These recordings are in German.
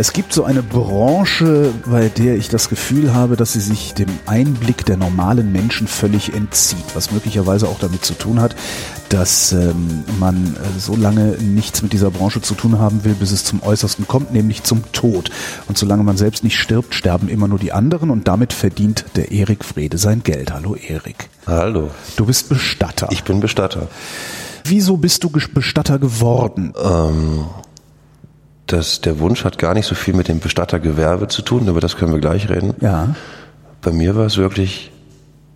Es gibt so eine Branche, bei der ich das Gefühl habe, dass sie sich dem Einblick der normalen Menschen völlig entzieht, was möglicherweise auch damit zu tun hat, dass ähm, man äh, so lange nichts mit dieser Branche zu tun haben will, bis es zum Äußersten kommt, nämlich zum Tod. Und solange man selbst nicht stirbt, sterben immer nur die anderen und damit verdient der Erik Frede sein Geld. Hallo Erik. Hallo. Du bist Bestatter. Ich bin Bestatter. Wieso bist du Bestatter geworden? Ähm, das, der Wunsch hat gar nicht so viel mit dem Bestattergewerbe zu tun, über das können wir gleich reden. Ja. Bei mir war es wirklich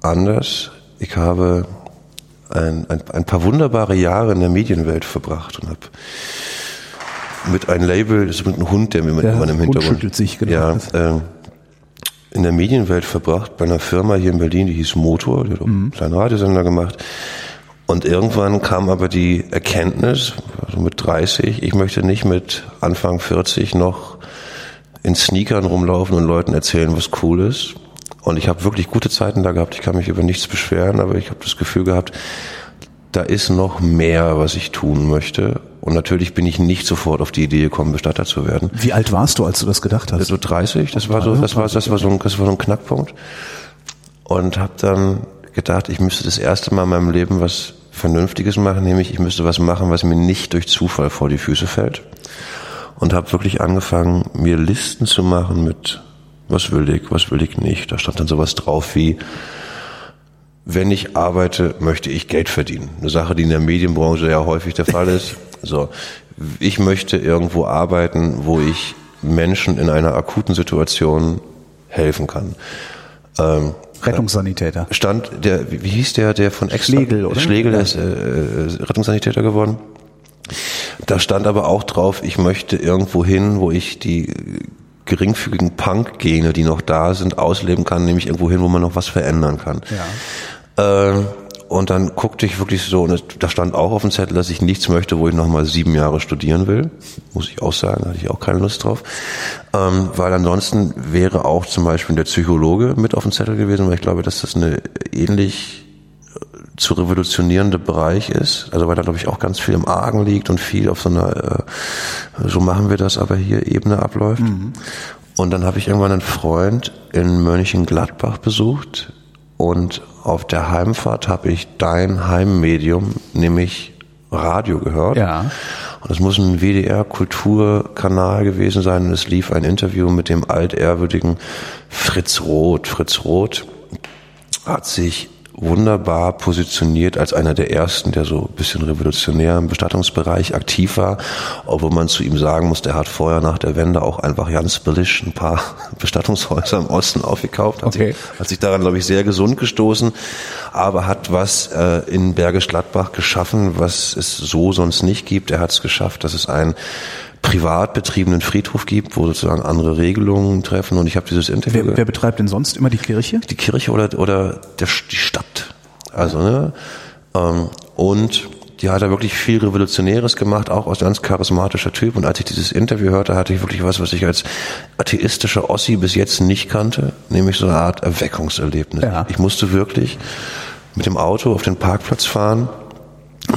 anders. Ich habe ein, ein, ein paar wunderbare Jahre in der Medienwelt verbracht und habe mit einem Label, das ist mit einem Hund, der mir Der immer im Hund Hintergrund. schüttelt sich, genau. Ja, ähm, in der Medienwelt verbracht, bei einer Firma hier in Berlin, die hieß Motor, die hat auch einen kleinen Radiosender gemacht. Und irgendwann kam aber die Erkenntnis, also mit 30, ich möchte nicht mit Anfang 40 noch in Sneakern rumlaufen und Leuten erzählen, was cool ist. Und ich habe wirklich gute Zeiten da gehabt. Ich kann mich über nichts beschweren, aber ich habe das Gefühl gehabt, da ist noch mehr, was ich tun möchte. Und natürlich bin ich nicht sofort auf die Idee gekommen, Bestatter zu werden. Wie alt warst du, als du das gedacht hast? So 30, das war so, das war, das war so ein, das war so ein Knackpunkt. Und habe dann gedacht, ich müsste das erste Mal in meinem Leben was Vernünftiges machen, nämlich ich müsste was machen, was mir nicht durch Zufall vor die Füße fällt. Und habe wirklich angefangen, mir Listen zu machen mit, was will ich, was will ich nicht. Da stand dann sowas drauf wie, wenn ich arbeite, möchte ich Geld verdienen. Eine Sache, die in der Medienbranche ja häufig der Fall ist. So, ich möchte irgendwo arbeiten, wo ich Menschen in einer akuten Situation helfen kann. Ähm, Rettungssanitäter. stand der, wie hieß der, der von Extra? Schlegel, oder? Schlegel, der Ja. ist äh, äh, Rettungssanitäter geworden. Da stand aber auch drauf, ich möchte irgendwo hin, wo ich die äh, geringfügigen Punk-Gene, die noch da sind, ausleben kann, nämlich irgendwo hin, wo man noch was verändern kann. Ähm, und dann guckte ich wirklich so, und da stand auch auf dem Zettel, dass ich nichts möchte, wo ich nochmal sieben Jahre studieren will. Muss ich auch sagen, da hatte ich auch keine Lust drauf. Ähm, weil ansonsten wäre auch zum Beispiel der Psychologe mit auf dem Zettel gewesen, weil ich glaube, dass das eine ähnlich äh, zu revolutionierende Bereich ist. Also weil da glaube ich auch ganz viel im Argen liegt und viel auf so einer, äh, so machen wir das aber hier Ebene abläuft. Und dann habe ich irgendwann einen Freund in Mönchengladbach besucht und auf der Heimfahrt habe ich dein Heimmedium, nämlich Radio gehört. Ja. Und es muss ein WDR-Kulturkanal gewesen sein und es lief ein Interview mit dem altehrwürdigen Fritz Roth. Fritz Roth hat sich wunderbar positioniert als einer der ersten, der so ein bisschen revolutionär im Bestattungsbereich aktiv war, obwohl man zu ihm sagen muss, der hat vorher nach der Wende auch einfach ganz billig ein paar Bestattungshäuser im Osten aufgekauft, hat, Okay. sich, hat sich daran, glaube ich, sehr gesund gestoßen, aber hat was äh, in Bergisch Gladbach geschaffen, was es so sonst nicht gibt. Er hat es geschafft, dass es ein privat betriebenen Friedhof gibt, wo sozusagen andere Regelungen treffen. Und ich habe dieses Interview Wer, wer betreibt denn sonst immer die Kirche? die Kirche oder, oder der, die Stadt. Also, ne? Ähm, und die hat da wirklich viel Revolutionäres gemacht, auch aus ganz charismatischer Typ. Und als ich dieses Interview hörte, hatte ich wirklich was, was ich als atheistischer Ossi bis jetzt nicht kannte, nämlich so eine Art Erweckungserlebnis. Ja. Ich musste wirklich mit dem Auto auf den Parkplatz fahren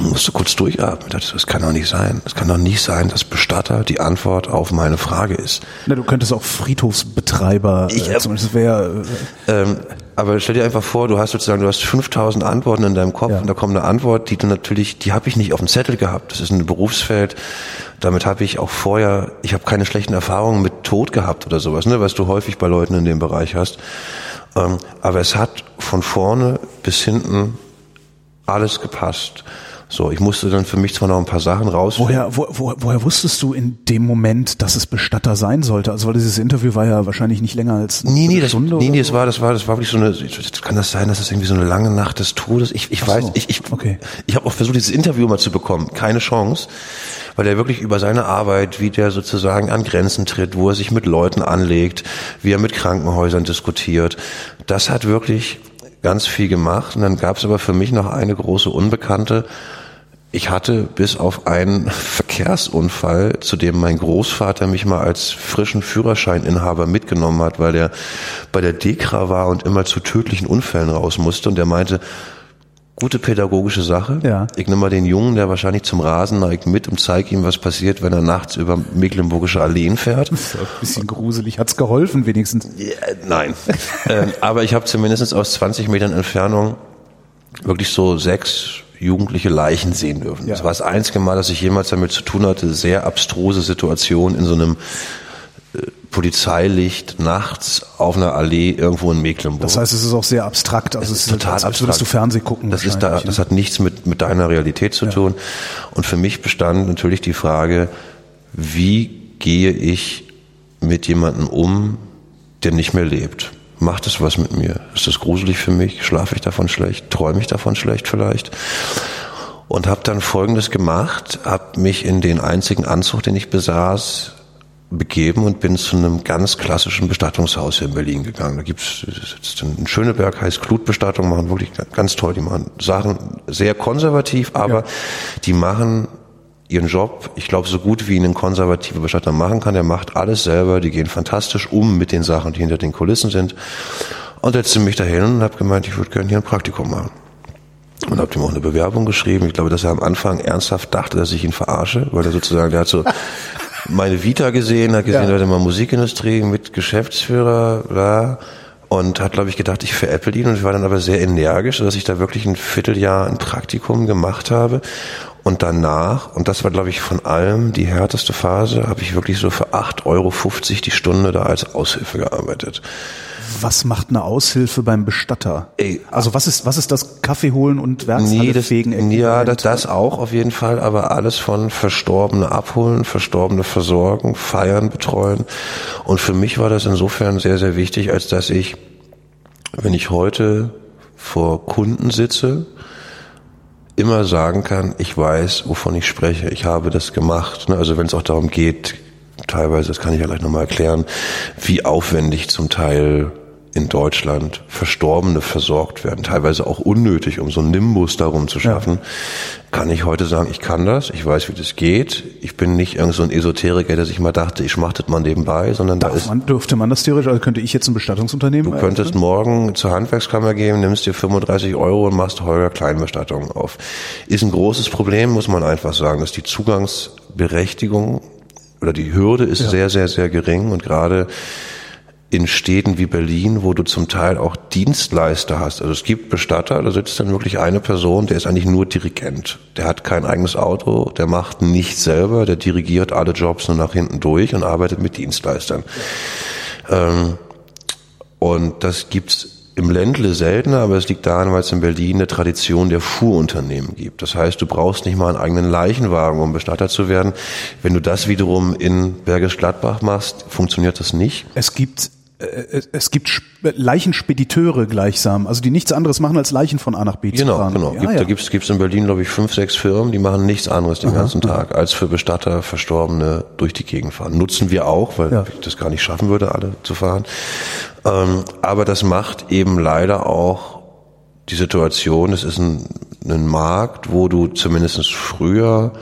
musste kurz durchatmen. Dachte, das kann doch nicht sein. Das kann doch nicht sein, dass Bestatter die Antwort auf meine Frage ist. Na, du könntest auch Friedhofsbetreiber, Ich, äh, äh, zumindest wäre Ähm, aber stell dir einfach vor, du hast sozusagen, du hast 5000 Antworten in deinem Kopf Ja. und da kommt eine Antwort, die du natürlich, die habe ich nicht auf dem Zettel gehabt. Das ist ein Berufsfeld. Damit habe ich auch vorher, ich habe keine schlechten Erfahrungen mit Tod gehabt oder sowas, ne, was du häufig bei Leuten in dem Bereich hast. Ähm, aber es hat von vorne bis hinten alles gepasst. So, ich musste dann für mich zwar noch ein paar Sachen raus. Woher, wo, wo, woher wusstest du in dem Moment, dass es Bestatter sein sollte? Also weil dieses Interview war ja wahrscheinlich nicht länger als eine Nee, nee, das, Stunde nee, nee, das war, das war, das war wirklich so eine, kann das sein, dass das irgendwie so eine lange Nacht des Todes, ich, ich weiß, so, ich, ich, okay. ich habe auch versucht, dieses Interview mal zu bekommen, keine Chance, weil er wirklich über seine Arbeit, wie der sozusagen an Grenzen tritt, wo er sich mit Leuten anlegt, wie er mit Krankenhäusern diskutiert, das hat wirklich ganz viel gemacht. Und dann gab es aber für mich noch eine große Unbekannte, ich hatte bis auf einen Verkehrsunfall, zu dem mein Großvater mich mal als frischen Führerscheininhaber mitgenommen hat, weil der bei der Dekra war und immer zu tödlichen Unfällen raus musste. Und der meinte, Gute pädagogische Sache. Ja. Ich nehme mal den Jungen, der wahrscheinlich zum Rasen neigt, mit und zeige ihm, was passiert, wenn er nachts über mecklenburgische Alleen fährt. Das ist ein bisschen gruselig. Hat's geholfen wenigstens? Ja, nein. ähm, aber ich habe zumindest aus 20 Metern Entfernung wirklich so sechs jugendliche Leichen sehen dürfen. Ja. Das war das einzige Mal, dass ich jemals damit zu tun hatte, sehr abstruse Situation in so einem Polizeilicht nachts auf einer Allee irgendwo in Mecklenburg. Das heißt, es ist auch sehr abstrakt. Also es ist total als, als würdest du. Fernsehen gucken. Das ist da, das hat nichts mit, mit deiner Realität zu tun. Und für mich bestand natürlich die Frage, wie gehe ich mit jemandem um, der nicht mehr lebt? Macht es was mit mir? Ist das gruselig für mich? Schlafe ich davon schlecht? Träume ich davon schlecht vielleicht? Und habe dann Folgendes gemacht, habe mich in den einzigen Anzug, den ich besaß, begeben und bin zu einem ganz klassischen Bestattungshaus hier in Berlin gegangen. Da gibt's sitzt in Schöneberg, heißt Klutbestattung, machen wirklich ganz toll. Die machen Sachen sehr konservativ, aber die machen ihren Job, ich glaube, so gut wie ihn ein konservativer Bestatter machen kann. Der macht alles selber, die gehen fantastisch um mit den Sachen, die hinter den Kulissen sind. Und setzte mich dahin und habe gemeint, ich würde gerne hier ein Praktikum machen. Und habe ihm auch eine Bewerbung geschrieben. Ich glaube, dass er am Anfang ernsthaft dachte, dass ich ihn verarsche, weil er sozusagen, der hat so meine Vita gesehen, hat gesehen, Ja. er hatte mal Musikindustrie mit Geschäftsführer, bla. Und hat, glaube ich, gedacht, ich veräpple ihn. Und ich war dann aber sehr energisch, dass ich da wirklich ein Vierteljahr ein Praktikum gemacht habe. Und danach, und das war, glaube ich, von allem die härteste Phase, habe ich wirklich so für 8,50 Euro die Stunde da als Aushilfe gearbeitet. Was macht eine Aushilfe beim Bestatter? Ey, also was ist was ist das Kaffee holen und Werkshalle Nee, das, fegen? ja, das, das auch auf jeden Fall, aber alles von Verstorbene abholen, Verstorbene versorgen, feiern, betreuen. Und für mich war das insofern sehr, sehr wichtig, als dass ich, wenn ich heute vor Kunden sitze, immer sagen kann, ich weiß, wovon ich spreche. Ich habe das gemacht. Ne? Also wenn es auch darum geht, teilweise, das kann ich ja gleich nochmal erklären, wie aufwendig zum Teil in Deutschland Verstorbene versorgt werden, teilweise auch unnötig, um so einen Nimbus darum zu schaffen, kann ich heute sagen, ich kann das, ich weiß, wie das geht. Ich bin nicht irgend so ein Esoteriker, der sich mal dachte, ich das mal nebenbei, sondern da Darf ist man, dürfte man das theoretisch? Also könnte ich jetzt ein Bestattungsunternehmen? Du könntest morgen zur Handwerkskammer gehen, nimmst dir 35 Euro und machst Holger Kleinbestattung auf. Ist ein großes Problem, muss man einfach sagen, dass die Zugangsberechtigung oder die Hürde ist sehr, sehr, sehr gering und gerade in Städten wie Berlin, wo du zum Teil auch Dienstleister hast. Also es gibt Bestatter, da sitzt dann wirklich eine Person, der ist eigentlich nur Dirigent. Der hat kein eigenes Auto, der macht nichts selber, der dirigiert alle Jobs nur nach hinten durch und arbeitet mit Dienstleistern. Ähm, und das gibt's im Ländle seltener, aber es liegt daran, weil es in Berlin eine Tradition der Fuhrunternehmen gibt. Das heißt, du brauchst nicht mal einen eigenen Leichenwagen, um Bestatter zu werden. Wenn du das wiederum in Bergisch Gladbach machst, funktioniert das nicht. Es gibt es gibt Sp- Leichenspediteure gleichsam, also die nichts anderes machen als Leichen von A nach B zu Genau, fahren. genau. Ja, Gibt, ja. Da gibt's gibt's in Berlin, glaube ich, fünf, sechs Firmen, die machen nichts anderes den ganzen Tag, als für Bestatter, Verstorbene durch die Gegend fahren. Nutzen wir auch, weil Ja. ich das gar nicht schaffen würde, alle zu fahren. Ähm, aber das macht eben leider auch die Situation, es ist ein, ein Markt, wo du zumindest früher,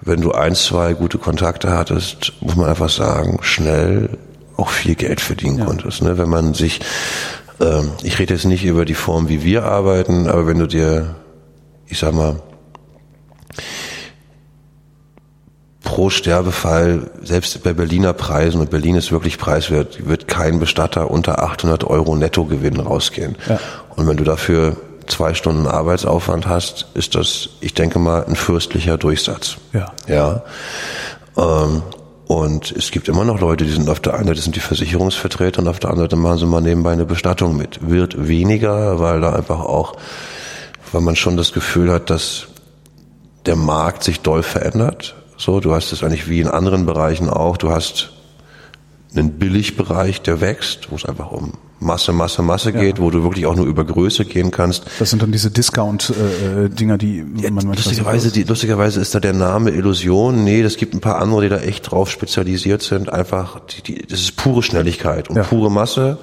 wenn du ein, zwei gute Kontakte hattest, muss man einfach sagen, schnell auch viel Geld verdienen konntest. Ne? Wenn man sich, ähm, ich rede jetzt nicht über die Form, wie wir arbeiten, aber wenn du dir, ich sag mal, pro Sterbefall, selbst bei Berliner Preisen, und Berlin ist wirklich preiswert, wird kein Bestatter unter 800 Euro Nettogewinn rausgehen. Ja. Und wenn du dafür zwei Stunden Arbeitsaufwand hast, ist das, ich denke mal, ein fürstlicher Durchsatz. Ja. Ja. Ähm, und es gibt immer noch Leute, die sind auf der einen Seite sind die Versicherungsvertreter und auf der anderen Seite machen sie mal nebenbei eine Bestattung mit. Wird weniger, weil da einfach auch, weil man schon das Gefühl hat, dass der Markt sich doll verändert. So, du hast es eigentlich wie in anderen Bereichen auch. Du hast einen Billigbereich, der wächst, wo es einfach um Masse, Masse, Masse geht, wo du wirklich auch nur über Größe gehen kannst. Das sind dann diese Discount-Dinger, die man manchmal Lustigerweise, die, lustigerweise ist da der Name Illusion. Nee, das gibt ein paar andere, die da echt drauf spezialisiert sind. Einfach, die, die, das ist pure Schnelligkeit und Ja. pure Masse.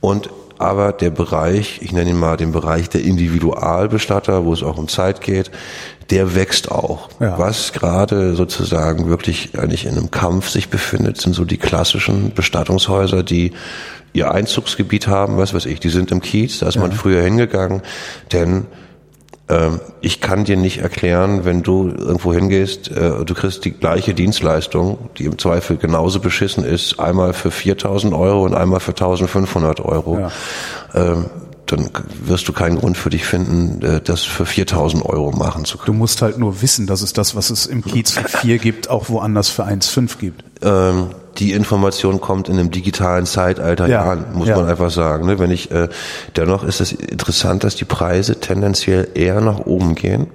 Und aber der Bereich, ich nenne ihn mal den Bereich der Individualbestatter, wo es auch um Zeit geht, der wächst auch. Ja. Was gerade sozusagen wirklich eigentlich in einem Kampf sich befindet, sind so die klassischen Bestattungshäuser, die ihr Einzugsgebiet haben, was weiß ich, die sind im Kiez, da ist man früher hingegangen, denn Ähm, ich kann dir nicht erklären, wenn du irgendwo hingehst, äh, du kriegst die gleiche Dienstleistung, die im Zweifel genauso beschissen ist, einmal für 4.000 Euro und einmal für 1.500 Euro. Ja. Ähm, dann wirst du keinen Grund für dich finden, äh, das für 4.000 Euro machen zu können. Du musst halt nur wissen, dass es das, was es im Kiez für 4 gibt, auch woanders für 1,5 gibt. Ähm, die Information kommt in einem digitalen Zeitalter Ja, an, muss ja. man einfach sagen. ne? Wenn ich äh, dennoch ist es interessant, dass die Preise tendenziell eher nach oben gehen.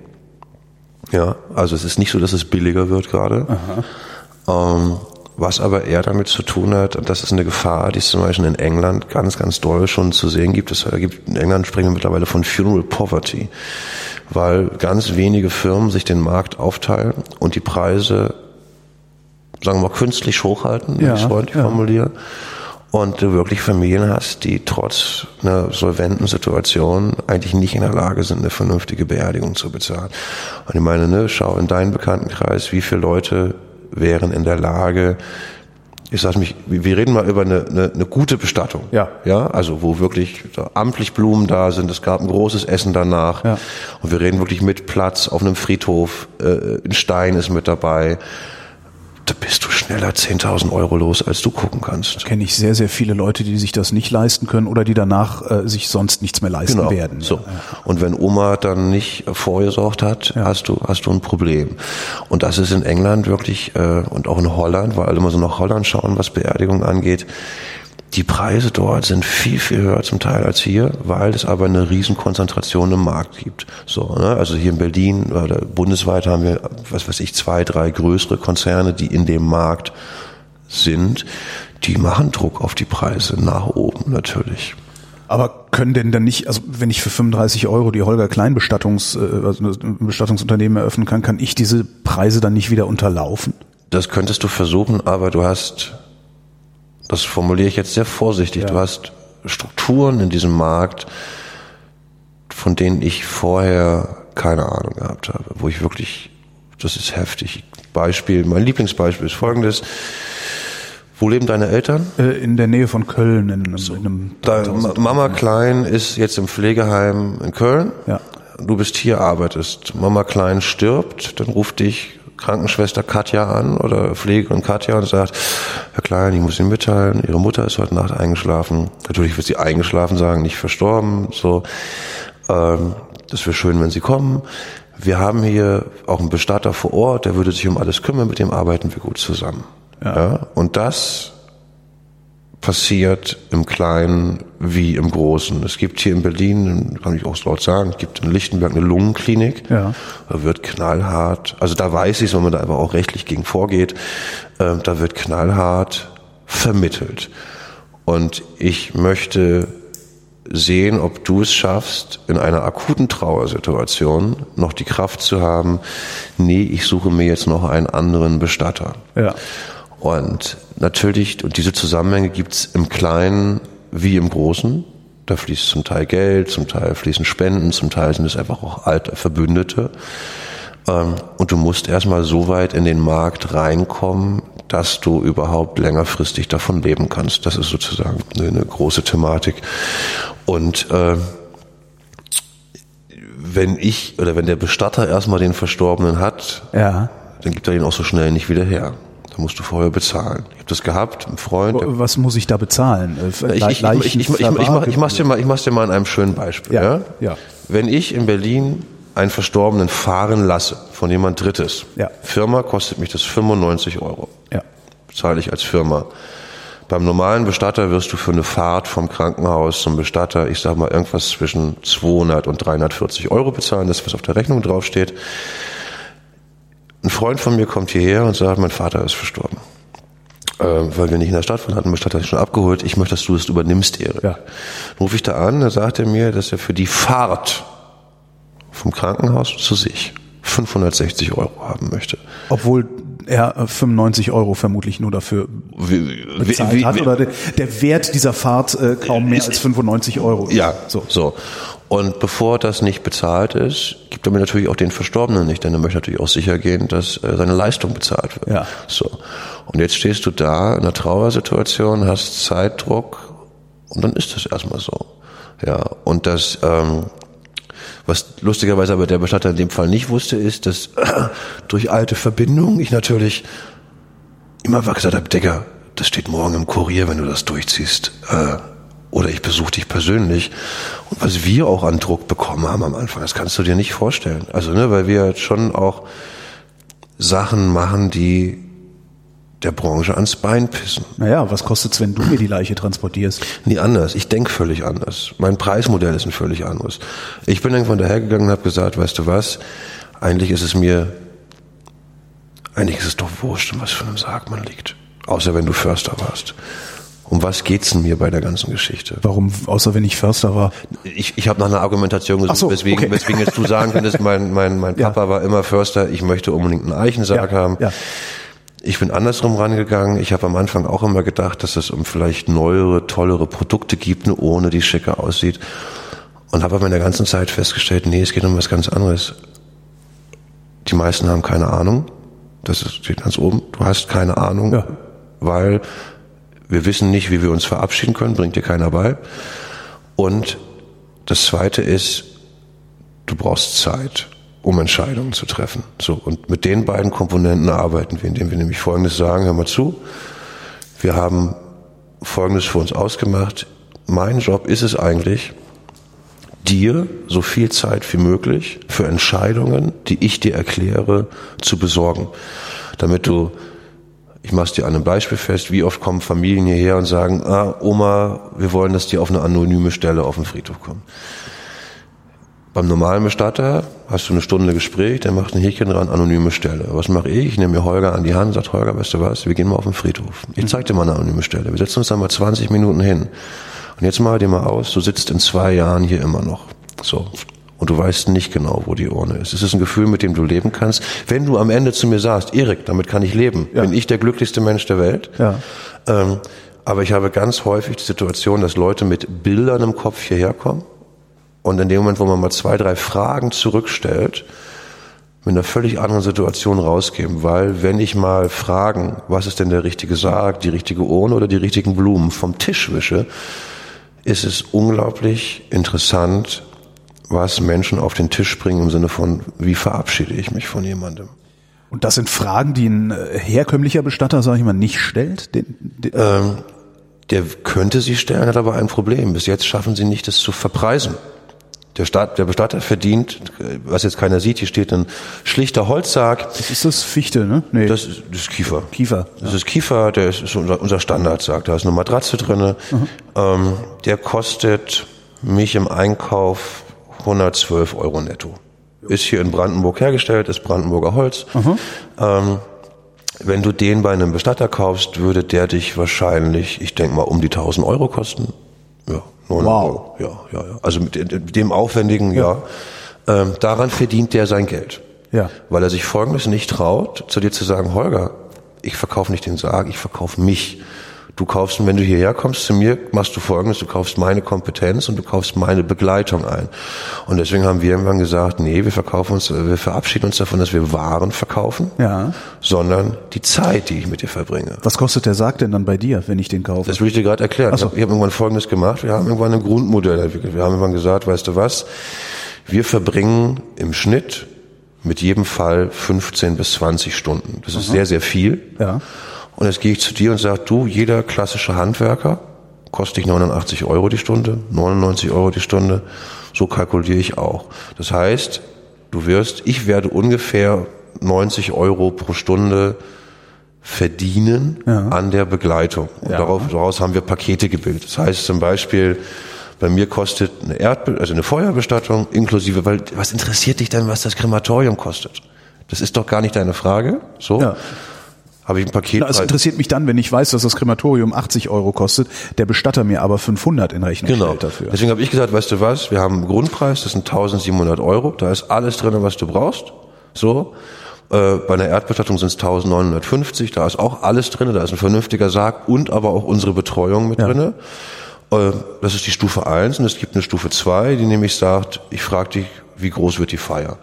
Ja, also es ist nicht so, dass es billiger wird gerade. Ähm, was aber eher damit zu tun hat, und das ist eine Gefahr, die es zum Beispiel in England ganz, ganz doll schon zu sehen gibt. Es gibt in England sprechen wir mittlerweile von Funeral Poverty, weil ganz wenige Firmen sich den Markt aufteilen und die Preise sagen wir mal, künstlich hochhalten, wenn Ja, ich es freundlich ja. formuliere. Und du wirklich Familien hast, die trotz einer solventen Situation eigentlich nicht in der Lage sind, eine vernünftige Beerdigung zu bezahlen. Und ich meine, ne, schau in deinen Bekanntenkreis, wie viele Leute wären in der Lage, ich sag mich, wir reden mal über eine, eine, eine gute Bestattung. Ja. Ja, also wo wirklich amtlich Blumen da sind, es gab ein großes Essen danach. Ja. Und wir reden wirklich mit Platz auf einem Friedhof, äh, ein Stein ist mit dabei. Da bist du schneller 10.000 Euro los, als du gucken kannst. Kenne ich sehr, sehr viele Leute, die sich das nicht leisten können oder die danach äh, sich sonst nichts mehr leisten werden. Genau. So. Ja, ja. Und wenn Oma dann nicht vorgesorgt hat, hast du hast du ein Problem. Und das ist in England wirklich äh, und auch in Holland, weil alle immer so nach Holland schauen, was Beerdigungen angeht. Die Preise dort sind viel, viel höher zum Teil als hier, weil es aber eine riesen Konzentration im Markt gibt. So, ne? Also hier in Berlin oder bundesweit haben wir, was weiß ich, zwei, drei größere Konzerne, die in dem Markt sind. Die machen Druck auf die Preise nach oben natürlich. Aber können denn dann nicht, also wenn ich für 35 Euro die Holger Klein Bestattungs, äh, also Bestattungsunternehmen eröffnen kann, kann ich diese Preise dann nicht wieder unterlaufen? Das könntest du versuchen, aber du hast, das formuliere ich jetzt sehr vorsichtig, Ja. du hast Strukturen in diesem Markt, von denen ich vorher keine Ahnung gehabt habe, wo ich wirklich, das ist heftig. Beispiel, mein Lieblingsbeispiel ist folgendes. Wo leben deine Eltern? Äh, in der Nähe von Köln in einem, in einem Da, 3000 Mama Klein ist jetzt im Pflegeheim in Köln. Ja. Du bist hier, arbeitest. Mama Klein stirbt, dann ruft dich Krankenschwester Katja an oder Pflegerin Katja und sagt, Herr Klein, ich muss Ihnen mitteilen, Ihre Mutter ist heute Nacht eingeschlafen. Natürlich wird sie eingeschlafen sagen, nicht verstorben. So, ähm, das wäre schön, wenn Sie kommen. Wir haben hier auch einen Bestatter vor Ort, der würde sich um alles kümmern, mit dem arbeiten wir gut zusammen. Ja. Und das passiert im Kleinen wie im Großen. Es gibt hier in Berlin, kann ich auch laut sagen, es gibt in Lichtenberg eine Lungenklinik. Ja. Da wird knallhart, also da weiß ich, wenn man da einfach auch rechtlich gegen vorgeht, äh, da wird knallhart vermittelt. Und ich möchte sehen, ob du es schaffst, in einer akuten Trauersituation noch die Kraft zu haben, nee, ich suche mir jetzt noch einen anderen Bestatter. Ja. Und natürlich, und diese Zusammenhänge gibt's im Kleinen wie im Großen. Da fließt zum Teil Geld, zum Teil fließen Spenden, zum Teil sind es einfach auch alte Verbündete. Ähm, Und du musst erstmal so weit in den Markt reinkommen, dass du überhaupt längerfristig davon leben kannst. Das ist sozusagen eine, eine große Thematik. Und äh, wenn ich oder wenn der Bestatter erstmal den Verstorbenen hat, Ja. dann gibt er ihn auch so schnell nicht wieder her. Musst du vorher bezahlen. Ich habe das gehabt, ein Freund. Was muss ich da bezahlen? Äh, Ich, ich, ich, ich, ich, ich, ich, mach- ich mach's dir mal, ich mach's dir mal an einem schönen Beispiel. Ja, Ja, ja. Wenn ich in Berlin einen Verstorbenen fahren lasse von jemand Drittes, Ja. Firma kostet mich das 95 Euro. Ja. Zahle ich als Firma. Beim normalen Bestatter wirst du für eine Fahrt vom Krankenhaus zum Bestatter, ich sag mal, irgendwas zwischen 200 und 340 Euro bezahlen, das was auf der Rechnung draufsteht. Ein Freund von mir kommt hierher und sagt, mein Vater ist verstorben. Äh, weil wir nicht in der Stadt waren, hat ein Bestatter schon abgeholt. Ich möchte, dass du das übernimmst, Erik. Ja. Ruf ich da an, dann sagt er mir, dass er für die Fahrt vom Krankenhaus zu sich 560 Euro haben möchte. Obwohl er äh, 95 Euro vermutlich nur dafür bezahlt wie- hat wie- oder der, der Wert dieser Fahrt äh, kaum mehr als 95 Euro ist. Ja, so. so. Und bevor das nicht bezahlt ist, gibt er mir natürlich auch den Verstorbenen nicht, denn er möchte natürlich auch sicher gehen, dass äh, seine Leistung bezahlt wird. Ja. So. Und jetzt stehst du da in einer Trauersituation, hast Zeitdruck und dann ist das erstmal so. Ja. Und das, ähm, Was lustigerweise aber der Bestatter in dem Fall nicht wusste, ist, dass durch alte Verbindungen ich natürlich immer gesagt habe, Digga, das steht morgen im Kurier, wenn du das durchziehst. Äh, oder ich besuche dich persönlich. Und was wir auch an Druck bekommen haben am Anfang, das kannst du dir nicht vorstellen. Also, ne, weil wir schon auch Sachen machen, die der Branche ans Bein pissen. Naja, was kostet's, wenn du mir die Leiche transportierst? Nie anders. Ich denk völlig anders. Mein Preismodell ist ein völlig anderes. Ich bin irgendwann dahergegangen und habe gesagt, weißt du was, eigentlich ist es mir, eigentlich ist es doch wurscht, in was für einem Sarg man liegt. Außer wenn du Förster warst. Um was geht's denn mir bei der ganzen Geschichte? Warum, außer wenn ich Förster war? Ich, ich habe nach einer Argumentation gesucht, so, weswegen, okay. weswegen jetzt du sagen könntest, mein, mein, mein Ja. Papa war immer Förster, ich möchte unbedingt einen Eichensarg Ja, haben. ja. Ich bin andersrum rangegangen. Ich habe am Anfang auch immer gedacht, dass es um vielleicht neuere, tollere Produkte gibt, nur ohne die schicker aussieht. Und habe aber in der ganzen Zeit festgestellt, nee, es geht um was ganz anderes. Die meisten haben keine Ahnung. Das steht ganz oben. Du hast keine Ahnung, Ja. weil wir wissen nicht, wie wir uns verabschieden können, bringt dir keiner bei. Und das zweite ist, du brauchst Zeit, um Entscheidungen zu treffen. So. Und mit den beiden Komponenten arbeiten wir, indem wir nämlich Folgendes sagen, hör mal zu. Wir haben Folgendes für uns ausgemacht. Mein Job ist es eigentlich, dir so viel Zeit wie möglich für Entscheidungen, die ich dir erkläre, zu besorgen. Damit du, ich mach's dir an einem Beispiel fest, wie oft kommen Familien hierher und sagen, ah, Oma, wir wollen, dass die auf eine anonyme Stelle auf den Friedhof kommen. Beim normalen Bestatter hast du eine Stunde Gespräch, der macht ein Häkchen dran, anonyme Stelle. Was mache ich? Ich nehme mir Holger an die Hand und sage, Holger, weißt du was, wir gehen mal auf den Friedhof. Ich zeig dir mal eine anonyme Stelle. Wir setzen uns da mal 20 Minuten hin. Und jetzt mal dir mal aus, du sitzt in zwei Jahren hier immer noch. So. Und du weißt nicht genau, wo die Urne ist. Es ist ein Gefühl, mit dem du leben kannst. Wenn du am Ende zu mir sagst, Erik, damit kann ich leben, Ja. bin ich der glücklichste Mensch der Welt. Ja. Ähm, aber ich habe ganz häufig die Situation, dass Leute mit Bildern im Kopf hierher kommen und in dem Moment, wo man mal zwei, drei Fragen zurückstellt, mit einer völlig anderen Situation rausgehen. Weil wenn ich mal fragen, was ist denn der richtige Sarg, die richtige Urne oder die richtigen Blumen vom Tisch wische, ist es unglaublich interessant, was Menschen auf den Tisch bringen im Sinne von, wie verabschiede ich mich von jemandem. Und das sind Fragen, die ein äh, herkömmlicher Bestatter, sage ich mal, nicht stellt? Den, den, Ähm, der könnte sie stellen, hat aber ein Problem. Bis jetzt schaffen sie nicht, es zu verpreisen. Der, Staat, der Bestatter verdient, was jetzt keiner sieht, hier steht ein schlichter Holzsarg. ist das Fichte, ne? Nee, Das ist, das ist Kiefer. Kiefer. Das ist Kiefer, der ist, ist unser, unser Standardsarg. Da ist eine Matratze drinne. Ähm, der kostet mich im Einkauf 112 Euro netto. Ist hier in Brandenburg hergestellt, ist Brandenburger Holz. Ähm, wenn du den bei einem Bestatter kaufst, würde der dich wahrscheinlich, ich denke mal, um die 1000 Euro kosten. Ja, 900 Wow. Euro. Ja, ja, ja. Also mit, mit dem aufwendigen, ja. Ähm, daran verdient der sein Geld. Ja. Weil er sich Folgendes nicht traut, zu dir zu sagen, Holger, ich verkaufe nicht den Sarg, ich verkaufe mich. Du kaufst, wenn du hierher kommst zu mir, machst du Folgendes, du kaufst meine Kompetenz und du kaufst meine Begleitung ein. Und deswegen haben wir irgendwann gesagt, nee, wir verkaufen uns, wir verabschieden uns davon, dass wir Waren verkaufen, Ja. sondern die Zeit, die ich mit dir verbringe. Was kostet der Sarg denn dann bei dir, wenn ich den kaufe? Das will ich dir gerade erklären. So. Ich habe hab irgendwann Folgendes gemacht. Wir haben irgendwann ein Grundmodell entwickelt. Wir haben irgendwann gesagt, weißt du was? Wir verbringen im Schnitt mit jedem Fall 15 bis 20 Stunden. Das ist sehr, sehr viel. Ja. Und jetzt gehe ich zu dir und sage, du, jeder klassische Handwerker kostet dich 89 Euro die Stunde, 99 Euro die Stunde. So kalkuliere ich auch. Das heißt, du wirst, ich werde ungefähr 90 Euro pro Stunde verdienen an der Begleitung. Und Ja. darauf, daraus haben wir Pakete gebildet. Das heißt zum Beispiel, bei mir kostet eine Erdbe also eine Feuerbestattung inklusive, weil was interessiert dich denn, was das Krematorium kostet? Das ist doch gar nicht deine Frage. So. Ja. Habe ich ein Paket. Na, es interessiert mich dann, wenn ich weiß, dass das Krematorium 80 Euro kostet, der Bestatter mir aber 500 in Rechnung Genau. stellt dafür. Deswegen habe ich gesagt, weißt du was, wir haben einen Grundpreis, das sind 1700 Euro, da ist alles drin, was du brauchst. So. Äh, bei einer Erdbestattung sind es 1950, da ist auch alles drin, da ist ein vernünftiger Sarg und aber auch unsere Betreuung mit Ja. drinne. Äh, das ist die Stufe 1 und es gibt eine Stufe 2, die nämlich sagt, ich frage dich, wie groß wird die Feier?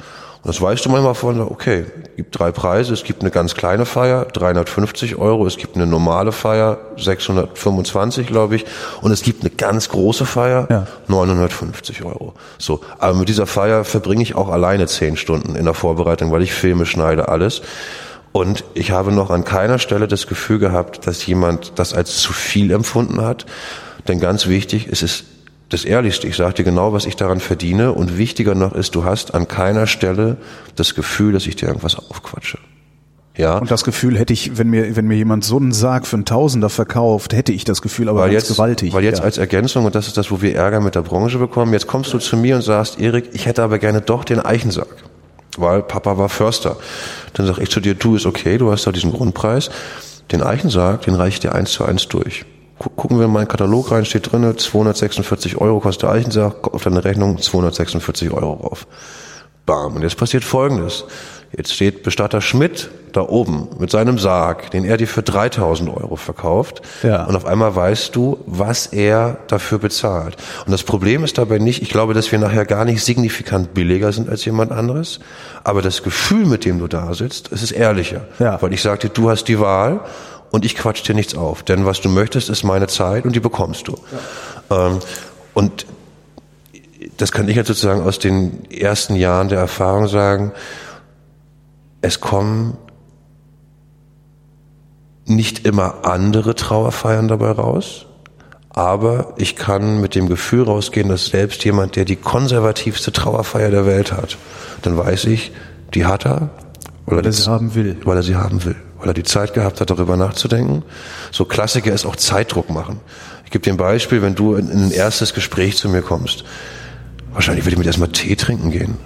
Das weißt du manchmal von, okay, gibt drei Preise, es gibt eine ganz kleine Feier, 350 Euro, es gibt eine normale Feier, 625, glaube ich, und es gibt eine ganz große Feier, Ja. 950 Euro. So, aber mit dieser Feier verbringe ich auch alleine zehn Stunden in der Vorbereitung, weil ich Filme schneide, alles. Und ich habe noch an keiner Stelle das Gefühl gehabt, dass jemand das als zu viel empfunden hat. Denn ganz wichtig, es ist das Ehrlichste. Ich sage dir genau, was ich daran verdiene. Und wichtiger noch ist, du hast an keiner Stelle das Gefühl, dass ich dir irgendwas aufquatsche. Ja, Und das Gefühl hätte ich, wenn mir, wenn mir jemand so einen Sarg für einen Tausender verkauft, hätte ich das Gefühl aber weil ganz jetzt, gewaltig. weil jetzt ja. als Ergänzung, und das ist das, wo wir Ärger mit der Branche bekommen, jetzt kommst du zu mir und sagst, Erik, ich hätte aber gerne doch den Eichensarg. Weil Papa war Förster. Dann sag ich zu dir, du ist okay, du hast da diesen Grundpreis. Den Eichensarg, den reiche ich dir eins zu eins durch. Gu- Gucken wir in meinen Katalog rein, steht drinne, 246 Euro kostet der Eichensarg, auf deine Rechnung 246 Euro rauf. Bam. Und jetzt passiert Folgendes. Jetzt steht Bestatter Schmidt da oben mit seinem Sarg, den er dir für 3000 Euro verkauft. Ja. Und auf einmal weißt du, was er dafür bezahlt. Und das Problem ist dabei nicht, ich glaube, dass wir nachher gar nicht signifikant billiger sind als jemand anderes. Aber das Gefühl, mit dem du da sitzt, es ist ehrlicher. Ja. Weil ich sagte, du hast die Wahl und ich quatsch dir nichts auf. Denn was du möchtest, ist meine Zeit und die bekommst du. Ähm, und das kann ich jetzt sozusagen aus den ersten Jahren der Erfahrung sagen, es kommen nicht immer andere Trauerfeiern dabei raus, aber ich kann mit dem Gefühl rausgehen, dass selbst jemand, der die konservativste Trauerfeier der Welt hat, dann weiß ich, die hat er, weil er, er sie haben will. weil er sie haben will, weil er die Zeit gehabt hat, darüber nachzudenken. So Klassiker ist auch Zeitdruck machen. Ich gebe dir ein Beispiel, wenn du in, in ein erstes Gespräch zu mir kommst, wahrscheinlich würde ich mit erstmal Tee trinken gehen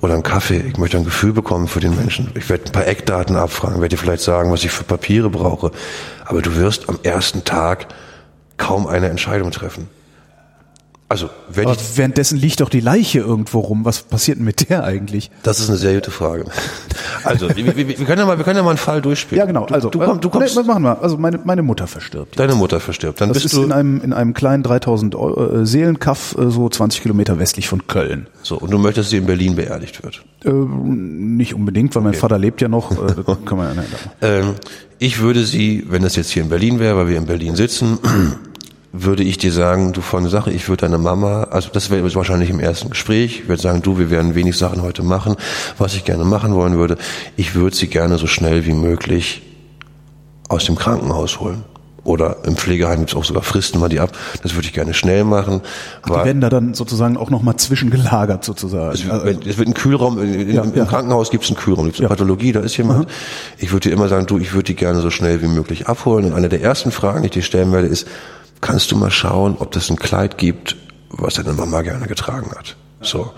oder einen Kaffee. Ich möchte ein Gefühl bekommen für den Menschen. Ich werde ein paar Eckdaten abfragen, werde dir vielleicht sagen, was ich für Papiere brauche. Aber du wirst am ersten Tag kaum eine Entscheidung treffen. Also, wenn Aber ich, währenddessen liegt doch die Leiche irgendwo rum. Was passiert denn mit der eigentlich? das ist eine sehr gute Frage. Also, wir, wir, wir können ja mal, wir können ja mal einen Fall durchspielen. Ja, genau. Also, du, du, komm, du kommst, Nee, was machen wir? Also, meine, meine Mutter verstirbt. deine Mutter verstirbt. Dann Das bist ist du in einem, in einem kleinen 3000 Euro, äh, Seelenkaff, äh, so 20 Kilometer westlich von Köln. so und du möchtest, dass sie in Berlin beerdigt wird. Äh, nicht unbedingt, weil mein Vater lebt ja noch. Äh, kann man ja nicht. Ähm, ich würde sie, wenn das jetzt hier in Berlin wäre, weil wir in Berlin sitzen, würde ich dir sagen, du von Sache, ich würde deine Mama, also das wäre wahrscheinlich im ersten Gespräch, ich würde sagen, du, wir werden wenig Sachen heute machen, was ich gerne machen wollen würde. Ich würde sie gerne so schnell wie möglich aus dem Krankenhaus holen. Oder im Pflegeheim gibt es auch sogar Fristen mal die ab. Das würde ich gerne schnell machen. Die werden da dann sozusagen auch nochmal zwischengelagert sozusagen. Es Also, wird, es wird ein Kühlraum, in, Ja, im, ja. im Krankenhaus gibt es einen Kühlraum, gibt es eine Pathologie, da ist jemand. Ich würde dir immer sagen, du, ich würde die gerne so schnell wie möglich abholen. Und eine der ersten Fragen, die ich dir stellen werde, ist, kannst du mal schauen, ob das ein Kleid gibt, was deine Mama gerne getragen hat? So.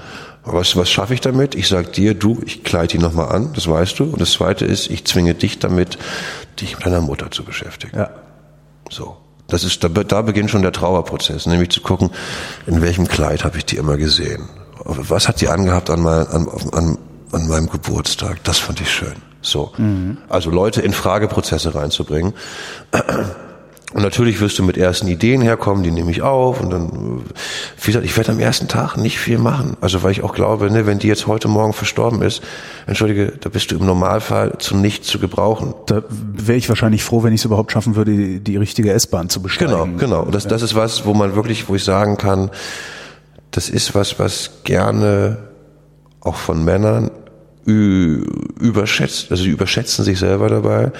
Was, was schaffe ich damit? Ich sag dir, du, ich kleide die nochmal an, das weißt du. Und das zweite ist, ich zwinge dich damit, dich mit deiner Mutter zu beschäftigen. ja. So. Das ist, da, da beginnt schon der Trauerprozess, nämlich zu gucken, in welchem Kleid habe ich die immer gesehen? Was hat die angehabt an, mein, an, an, an meinem Geburtstag? Das fand ich schön. So. Also Leute in Frageprozesse reinzubringen. Und natürlich wirst du mit ersten Ideen herkommen, die nehme ich auf und dann, äh, wie gesagt, ich werde am ersten Tag nicht viel machen. Also weil ich auch glaube, ne, wenn die jetzt heute Morgen verstorben ist, entschuldige, da bist du im Normalfall zu nichts zu gebrauchen. Da wäre ich wahrscheinlich froh, wenn ich es überhaupt schaffen würde, die, die richtige S-Bahn zu besteigen. Genau, genau. Und das, das ist was, wo man wirklich, wo ich sagen kann, das ist was, was gerne auch von Männern überschätzt, also die überschätzen sich selber dabei,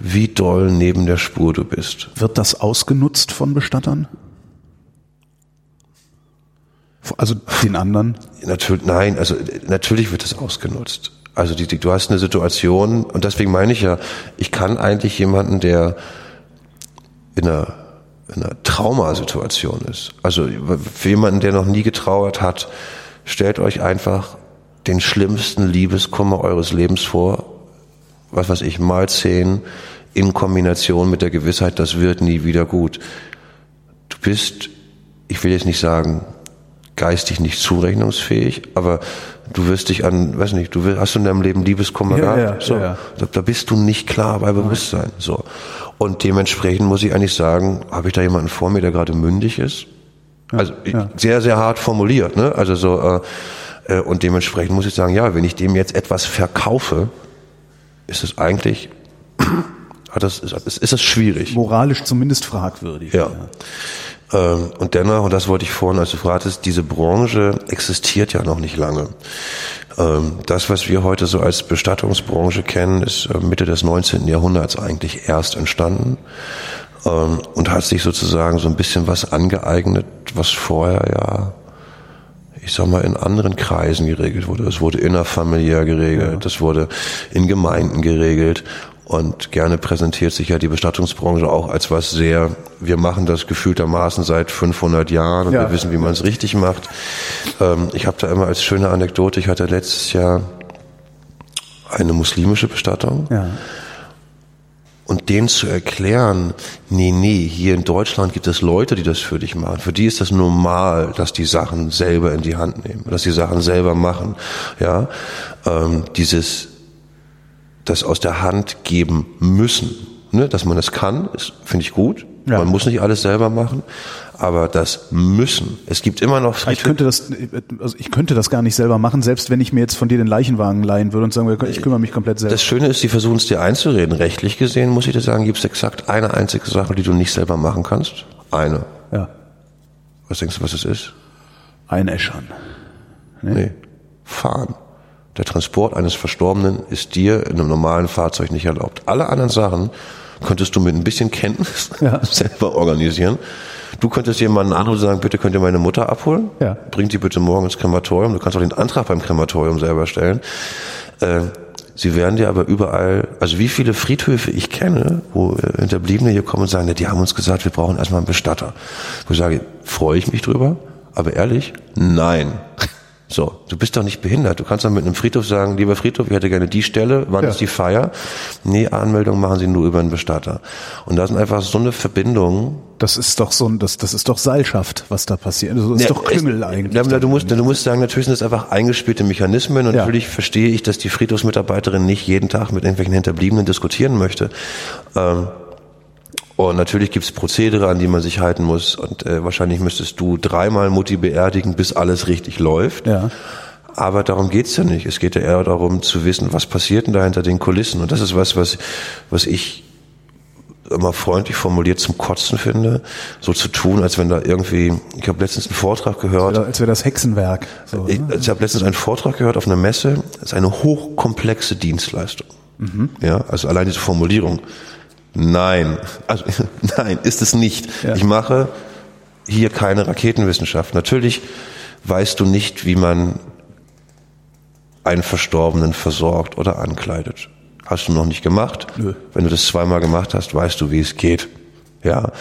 wie doll neben der Spur du bist. Wird das ausgenutzt von Bestattern? Also den anderen? Natürlich, nein, also natürlich wird das ausgenutzt. Also die, die, du hast eine Situation und deswegen meine ich ja, ich kann eigentlich jemanden, der in einer, in einer Traumasituation ist, also für jemanden, der noch nie getrauert hat, stellt euch einfach den schlimmsten Liebeskummer eures Lebens vor, was weiß ich, mal zehn in Kombination mit der Gewissheit, das wird nie wieder gut. Du bist, ich will jetzt nicht sagen, geistig nicht zurechnungsfähig, aber du wirst dich an, weiß nicht, du wirst, hast du in deinem Leben Liebeskummer Ja, gehabt? ja, so, ja. Da, da bist du nicht klar bei Bewusstsein. So. Und dementsprechend muss ich eigentlich sagen, habe ich da jemanden vor mir, der gerade mündig ist? Also sehr, sehr hart formuliert, ne? Also so, äh, Äh, und dementsprechend muss ich sagen, ja, wenn ich dem jetzt etwas verkaufe, ist es eigentlich, hat das, ist, ist es schwierig. Moralisch zumindest fragwürdig. Ja. Ähm, Und dennoch, und das wollte ich vorhin, als du fragtest, diese Branche existiert ja noch nicht lange. Ähm, Das, was wir heute so als Bestattungsbranche kennen, ist äh, Mitte des 19. Jahrhunderts eigentlich erst entstanden ähm, und hat sich sozusagen so ein bisschen was angeeignet, was vorher ja ich sag mal, in anderen Kreisen geregelt wurde. Es wurde innerfamiliär geregelt, es wurde in Gemeinden geregelt und gerne präsentiert sich ja die Bestattungsbranche auch als was sehr, wir machen das gefühltermaßen seit 500 Jahren und Ja. wir wissen, wie man es richtig macht. Ähm, ich habe da immer als schöne Anekdote, ich hatte letztes Jahr eine muslimische Bestattung Ja. Und denen zu erklären, nee, nee, hier in Deutschland gibt es Leute, die das für dich machen. Für die ist das normal, dass die Sachen selber in die Hand nehmen, dass die Sachen selber machen. Ja, ähm, dieses, das aus der Hand geben müssen, ne, dass man das kann, finde ich gut. Ja. Man muss nicht alles selber machen, aber das müssen. Es gibt immer noch Ich könnte das, also ich könnte das gar nicht selber machen, selbst wenn ich mir jetzt von dir den Leichenwagen leihen würde und sagen würde, ich kümmere mich komplett selber. Das Schöne ist, die versuchen es dir einzureden. Rechtlich gesehen, muss ich dir sagen, gibt es exakt eine einzige Sache, die du nicht selber machen kannst. Eine. ja. Was denkst du, was es ist? Einäschern. Nee. Fahren. Der Transport eines Verstorbenen ist dir in einem normalen Fahrzeug nicht erlaubt. Alle anderen Sachen könntest du mit ein bisschen Kenntnis Ja. selber organisieren. Du könntest jemanden anrufen und sagen, bitte könnt ihr meine Mutter abholen? Ja. Bringt die bitte morgen ins Krematorium. Du kannst auch den Antrag beim Krematorium selber stellen. Äh, Sie werden dir aber überall, also wie viele Friedhöfe ich kenne, wo äh, Hinterbliebene hier kommen und sagen, ja, die haben uns gesagt, wir brauchen erstmal einen Bestatter. Wo ich sage, freue ich mich drüber, aber ehrlich, nein. So, du bist doch nicht behindert. Du kannst doch mit einem Friedhof sagen, lieber Friedhof, ich hätte gerne die Stelle, wann Ja. ist die Feier? Nee, Anmeldung machen sie nur über einen Bestatter. Und da sind einfach so eine Verbindung, Das ist doch so ein, das, das ist doch Seilschaft, was da passiert. Das ist Ja, doch es- eigentlich. Ja, du musst, du musst sagen, natürlich sind das einfach eingespielte Mechanismen und natürlich verstehe ich, dass die Friedhofsmitarbeiterin nicht jeden Tag mit irgendwelchen Hinterbliebenen diskutieren möchte. Ähm, und natürlich gibt's Prozedere, an die man sich halten muss. Und äh, wahrscheinlich müsstest du dreimal Mutti beerdigen, bis alles richtig läuft. Ja. Aber darum geht's ja nicht. Es geht ja eher darum zu wissen, was passiert denn da hinter den Kulissen. Und das ist was, was, was ich immer freundlich formuliert zum Kotzen finde, so zu tun, als wenn da irgendwie, ich habe letztens einen Vortrag gehört, Oder als wäre das Hexenwerk. So, ich, ne? ich habe letztens einen Vortrag gehört auf einer Messe, das ist eine hochkomplexe Dienstleistung. Ja, also allein diese Formulierung. Nein, also nein, ist es nicht. Ja. Ich mache hier keine Raketenwissenschaft. Natürlich weißt du nicht, wie man einen Verstorbenen versorgt oder ankleidet. Hast du noch nicht gemacht? Nö. Wenn du das zweimal gemacht hast, weißt du, wie es geht. Ja,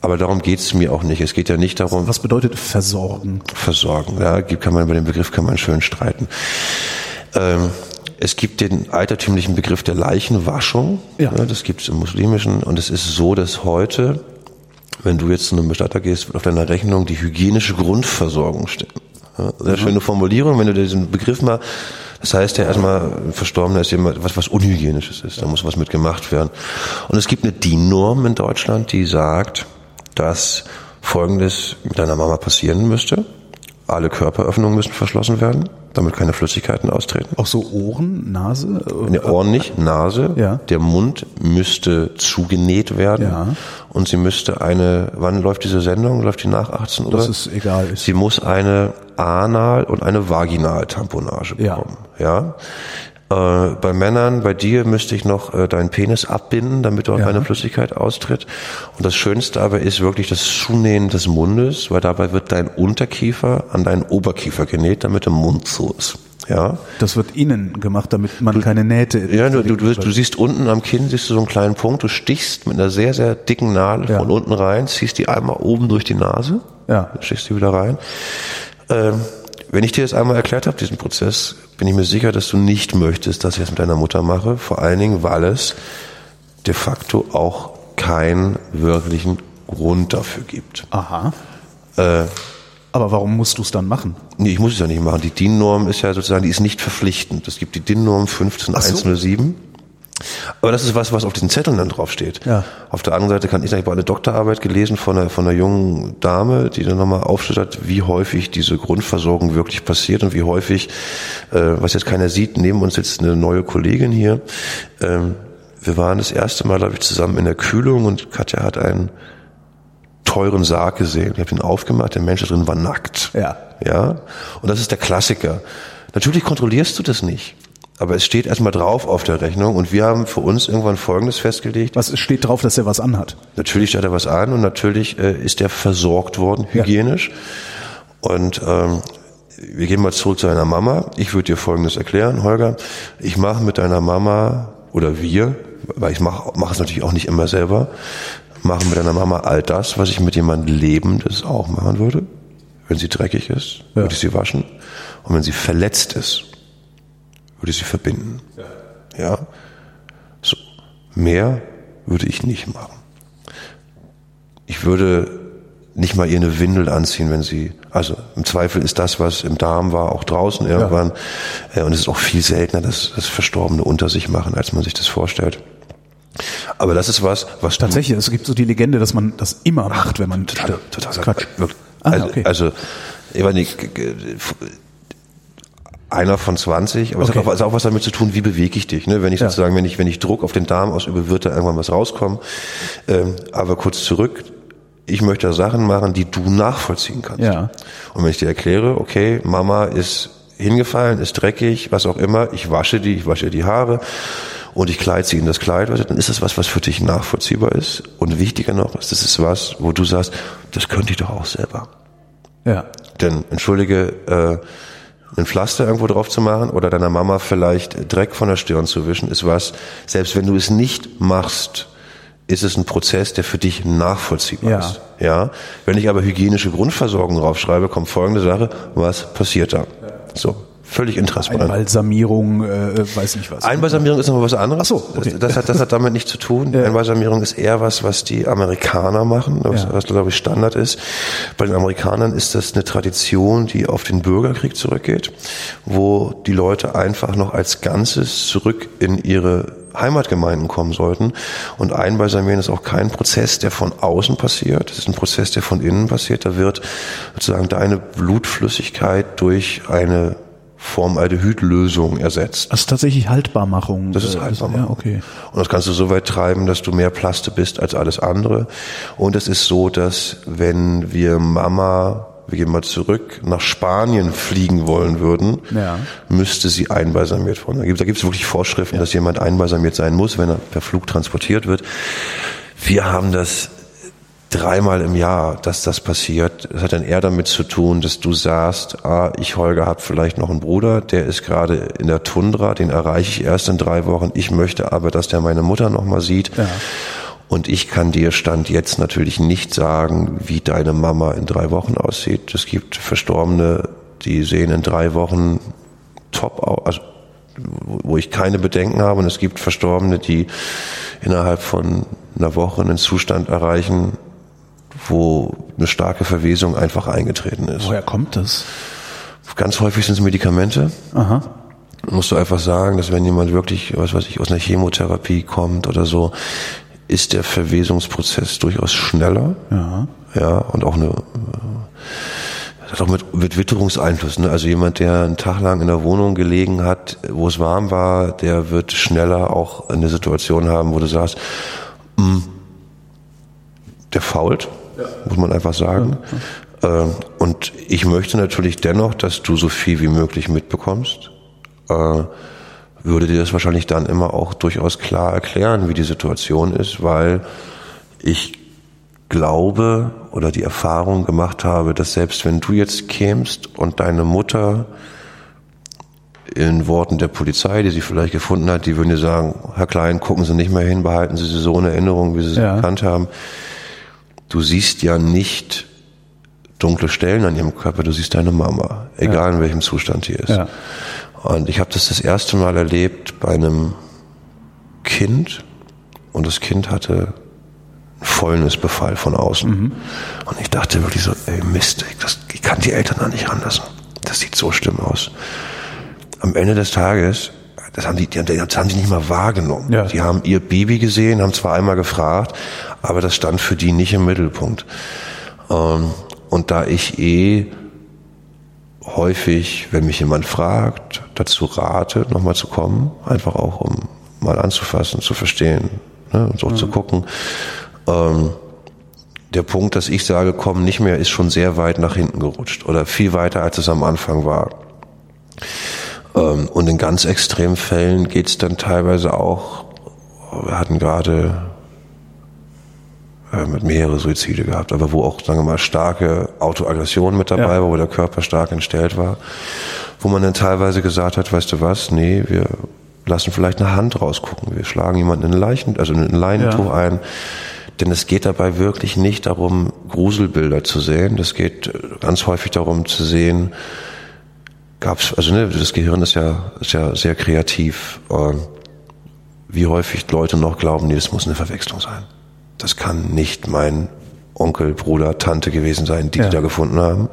aber darum geht's mir auch nicht. Es geht ja nicht darum, Was bedeutet versorgen? versorgen. Ja, kann man über den Begriff kann man schön streiten. Ähm, es gibt den altertümlichen Begriff der Leichenwaschung. Ja. das gibt es im Muslimischen und es ist so, dass heute, wenn du jetzt zu einem Bestatter gehst, wird auf deiner Rechnung die hygienische Grundversorgung stehen. Ja, sehr schöne Formulierung, wenn du diesen Begriff mal, das heißt ja erstmal, Verstorbener ist jemand, was, was Unhygienisches ist, da muss was mit gemacht werden. Und es gibt eine DIN-Norm in Deutschland, die sagt, dass Folgendes mit deiner Mama passieren müsste. Alle Körperöffnungen müssen verschlossen werden, damit keine Flüssigkeiten austreten. Auch so Ohren, Nase? Nee, Ohren nicht, Nase. Ja. Der Mund müsste zugenäht werden. Ja. Und sie müsste eine, wann läuft diese Sendung? Läuft die nach 18 Uhr? Das ist egal. Ist Sie muss eine Anal- und eine Vaginaltamponage Ja. bekommen. Ja. Äh, bei Männern, bei dir müsste ich noch äh, deinen Penis abbinden, damit dort Ja. keine Flüssigkeit austritt. Und das Schönste aber ist wirklich das Zunähen des Mundes, weil dabei wird dein Unterkiefer an deinen Oberkiefer genäht, damit der Mund zu ist. Ja. das wird innen gemacht, damit man keine Nähte. Ja, du, du, du, du siehst unten am Kinn, siehst du so einen kleinen Punkt, du stichst mit einer sehr, sehr dicken Nadel Ja. von unten rein, ziehst die einmal oben durch die Nase, Ja. stichst die wieder rein. Ähm, wenn ich dir das einmal erklärt habe, diesen Prozess, bin ich mir sicher, dass du nicht möchtest, dass ich das mit deiner Mutter mache, vor allen Dingen, weil es de facto auch keinen wirklichen Grund dafür gibt. Aha. Äh, Aber warum musst du es dann machen? Nee, ich muss es ja nicht machen. Die DIN-Norm ist ja sozusagen, die ist nicht verpflichtend. Es gibt die DIN-Norm 15107. Aber das ist was, was auf diesen Zetteln dann draufsteht. Ja. Auf der anderen Seite kann ich sagen, ich habe eine Doktorarbeit gelesen von einer, von einer jungen Dame, die dann nochmal aufschlüsselt, wie häufig diese Grundversorgung wirklich passiert und wie häufig, äh, was jetzt keiner sieht, neben uns sitzt eine neue Kollegin hier. Ähm, wir waren das erste Mal, glaube ich, zusammen in der Kühlung und Katja hat einen teuren Sarg gesehen. Ich habe ihn aufgemacht, der Mensch da drin war nackt. Ja. Ja. Und das ist der Klassiker. Natürlich kontrollierst du das nicht. Aber es steht erstmal drauf auf der Rechnung und wir haben für uns irgendwann Folgendes festgelegt. Was steht drauf, dass er was anhat? Natürlich hat er was an und natürlich äh, ist er versorgt worden, hygienisch. Und ähm, wir gehen mal zurück zu deiner Mama. Ich würde dir Folgendes erklären, Holger. Ich mache mit deiner Mama oder wir, weil ich mache mach es natürlich auch nicht immer selber, machen mit deiner Mama all das, was ich mit jemandem Lebendes auch machen würde. Wenn sie dreckig ist, Ja. würde ich sie waschen. Und wenn sie verletzt ist, würde sie verbinden. Ja. So. Mehr würde ich nicht machen. Ich würde nicht mal ihr eine Windel anziehen, wenn sie, also im Zweifel ist das, was im Darm war, auch draußen irgendwann. Äh, Und es ist auch viel seltener, dass das Verstorbene unter sich machen, als man sich das vorstellt. Aber das ist was, was Tatsächlich, es gibt so die Legende, dass man das immer macht, wenn man total, total Quatsch. Wirklich. Ah, also, okay. also, ich meine, einer von 20, aber es Okay. hat auch, es hat auch was damit zu tun, wie bewege ich dich. Ne? Wenn ich Ja. sozusagen, wenn ich, wenn ich Druck auf den Darm ausübe, wird da irgendwann was rauskommen. Ähm, aber kurz zurück, ich möchte Sachen machen, die du nachvollziehen kannst. Ja. Und wenn ich dir erkläre, okay, Mama ist hingefallen, ist dreckig, was auch immer, ich wasche die, ich wasche die Haare und ich kleide sie in das Kleid, weißt du, dann ist das was, was für dich nachvollziehbar ist. Und wichtiger noch, ist, das ist was, wo du sagst, das könnte ich doch auch selber. Ja. Denn, entschuldige, äh, ein Pflaster irgendwo drauf zu machen oder deiner Mama vielleicht Dreck von der Stirn zu wischen, ist was, selbst wenn du es nicht machst, ist es ein Prozess, der für dich nachvollziehbar Ja. ist. Ja. Wenn ich aber hygienische Grundversorgung draufschreibe, kommt folgende Sache, was passiert da? So. Völlig intransparent. Einbalsamierung, äh, weiß nicht was. Einbalsamierung ist noch was anderes. Ach so, okay. das, das, hat, das hat damit nichts zu tun. Einbalsamierung ist eher was, was die Amerikaner machen, was, Ja. was glaube ich Standard ist. Bei den Amerikanern ist das eine Tradition, die auf den Bürgerkrieg zurückgeht, wo die Leute einfach noch als Ganzes zurück in ihre Heimatgemeinden kommen sollten. Und Einbalsamieren ist auch kein Prozess, der von außen passiert. Das ist ein Prozess, der von innen passiert. Da wird sozusagen deine Blutflüssigkeit durch eine Formaldehydlösung ersetzt. Das ist tatsächlich Haltbarmachung. Das ist Äh, Haltbarmachung. Ja, okay. Und das kannst du so weit treiben, dass du mehr Plaste bist als alles andere. Und es ist so, dass wenn wir Mama, wir gehen mal zurück, nach Spanien fliegen wollen würden, Ja. müsste sie einbalsamiert worden. Da gibt gibt's wirklich Vorschriften, dass jemand einbalsamiert sein muss, wenn er per Flug transportiert wird. Wir haben das dreimal im Jahr, dass das passiert. Das hat dann eher damit zu tun, dass du sagst, ah, ich Holger habe vielleicht noch einen Bruder, der ist gerade in der Tundra, den erreiche ich erst in drei Wochen. Ich möchte aber, dass der meine Mutter noch mal sieht. Ja. Und ich kann dir Stand jetzt natürlich nicht sagen, wie deine Mama in drei Wochen aussieht. Es gibt Verstorbene, die sehen in drei Wochen top aus, also wo ich keine Bedenken habe. Und es gibt Verstorbene, die innerhalb von einer Woche einen Zustand erreichen, wo eine starke Verwesung einfach eingetreten ist. Woher kommt das? Ganz häufig sind es Medikamente. Aha. Musst du einfach sagen, dass wenn jemand wirklich, was weiß ich, aus einer Chemotherapie kommt oder so, ist der Verwesungsprozess durchaus schneller. Ja. Ja, und auch eine, äh, das hat auch mit, mit Witterungseinfluss. Ne? Also jemand, der einen Tag lang in der Wohnung gelegen hat, wo es warm war, der wird schneller auch eine Situation haben, wo du sagst, mm, der fault, muss man einfach sagen. Äh, Und ich möchte natürlich dennoch, dass du so viel wie möglich mitbekommst. Äh, Würde dir das wahrscheinlich dann immer auch durchaus klar erklären, wie die Situation ist, weil ich glaube oder die Erfahrung gemacht habe, dass selbst wenn du jetzt kämst und deine Mutter in Worten der Polizei, die sie vielleicht gefunden hat, die würden dir sagen, Herr Klein, gucken Sie nicht mehr hin, behalten Sie sie so in Erinnerung, wie Sie sie Ja. gekannt haben. Du siehst ja nicht dunkle Stellen an ihrem Körper, du siehst deine Mama, egal in welchem Zustand sie ist. Ja. Und ich habe das das erste Mal erlebt bei einem Kind und das Kind hatte einen Fäulnisbefall von außen. Und ich dachte wirklich so, ey Mist, ich, das, ich kann die Eltern da nicht ranlassen. Das sieht so schlimm aus. Am Ende des Tages das haben die, das haben die nicht mal wahrgenommen. Ja. Die haben ihr Baby gesehen, haben zwar einmal gefragt, aber das stand für die nicht im Mittelpunkt. Ähm, und da ich eh häufig, wenn mich jemand fragt, dazu rate, nochmal zu kommen, einfach auch um mal anzufassen, zu verstehen ne, und so mhm. zu gucken. Ähm, der Punkt, dass ich sage, komm nicht mehr, ist schon sehr weit nach hinten gerutscht oder viel weiter, als es am Anfang war. Ähm, und in ganz extremen Fällen geht es dann teilweise auch, wir hatten gerade äh, mit mehrere Suizide gehabt, aber wo auch, sagen wir mal, starke Autoaggression mit dabei ja. war, wo der Körper stark entstellt war, wo man dann teilweise gesagt hat, weißt du was, nee, wir lassen vielleicht eine Hand rausgucken, wir schlagen jemanden in ein Leichen, also in ein Leinentuch ja. ein, denn es geht dabei wirklich nicht darum, Gruselbilder zu sehen, das geht ganz häufig darum zu sehen, gab's, also ne, das Gehirn ist ja, ist ja sehr kreativ, äh, wie häufig Leute noch glauben, nee, das muss eine Verwechslung sein. Das kann nicht mein Onkel, Bruder, Tante gewesen sein, die ja. die da gefunden haben.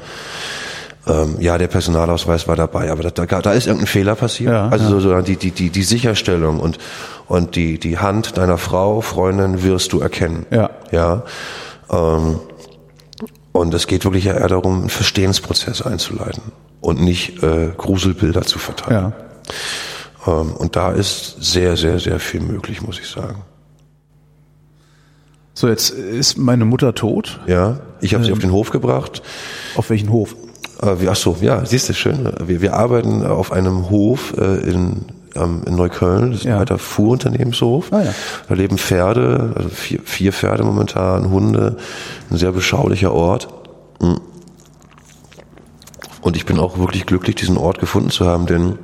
Ähm, ja, der Personalausweis war dabei, aber da, da, da ist irgendein Fehler passiert. Ja, also ja. so, die, die, die, die Sicherstellung und, und die, die Hand deiner Frau, Freundin wirst du erkennen. Ja. Ja. Ähm, und es geht wirklich eher darum, einen Verstehensprozess einzuleiten und nicht äh, Gruselbilder zu verteilen. Ja. Ähm, und da ist sehr, sehr, sehr viel möglich, muss ich sagen. So, jetzt ist meine Mutter tot. Ja, ich habe ähm, sie auf den Hof gebracht. Auf welchen Hof? Äh, ach so, ja, siehst du, schön. Wir, wir arbeiten auf einem Hof äh, in, ähm, in Neukölln, das ist ja. ein alter Fuhrunternehmenshof. Ah, ja. Da leben Pferde, also vier, vier Pferde momentan, Hunde, ein sehr beschaulicher Ort. Hm. Und ich bin auch wirklich glücklich, diesen Ort gefunden zu haben, denn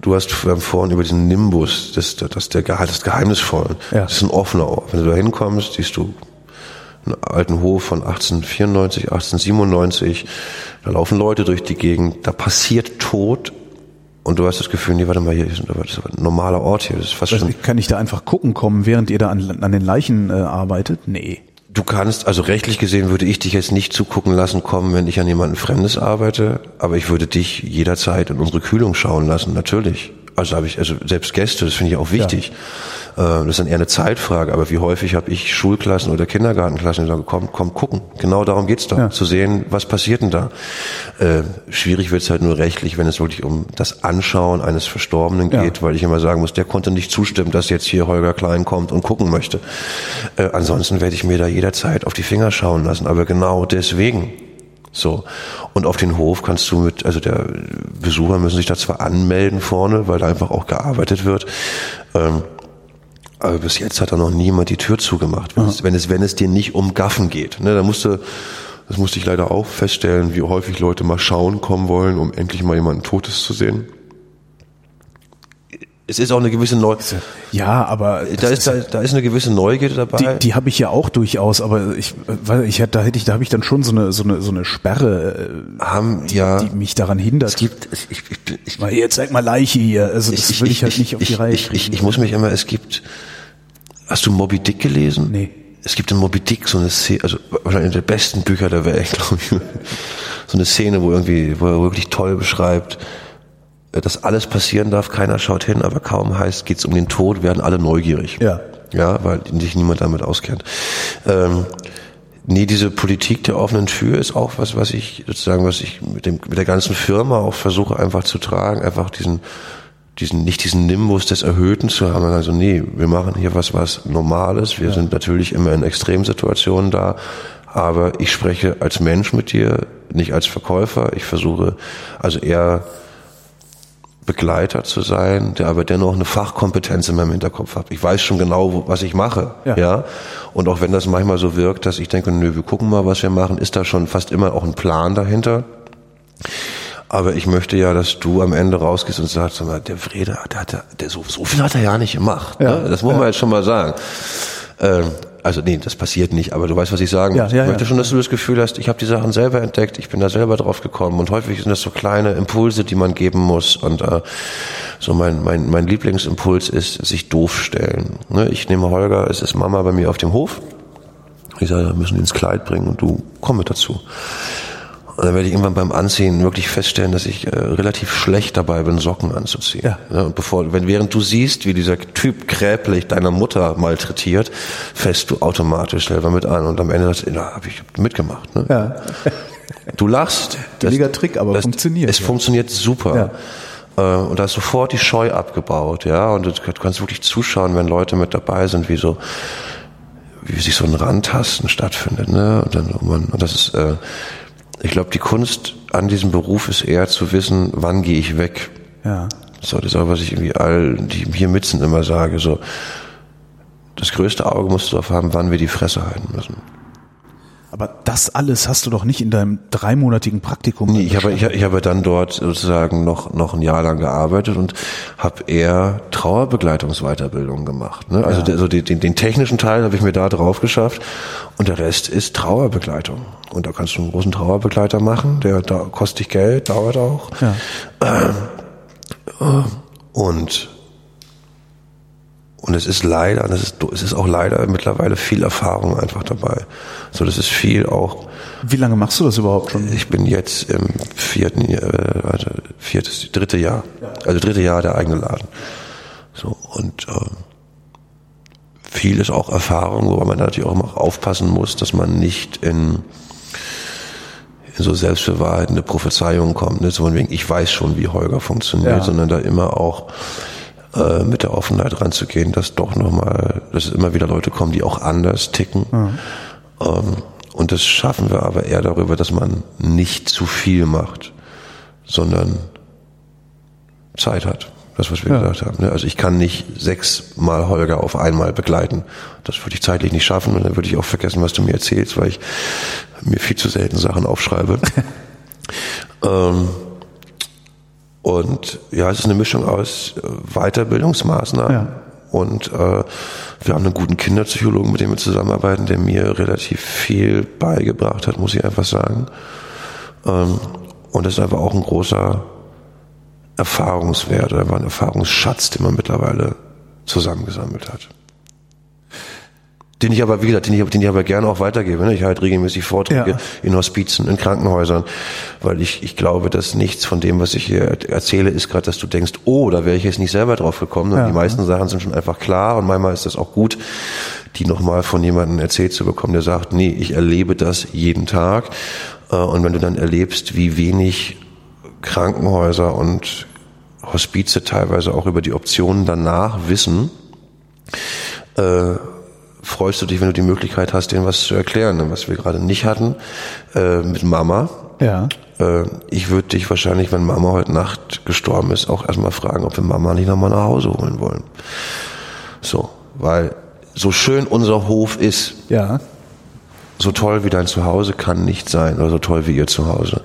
du hast vorhin über diesen Nimbus, das, das, der, das Geheimnisvollen. Ja. Das ist ein offener Ort. Wenn du da hinkommst, siehst du einen alten Hof von 1894, 1897. Da laufen Leute durch die Gegend, da passiert Tod und du hast das Gefühl, nee, warte mal, hier ist ein normaler Ort hier. Das ist fast schon kann ich da einfach gucken kommen, während ihr da an, an den Leichen äh, arbeitet? Nee. Du kannst, also rechtlich gesehen würde ich dich jetzt nicht zugucken lassen kommen, wenn ich an jemanden Fremdes arbeite, aber ich würde dich jederzeit in unsere Kühlung schauen lassen, natürlich. Also habe ich, also selbst Gäste, das finde ich auch wichtig. Ja. Äh, das ist dann eher eine Zeitfrage, aber wie häufig habe ich Schulklassen oder Kindergartenklassen, die sagen, komm, komm, gucken. Genau darum geht's doch, ja. zu sehen, was passiert denn da. Äh, schwierig wird's halt nur rechtlich, wenn es wirklich um das Anschauen eines Verstorbenen geht, ja. weil ich immer sagen muss, der konnte nicht zustimmen, dass jetzt hier Holger Klein kommt und gucken möchte. Äh, ansonsten werde ich mir da jederzeit auf die Finger schauen lassen, aber genau deswegen so. Und auf den Hof kannst du mit, also der Besucher müssen sich da zwar anmelden vorne, weil da einfach auch gearbeitet wird. Ähm, aber bis jetzt hat da noch niemand die Tür zugemacht, wenn, es, wenn es, wenn es dir nicht um Gaffen geht. Ne, da musste, das musste ich leider auch feststellen, wie häufig Leute mal schauen kommen wollen, um endlich mal jemanden Totes zu sehen es ist auch eine gewisse Neugierde. Ja, aber da ist, da, da ist eine gewisse Neugierde dabei. Die, die habe ich ja auch durchaus, aber ich, weil ich da hätte ich, da habe ich dann schon so eine so eine so eine Sperre, äh, haben ja, die mich daran hindert. Es gibt, ich, ich, ich, mal hier zeig mal Leiche hier, also das ich, will ich, halt nicht auf die Reihe ich, ich, ich muss mich immer, es gibt, hast du Moby Dick gelesen? Nee. Es gibt in Moby Dick so eine Szene, also wahrscheinlich der besten Bücher der Welt, glaube ich, so eine Szene, wo irgendwie, wo er wirklich toll beschreibt dass alles passieren darf, keiner schaut hin, aber kaum heißt, geht's um den Tod, werden alle neugierig. Ja. Ja, weil sich niemand damit auskennt. Ähm, nee, diese Politik der offenen Tür ist auch was, was ich sozusagen, was ich mit, dem, mit der ganzen Firma auch versuche einfach zu tragen, einfach diesen diesen, nicht diesen Nimbus des Erhöhten zu haben, also nee, wir machen hier was, was Normales, wir ja. sind natürlich immer in Extremsituationen da, aber ich spreche als Mensch mit dir, nicht als Verkäufer, ich versuche also eher Begleiter zu sein, der aber dennoch eine Fachkompetenz in meinem Hinterkopf hat. Ich weiß schon genau, was ich mache. Ja. ja. Und auch wenn das manchmal so wirkt, dass ich denke, nö, wir gucken mal, was wir machen, ist da schon fast immer auch ein Plan dahinter. Aber ich möchte ja, dass du am Ende rausgehst und sagst, mal, der Frede, der, hat, der so, so viel hat er ja nicht gemacht. Ja. Ne? Das muss man jetzt schon mal sagen. Ähm, also nee, das passiert nicht, aber du weißt, was ich sagen ja, ja, Ich möchte ja. schon, dass du das Gefühl hast, ich habe die Sachen selber entdeckt, ich bin da selber drauf gekommen und häufig sind das so kleine Impulse, die man geben muss und äh, so mein, mein, mein Lieblingsimpuls ist, sich doof stellen. Ne? Ich nehme Holger, es ist Mama bei mir auf dem Hof. Ich sage, wir müssen ihn ins Kleid bringen und du komm mit dazu. Und dann werde ich irgendwann beim Anziehen wirklich feststellen, dass ich äh, relativ schlecht dabei bin, Socken anzuziehen. Ja. Ja, und bevor, wenn während du siehst, wie dieser Typ kräblich deiner Mutter malträtiert, fällst du automatisch selber mit an und am Ende sagst du, na, habe ich mitgemacht. Ne? Ja. Du lachst. Billiger Trick, aber das, funktioniert, Es ja. funktioniert super. Äh, Und da ist sofort die Scheu abgebaut, ja. Und du kannst wirklich zuschauen, wenn Leute mit dabei sind, wie so, wie sich so ein Randtasten stattfindet, ne? Und dann, und man, und das ist, äh, ich glaube, die Kunst an diesem Beruf ist eher zu wissen, wann gehe ich weg. Ja. So, das ist auch, was ich irgendwie all, die hier mit sind, immer sage, so, das größte Auge musst du darauf haben, wann wir die Fresse halten müssen. Aber das alles hast du doch nicht in deinem dreimonatigen Praktikum. Nee, ich habe, ich, ich habe dann dort sozusagen noch, noch ein Jahr lang gearbeitet und habe eher Trauerbegleitungsweiterbildung gemacht. Ne? Also Ja. der, so den, den, den technischen Teil habe ich mir da drauf geschafft und der Rest ist Trauerbegleitung. Und da kannst du einen großen Trauerbegleiter machen, der da kostet dich Geld, dauert auch. Ja. Und und es ist leider, das ist, es ist auch leider mittlerweile viel Erfahrung einfach dabei. So, das ist viel auch Wie lange machst du das überhaupt schon? Ich bin jetzt im vierten, äh, also viertes, dritte Jahr, also dritte Jahr der eigene Laden. So und äh, viel ist auch Erfahrung, wobei man natürlich auch immer aufpassen muss, dass man nicht in, in so selbstbewahrheitende Prophezeiungen kommt. Ne? So von wegen, ich weiß schon, wie Holger funktioniert, Ja. sondern da immer auch äh, mit der Offenheit ranzugehen, dass doch nochmal, dass immer wieder Leute kommen, die auch anders ticken. Ähm, und das schaffen wir aber eher darüber, dass man nicht zu viel macht, sondern Zeit hat. Das, was wir Ja. gesagt haben. ne? Also ich kann nicht sechsmal Holger auf einmal begleiten. Das würde ich zeitlich nicht schaffen und dann würde ich auch vergessen, was du mir erzählst, weil ich mir viel zu selten Sachen aufschreibe. ähm, und ja, es ist eine Mischung aus äh, Weiterbildungsmaßnahmen Ja. und äh, wir haben einen guten Kinderpsychologen, mit dem wir zusammenarbeiten, der mir relativ viel beigebracht hat, muss ich einfach sagen. Ähm, und das ist einfach auch ein großer Erfahrungswert oder war ein Erfahrungsschatz, den man mittlerweile zusammengesammelt hat. Den ich aber, wie gesagt, den ich, den ich aber gerne auch weitergebe. Ne? Ich halte regelmäßig Vorträge Ja. in Hospizen, in Krankenhäusern, weil ich, ich glaube, dass nichts von dem, was ich hier erzähle, ist gerade, dass du denkst, oh, da wäre ich jetzt nicht selber drauf gekommen. Und Ja. die meisten Sachen sind schon einfach klar und manchmal ist das auch gut, die nochmal von jemandem erzählt zu bekommen, der sagt, nee, ich erlebe das jeden Tag. Äh, Und wenn du dann erlebst, wie wenig Krankenhäuser und Hospize teilweise auch über die Optionen danach wissen, äh, freust du dich, wenn du die Möglichkeit hast, denen was zu erklären. Und was wir gerade nicht hatten, äh, mit Mama. Ja. Äh, ich würde dich wahrscheinlich, wenn Mama heute Nacht gestorben ist, auch erstmal fragen, ob wir Mama nicht nochmal nach Hause holen wollen. So, weil so schön unser Hof ist, Ja. so toll wie dein Zuhause kann nicht sein oder so toll wie ihr Zuhause.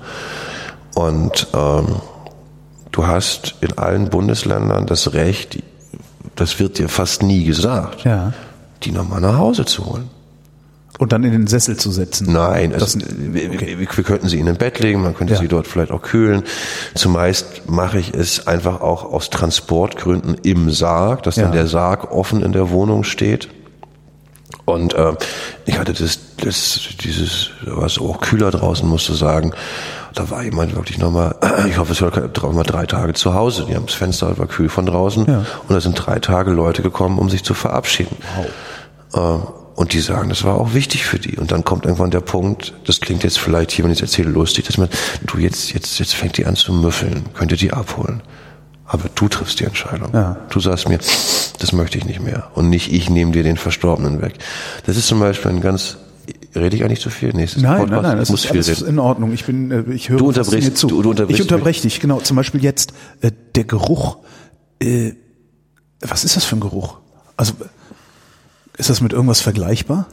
Und ähm, du hast in allen Bundesländern das Recht, das wird dir fast nie gesagt, Ja. Die nochmal nach Hause zu holen. Und dann in den Sessel zu setzen. Nein, Das- also, wir, wir, wir könnten sie in ein Bett legen, man könnte Ja. sie dort vielleicht auch kühlen. Zumeist mache ich es einfach auch aus Transportgründen im Sarg, dass Ja. dann der Sarg offen in der Wohnung steht. Und äh, ich hatte das, das dieses, da war es auch kühler draußen, musst du sagen. Da war jemand wirklich nochmal, ich hoffe, es war mal drei Tage zu Hause. Die haben das Fenster war kühl von draußen. Ja. Und da sind drei Tage Leute gekommen, um sich zu verabschieden. Äh, Und die sagen, das war auch wichtig für die. Und dann kommt irgendwann der Punkt, das klingt jetzt vielleicht hier, wenn ich es erzähle, lustig, dass man, du jetzt, jetzt, jetzt fängt die an zu müffeln, könnt ihr die abholen. Aber du triffst die Entscheidung. Ja. Du sagst mir, das möchte ich nicht mehr. Und nicht ich nehme dir den Verstorbenen weg. Das ist zum Beispiel ein ganz, rede ich eigentlich zu viel? Nächstes Nein, nein, nein, ich das muss ist viel alles reden. in Ordnung. Ich bin, äh, ich höre Du unterbrichst- dir zu. du- du unterbrichst ich unterbreche dich, genau. Zum Beispiel jetzt äh, der Geruch. Äh, was ist das für ein Geruch? Also ist das mit irgendwas vergleichbar?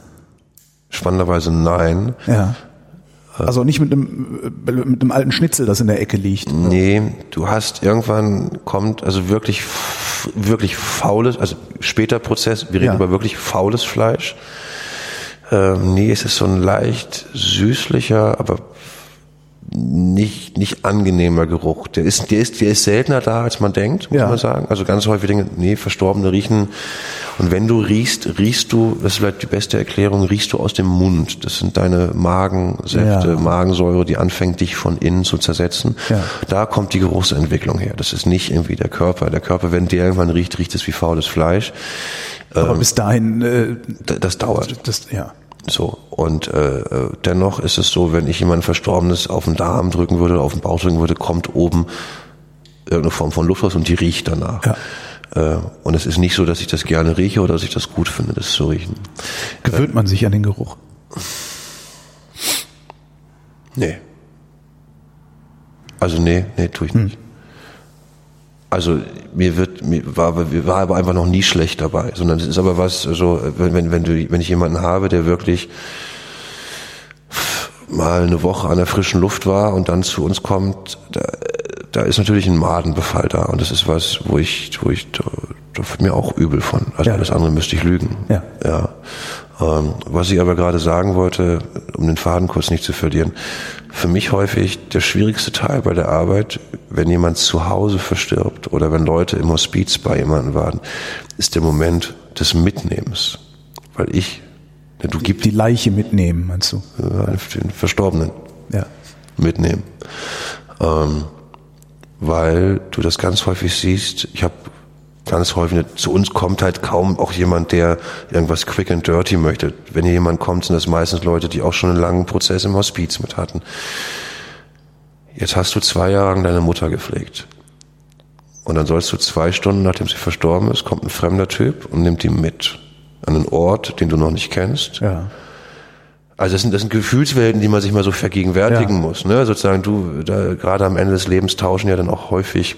Spannenderweise nein. Ja. Also nicht mit einem äh, mit einem alten Schnitzel, das in der Ecke liegt. Nee, du hast irgendwann kommt also wirklich wirklich faules, also später Prozess, wir reden Ja. über wirklich faules Fleisch. Ähm, nee, es ist so ein leicht süßlicher, aber nicht nicht angenehmer Geruch. Der ist der ist der ist seltener da, als man denkt, muss Ja. man sagen. Also ganz häufig denken, nee, Verstorbene riechen Und wenn du riechst, riechst du, das ist vielleicht die beste Erklärung, riechst du aus dem Mund. Das sind deine Magensäfte, Ja. Magensäure, die anfängt, dich von innen zu zersetzen. Ja. Da kommt die Geruchsentwicklung her. Das ist nicht irgendwie der Körper. Der Körper, wenn der irgendwann riecht, riecht es wie faules Fleisch. Aber bis dahin, äh, D- Das dauert. das, ja. So. Und äh, äh, dennoch ist es so, wenn ich jemand Verstorbenes auf den Darm drücken würde oder auf den Bauch drücken würde, kommt oben irgendeine Form von Luft raus und die riecht danach. Ja. Äh, und es ist nicht so, dass ich das gerne rieche oder dass ich das gut finde, das zu riechen. Gewöhnt man sich an den Geruch. Nee. Also nee, nee, tue ich nicht. Also mir wird mir war, war aber einfach noch nie schlecht dabei, sondern es ist aber was so wenn wenn wenn du wenn ich jemanden habe, der wirklich mal eine Woche an der frischen Luft war und dann zu uns kommt, da, da ist natürlich ein Madenbefall da und das ist was, wo ich wo ich da, da wird mir auch übel von. Also Ja. alles andere müsste ich lügen. Ja. Ja. Ähm, was ich aber gerade sagen wollte, um den Faden kurz nicht zu verlieren, für mich häufig der schwierigste Teil bei der Arbeit, wenn jemand zu Hause verstirbt oder wenn Leute im Hospiz bei jemandem waren, ist der Moment des Mitnehmens. Weil ich, ja, du gibst Die Leiche mitnehmen, meinst du? äh, den Verstorbenen Ja. mitnehmen. Ähm, weil du das ganz häufig siehst, ich habe ganz häufig, zu uns kommt halt kaum auch jemand, der irgendwas quick and dirty möchte. Wenn hier jemand kommt, sind das meistens Leute, die auch schon einen langen Prozess im Hospiz mit hatten. Jetzt hast du zwei Jahre lang deine Mutter gepflegt. Und dann sollst du zwei Stunden, nachdem sie verstorben ist, kommt ein fremder Typ und nimmt die mit. An einen Ort, den du noch nicht kennst. Ja. Also das sind, das sind Gefühlswelten, die man sich mal so vergegenwärtigen Ja. muss. Ne? Sozusagen du, da, gerade am Ende des Lebens tauschen ja dann auch häufig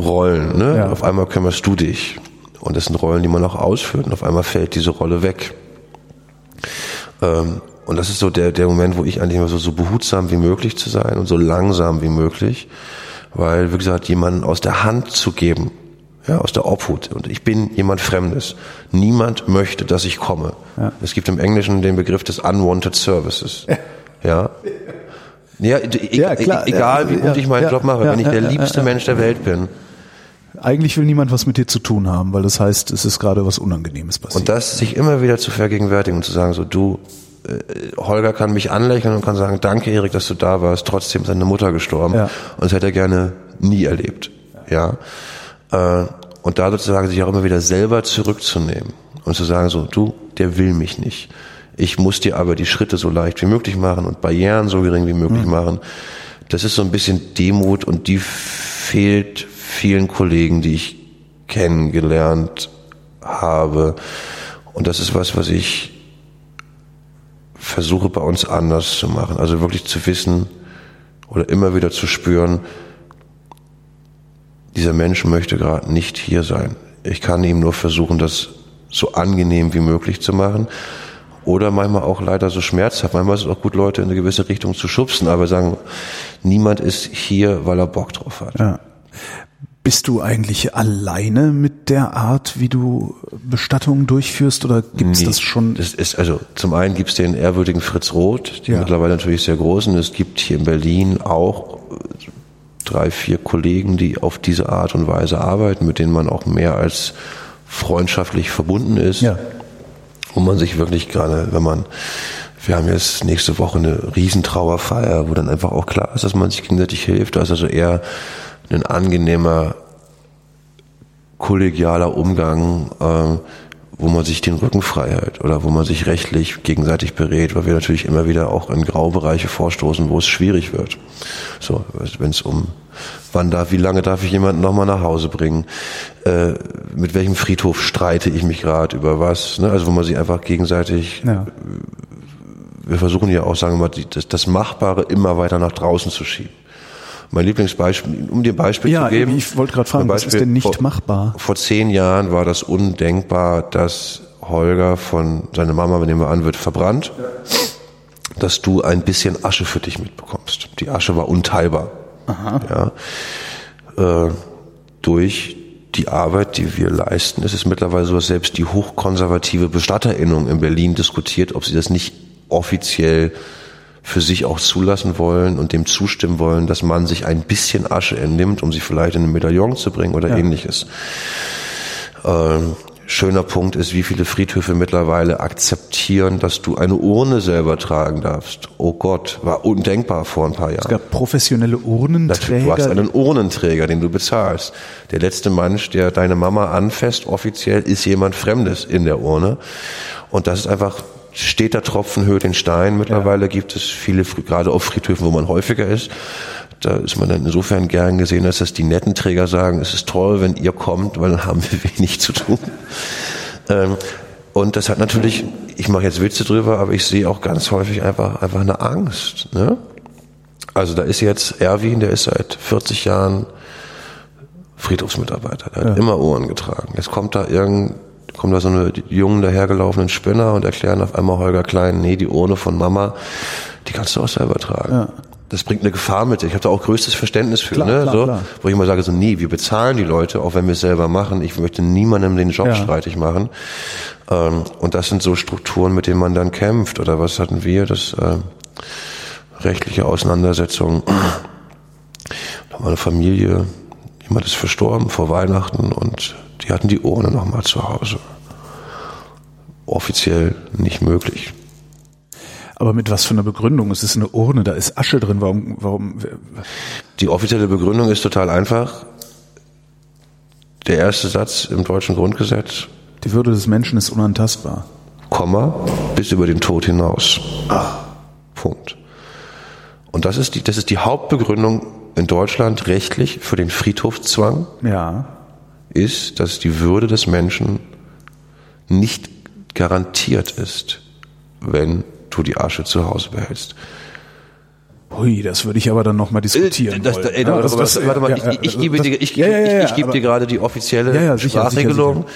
Rollen. Ne? Ja. Auf einmal kümmerst du dich. Und das sind Rollen, die man auch ausführt. Und auf einmal fällt diese Rolle weg. Ähm, und das ist so der, der Moment, wo ich eigentlich immer so, so behutsam wie möglich zu sein und so langsam wie möglich. Weil, wie gesagt, jemanden aus der Hand zu geben, ja, aus der Obhut. Und ich bin jemand Fremdes. Niemand möchte, dass ich komme. Ja. Es gibt im Englischen den Begriff des Unwanted Services. Ja. Ja, e Ja, klar. egal wie gut ich meinen Job mache, wenn ich der liebste Mensch der Welt bin. Eigentlich will niemand was mit dir zu tun haben, weil das heißt, es ist gerade was Unangenehmes passiert. Und das sich immer wieder zu vergegenwärtigen und zu sagen, so du, äh, Holger kann mich anlächeln und kann sagen, danke Erik, dass du da warst, trotzdem ist seine Mutter gestorben. Ja. Und das hätte er gerne nie erlebt. Ja. Äh, Und da sozusagen sich auch immer wieder selber zurückzunehmen und zu sagen, so du, der will mich nicht. Ich muss dir aber die Schritte so leicht wie möglich machen und Barrieren so gering wie möglich machen. Das ist so ein bisschen Demut und die fehlt vielen Kollegen, die ich kennengelernt habe. Und das ist was, was ich versuche bei uns anders zu machen. Also wirklich zu wissen oder immer wieder zu spüren, dieser Mensch möchte gerade nicht hier sein. Ich kann ihm nur versuchen, das so angenehm wie möglich zu machen. Oder manchmal auch leider so schmerzhaft. Manchmal ist es auch gut, Leute in eine gewisse Richtung zu schubsen, aber sagen, niemand ist hier, weil er Bock drauf hat. Ja. Bist du eigentlich alleine mit der Art, wie du Bestattungen durchführst, oder gibt's Nee, das schon? Das ist, also zum einen gibt's den ehrwürdigen Fritz Roth, die Ja. mittlerweile natürlich sehr groß sind. Es gibt hier in Berlin auch drei, vier Kollegen, die auf diese Art und Weise arbeiten, mit denen man auch mehr als freundschaftlich verbunden ist. Ja. Wo man sich wirklich gerade, wenn man, wir haben jetzt nächste Woche eine Riesentrauerfeier, wo dann einfach auch klar ist, dass man sich gegenseitig hilft. Ist also eher ein angenehmer, kollegialer Umgang, äh, wo man sich den Rücken frei hält oder wo man sich rechtlich gegenseitig berät, weil wir natürlich immer wieder auch in Graubereiche vorstoßen, wo es schwierig wird. So, wenn es um wann darf, wie lange darf ich jemanden nochmal nach Hause bringen, äh, mit welchem Friedhof streite ich mich gerade über was, ne? also wo man sich einfach gegenseitig Ja. wir versuchen ja auch, sagen wir mal, das, das Machbare immer weiter nach draußen zu schieben. Mein Lieblingsbeispiel, um dir ein Beispiel Ja, zu geben. ich wollte gerade fragen, ein was ist denn nicht vor, machbar? Vor zehn Jahren war das undenkbar, dass Holger von seiner Mama, nehmen wir an, wird verbrannt, dass du ein bisschen Asche für dich mitbekommst. Die Asche war unteilbar. Ja. Äh, durch die Arbeit, die wir leisten, ist es mittlerweile so, dass selbst die hochkonservative Bestatterinnung in Berlin diskutiert, ob sie das nicht offiziell für sich auch zulassen wollen und dem zustimmen wollen, dass man sich ein bisschen Asche entnimmt, um sie vielleicht in ein Medaillon zu bringen oder ähnliches. Ähm, schöner Punkt ist, wie viele Friedhöfe mittlerweile akzeptieren, dass du eine Urne selber tragen darfst. Oh Gott, war undenkbar vor ein paar Jahren. Es gab professionelle Urnenträger. Du hast einen Urnenträger, den du bezahlst. Der letzte Mensch, der deine Mama anfasst, offiziell, ist jemand Fremdes in der Urne. Und das ist einfach steter Tropfen höht den Stein. Mittlerweile ja. gibt es viele, gerade auf Friedhöfen, wo man häufiger ist. Da ist man dann insofern gern gesehen, dass das die netten Träger sagen, es ist toll, wenn ihr kommt, weil dann haben wir wenig zu tun. Ähm, und das hat natürlich, ich mache jetzt Witze drüber, aber ich sehe auch ganz häufig einfach, einfach eine Angst. Ne? Also da ist jetzt Erwin, der ist seit 40 Jahren Friedhofsmitarbeiter, der ja. hat immer Ohren getragen. Jetzt kommt da irgendein kommen da so eine jungen dahergelaufenen Spinner und erklären auf einmal Holger Klein, nee, die Urne von Mama, die kannst du auch selber tragen. Ja. Das bringt eine Gefahr mit. Ich habe da auch größtes Verständnis für, klar, ne? Klar, so, klar. wo ich immer sage, so nee, wir bezahlen die Leute, auch wenn wir es selber machen. Ich möchte niemandem den Job ja. streitig machen. Ähm, und das sind so Strukturen, mit denen man dann kämpft. Oder was hatten wir? Das äh, rechtliche Auseinandersetzungen. Da war eine Familie, jemand ist verstorben vor Weihnachten und die hatten die Urne nochmal zu Hause. Offiziell nicht möglich. Aber mit was für einer Begründung? Es ist eine Urne, da ist Asche drin. Warum, warum? Die offizielle Begründung ist total einfach. Der erste Satz im deutschen Grundgesetz. Die Würde des Menschen ist unantastbar. Komma, bis über den Tod hinaus. Ach. Punkt. Und das ist die, das ist die Hauptbegründung in Deutschland rechtlich für den Friedhofszwang. Ja ist, dass die Würde des Menschen nicht garantiert ist, wenn du die Asche zu Hause behältst. Hui, das würde ich aber dann nochmal diskutieren. Das, das, ey, ja, das, das, warte mal, ja, ich, ich, gebe dir, ich, ja, ich, ich gebe dir gerade die offizielle Sprachregelung.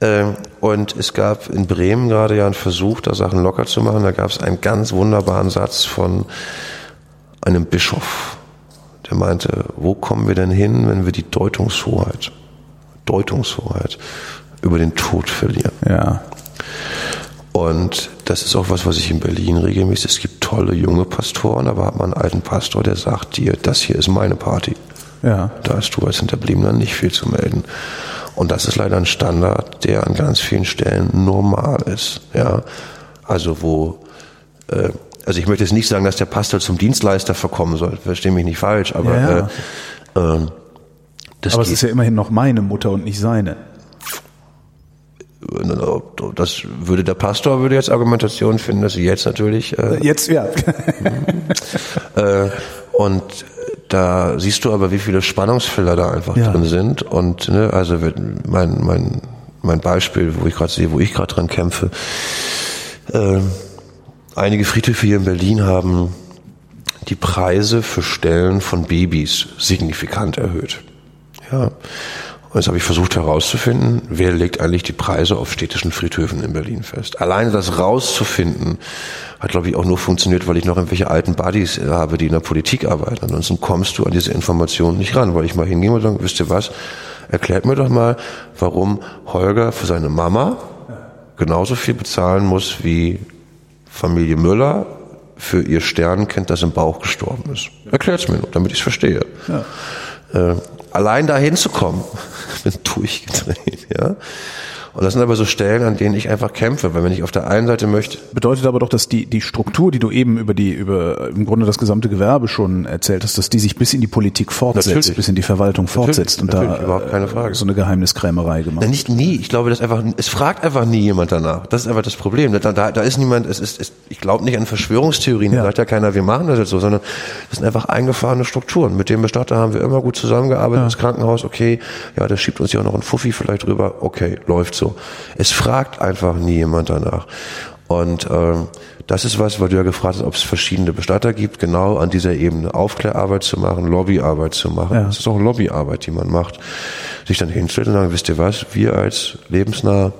Ähm, und es gab in Bremen gerade ja einen Versuch, da Sachen locker zu machen. Da gab es einen ganz wunderbaren Satz von einem Bischof, der meinte, wo kommen wir denn hin, wenn wir die Deutungshoheit Deutungshoheit über den Tod verlieren. Ja. Und das ist auch was, was ich in Berlin regelmäßig, es gibt tolle junge Pastoren, aber hat man einen alten Pastor, der sagt dir, das hier ist meine Party. Ja. Da hast du als Hinterbliebener nicht viel zu melden. Und das ist leider ein Standard, der an ganz vielen Stellen normal ist. Ja. Also wo, äh, also ich möchte jetzt nicht sagen, dass der Pastor zum Dienstleister verkommen soll, verstehe mich nicht falsch, aber ja. Äh, äh, das Aber es ist ja immerhin noch meine Mutter und nicht seine. Das würde der Pastor würde jetzt Argumentation finden, dass sie jetzt natürlich äh, jetzt ja äh, und da siehst du aber, wie viele Spannungsfelder da einfach ja. drin sind und ne, also mein mein mein Beispiel, wo ich gerade sehe, wo ich gerade dran kämpfe. Äh, einige Friedhöfe hier in Berlin haben die Preise für Stellen von Babys signifikant erhöht. Ja. Und jetzt habe ich versucht herauszufinden, wer legt eigentlich die Preise auf städtischen Friedhöfen in Berlin fest. Alleine das rauszufinden, hat glaube ich auch nur funktioniert, weil ich noch irgendwelche alten Buddies habe, die in der Politik arbeiten. Ansonsten kommst du an diese Informationen nicht ran, weil ich mal hingehe und sage, wisst ihr was, erklärt mir doch mal, warum Holger für seine Mama genauso viel bezahlen muss wie Familie Müller für ihr Sternenkind, das im Bauch gestorben ist. Erklärt's mir nur, damit ich es verstehe. Ja. Äh, allein da hinzukommen, bin durchgedreht, ja. Und das sind aber so Stellen, an denen ich einfach kämpfe, weil wenn ich auf der einen Seite möchte. Bedeutet aber doch, dass die, die Struktur, die du eben über die, über im Grunde das gesamte Gewerbe schon erzählt hast, dass die sich bis in die Politik fortsetzt, natürlich. bis in die Verwaltung fortsetzt und da überhaupt keine Frage. so eine Geheimniskrämerei gemacht. Na, nicht nie. Ich glaube, dass einfach, es fragt einfach nie jemand danach. Das ist einfach das Problem. Da, da, da ist niemand, es ist, es, ich glaube nicht an Verschwörungstheorien, ja. da sagt ja keiner, wir machen das jetzt so, sondern das sind einfach eingefahrene Strukturen. Mit dem Bestatter haben wir immer gut zusammengearbeitet, ja. das Krankenhaus, okay, ja, das schiebt uns ja auch noch ein Fuffi vielleicht rüber, okay, läuft so so. Es fragt einfach nie jemand danach. Und ähm, das ist was, weil du ja gefragt hast, ob es verschiedene Bestatter gibt, genau an dieser Ebene Aufklärarbeit zu machen, Lobbyarbeit zu machen. Ja. Das ist auch Lobbyarbeit, die man macht. Sich dann hinstellt und sagen, wisst ihr was, wir als lebensnah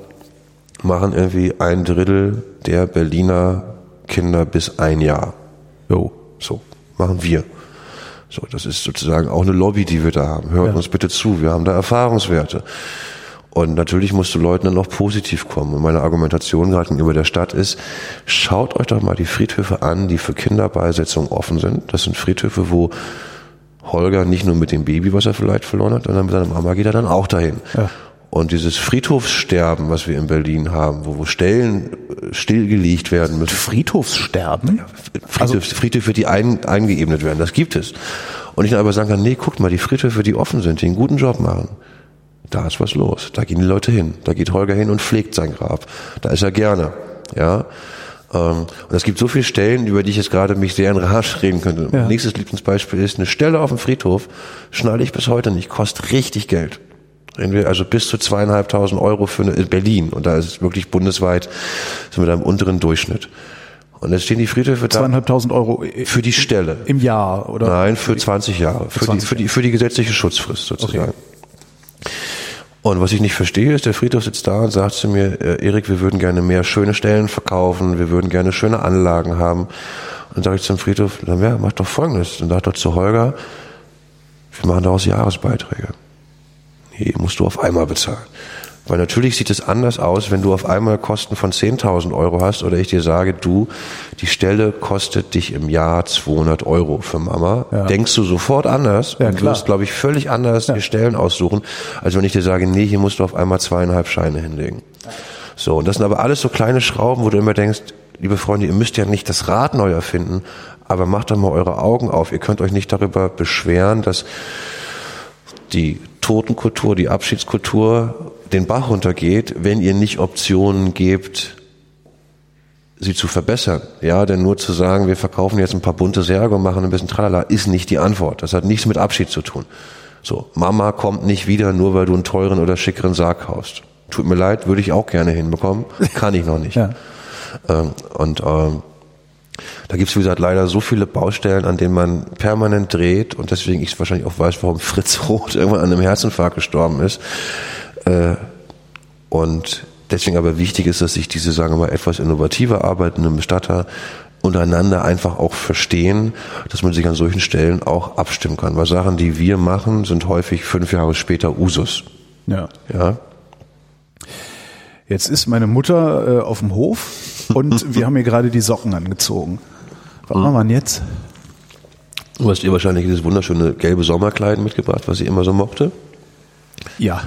machen irgendwie ein Drittel der Berliner Kinder bis ein Jahr. Jo, so machen wir. So, das ist sozusagen auch eine Lobby, die wir da haben. Hört ja. uns bitte zu, wir haben da Erfahrungswerte. Und natürlich musst du Leuten dann auch positiv kommen. Und meine Argumentation gerade gegenüber der Stadt ist, schaut euch doch mal die Friedhöfe an, die für Kinderbeisitzung offen sind. Das sind Friedhöfe, wo Holger nicht nur mit dem Baby, was er vielleicht verloren hat, sondern mit seiner Mama geht er dann auch dahin. Ja. Und dieses Friedhofssterben, was wir in Berlin haben, wo, wo Stellen äh, stillgelegt werden müssen. Friedhofssterben? Friedhöfe, Friedhöfe die ein, eingeebnet werden, das gibt es. Und ich dann aber sagen kann, nee, guckt mal, die Friedhöfe, die offen sind, die einen guten Job machen, da ist was los. Da gehen die Leute hin. Da geht Holger hin und pflegt sein Grab. Da ist er gerne. Ja. Ähm, und es gibt so viele Stellen, über die ich jetzt gerade mich sehr in Rage reden könnte. Ja. Mein nächstes Lieblingsbeispiel ist eine Stelle auf dem Friedhof, schneide ich bis heute nicht, kostet richtig Geld. Also bis zu zweieinhalbtausend Euro für eine, in Berlin. Und da ist es wirklich bundesweit, sind wir da im unteren Durchschnitt. Und jetzt stehen die Friedhöfe da Zweieinhalbtausend Euro für die Stelle. im Jahr, oder? Nein, für 20 Jahre. Für, die, 20 für, die, für die gesetzliche Schutzfrist sozusagen. Und was ich nicht verstehe, ist, der Friedhof sitzt da und sagt zu mir, äh, Erik, wir würden gerne mehr schöne Stellen verkaufen, wir würden gerne schöne Anlagen haben. Und dann sage ich zum Friedhof, dann ja, mach doch folgendes. Dann sagt er zu Holger, wir machen daraus Jahresbeiträge. Nee, musst du auf einmal bezahlen. Weil natürlich sieht es anders aus, wenn du auf einmal Kosten von 10.000 Euro hast oder ich dir sage, du, die Stelle kostet dich im Jahr 200 Euro für Mama. Ja. Denkst du sofort anders Ja, und klar. wirst, glaube ich, völlig anders die Stellen aussuchen, als wenn ich dir sage, nee, hier musst du auf einmal zweieinhalb Scheine hinlegen. So, und das sind aber alles so kleine Schrauben, wo du immer denkst, liebe Freunde, ihr müsst ja nicht das Rad neu erfinden, aber macht doch mal eure Augen auf. Ihr könnt euch nicht darüber beschweren, dass die Totenkultur, die Abschiedskultur den Bach runtergeht, wenn ihr nicht Optionen gebt, sie zu verbessern. Ja, denn nur zu sagen, wir verkaufen jetzt ein paar bunte Särge und machen ein bisschen Tralala, ist nicht die Antwort. Das hat nichts mit Abschied zu tun. So, Mama kommt nicht wieder, nur weil du einen teuren oder schickeren Sarg kaufst. Tut mir leid, würde ich auch gerne hinbekommen, kann ich noch nicht. Ja. Ähm, und ähm, da gibt's wie gesagt, leider so viele Baustellen, an denen man permanent dreht und deswegen ich wahrscheinlich auch weiß, warum Fritz Roth irgendwann an einem Herzinfarkt gestorben ist. Äh, und deswegen aber wichtig ist, dass sich diese, sagen wir mal, etwas innovativer arbeitenden Bestatter untereinander einfach auch verstehen, dass man sich an solchen Stellen auch abstimmen kann. Weil Sachen, die wir machen, sind häufig fünf Jahre später Usus. Ja. Ja, Jetzt ist meine Mutter äh, auf dem Hof und wir haben ihr gerade die Socken angezogen. Was machen wir denn jetzt? Du hast ihr wahrscheinlich dieses wunderschöne gelbe Sommerkleid mitgebracht, was sie immer so mochte. Ja.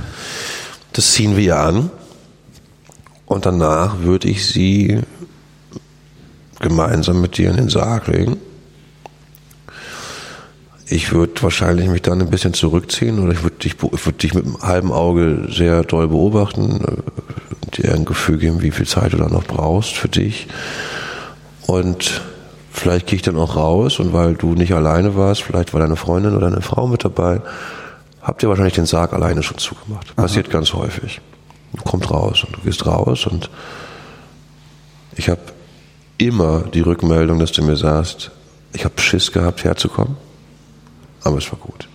Das ziehen wir ihr an und danach würde ich sie gemeinsam mit dir in den Sarg legen. Ich würde wahrscheinlich mich dann ein bisschen zurückziehen oder ich würde dich, würde dich mit einem halben Auge sehr doll beobachten, äh, dir ein Gefühl geben, wie viel Zeit du da noch brauchst für dich. Und vielleicht gehe ich dann auch raus und weil du nicht alleine warst, vielleicht war deine Freundin oder deine Frau mit dabei, habt ihr wahrscheinlich den Sarg alleine schon zugemacht. Passiert ganz häufig. Du kommst raus und du gehst raus und ich habe immer die Rückmeldung, dass du mir sagst, ich habe Schiss gehabt, herzukommen, aber es war gut.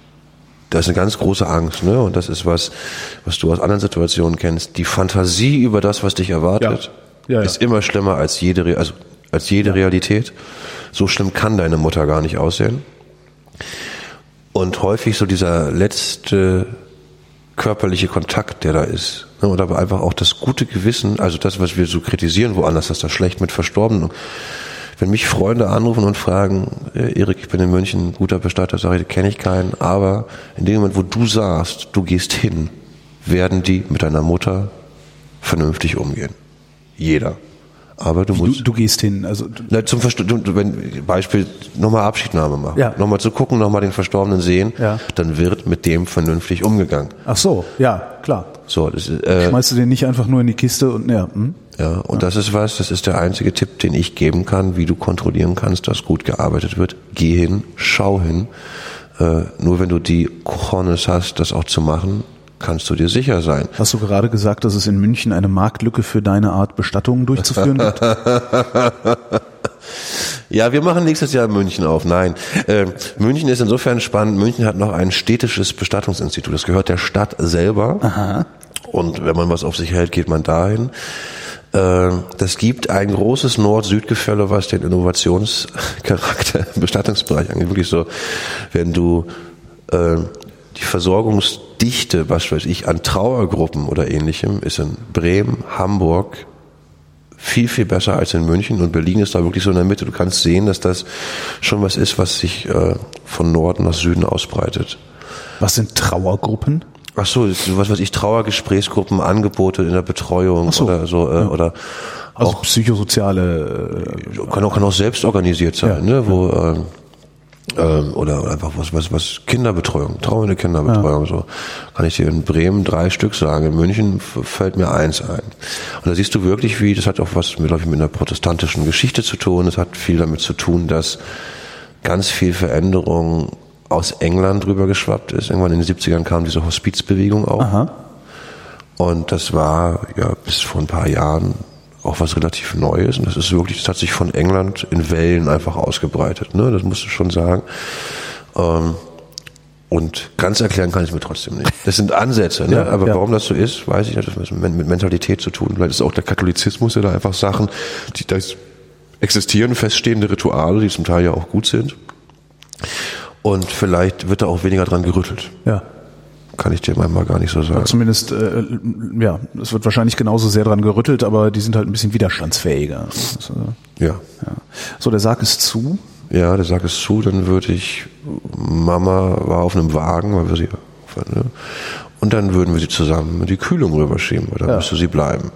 Da ist eine ganz große Angst, ne? Und das ist was, was du aus anderen Situationen kennst. Die Fantasie über das, was dich erwartet, Ja. Ja, ja. ist immer schlimmer als jede, Re- also als jede Realität. So schlimm kann deine Mutter gar nicht aussehen. Und häufig so dieser letzte körperliche Kontakt, der da ist. ne, Und aber einfach auch das gute Gewissen, also das, was wir so kritisieren woanders, dass das schlecht mit Verstorbenen. Wenn mich Freunde anrufen und fragen, äh, Erik, ich bin in München, guter Bestatter, sage ich, kenne ich keinen, aber in dem Moment, wo du sagst, du gehst hin, werden die mit deiner Mutter vernünftig umgehen. Jeder. Aber du musst. Du, du gehst hin. Also Na, zum Versto du, wenn, Beispiel, nochmal Abschiednahme machen. Ja. Nochmal zu gucken, nochmal den Verstorbenen sehen, Ja. dann wird mit dem vernünftig umgegangen. ach so, ja, klar. So, das ist, äh, Schmeißt du den nicht einfach nur in die Kiste und ja, hm? ja, und das ist was, das ist der einzige Tipp, den ich geben kann, wie du kontrollieren kannst, dass gut gearbeitet wird. Geh hin, schau hin. Äh, nur wenn du die Cojones hast, das auch zu machen, kannst du dir sicher sein. Hast du gerade gesagt, dass es in München eine Marktlücke für deine Art Bestattungen durchzuführen gibt? Ja, wir machen nächstes Jahr München auf. Nein, äh, München ist insofern spannend. München hat noch ein städtisches Bestattungsinstitut. Das gehört der Stadt selber. Aha. Und wenn man was auf sich hält, geht man dahin. Äh, Das gibt ein großes Nord-Süd-Gefälle, was den Innovationscharakter im Bestattungsbereich angeht. Wirklich so, wenn du äh, die Versorgungsdichte, was weiß ich, an Trauergruppen oder ähnlichem, ist in Bremen, Hamburg viel, viel besser als in München. Und Berlin ist da wirklich so in der Mitte. Du kannst sehen, dass das schon was ist, was sich äh, von Norden nach Süden ausbreitet. Was sind Trauergruppen? Ach so, was weiß ich, Trauergesprächsgruppen, Angebote in der Betreuung so, oder so äh, oder Also auch psychosoziale äh, kann auch kann auch selbst organisiert sein, Ja, ne, wo ähm, ähm, oder einfach was was was Kinderbetreuung, trauernde Kinderbetreuung so. Kann ich dir in Bremen drei Stück sagen, in München fällt mir eins ein. Und da siehst du wirklich, wie das hat auch was mit, glaube ich, mit einer protestantischen Geschichte zu tun. Das hat viel damit zu tun, dass ganz viel Veränderung aus England rüber geschwappt ist. Irgendwann in den 70ern kam diese Hospizbewegung auf. Aha. Und das war ja bis vor ein paar Jahren auch was relativ Neues. Und das ist wirklich, das hat sich von England in Wellen einfach ausgebreitet. Ne? Das musst du schon sagen. Ähm, und ganz erklären kann ich es mir trotzdem nicht. Das sind Ansätze, ne? Ja, aber ja. warum das so ist, weiß ich nicht. Das hat mit mit Mentalität zu tun. Vielleicht ist auch der Katholizismus ja da einfach Sachen, die da existieren, feststehende Rituale, die zum Teil ja auch gut sind. Und vielleicht wird da auch weniger dran gerüttelt. Ja. Kann ich dir manchmal gar nicht so sagen. Zumindest, äh, ja, es wird wahrscheinlich genauso sehr dran gerüttelt, aber die sind halt ein bisschen widerstandsfähiger. Äh, Ja. ja. So, der Sarg ist zu. Ja, der Sack ist zu, dann würde ich, Mama war auf einem Wagen, weil wir sie, ne? und dann würden wir sie zusammen in die Kühlung rüberschieben, weil da Ja. müsste sie bleiben.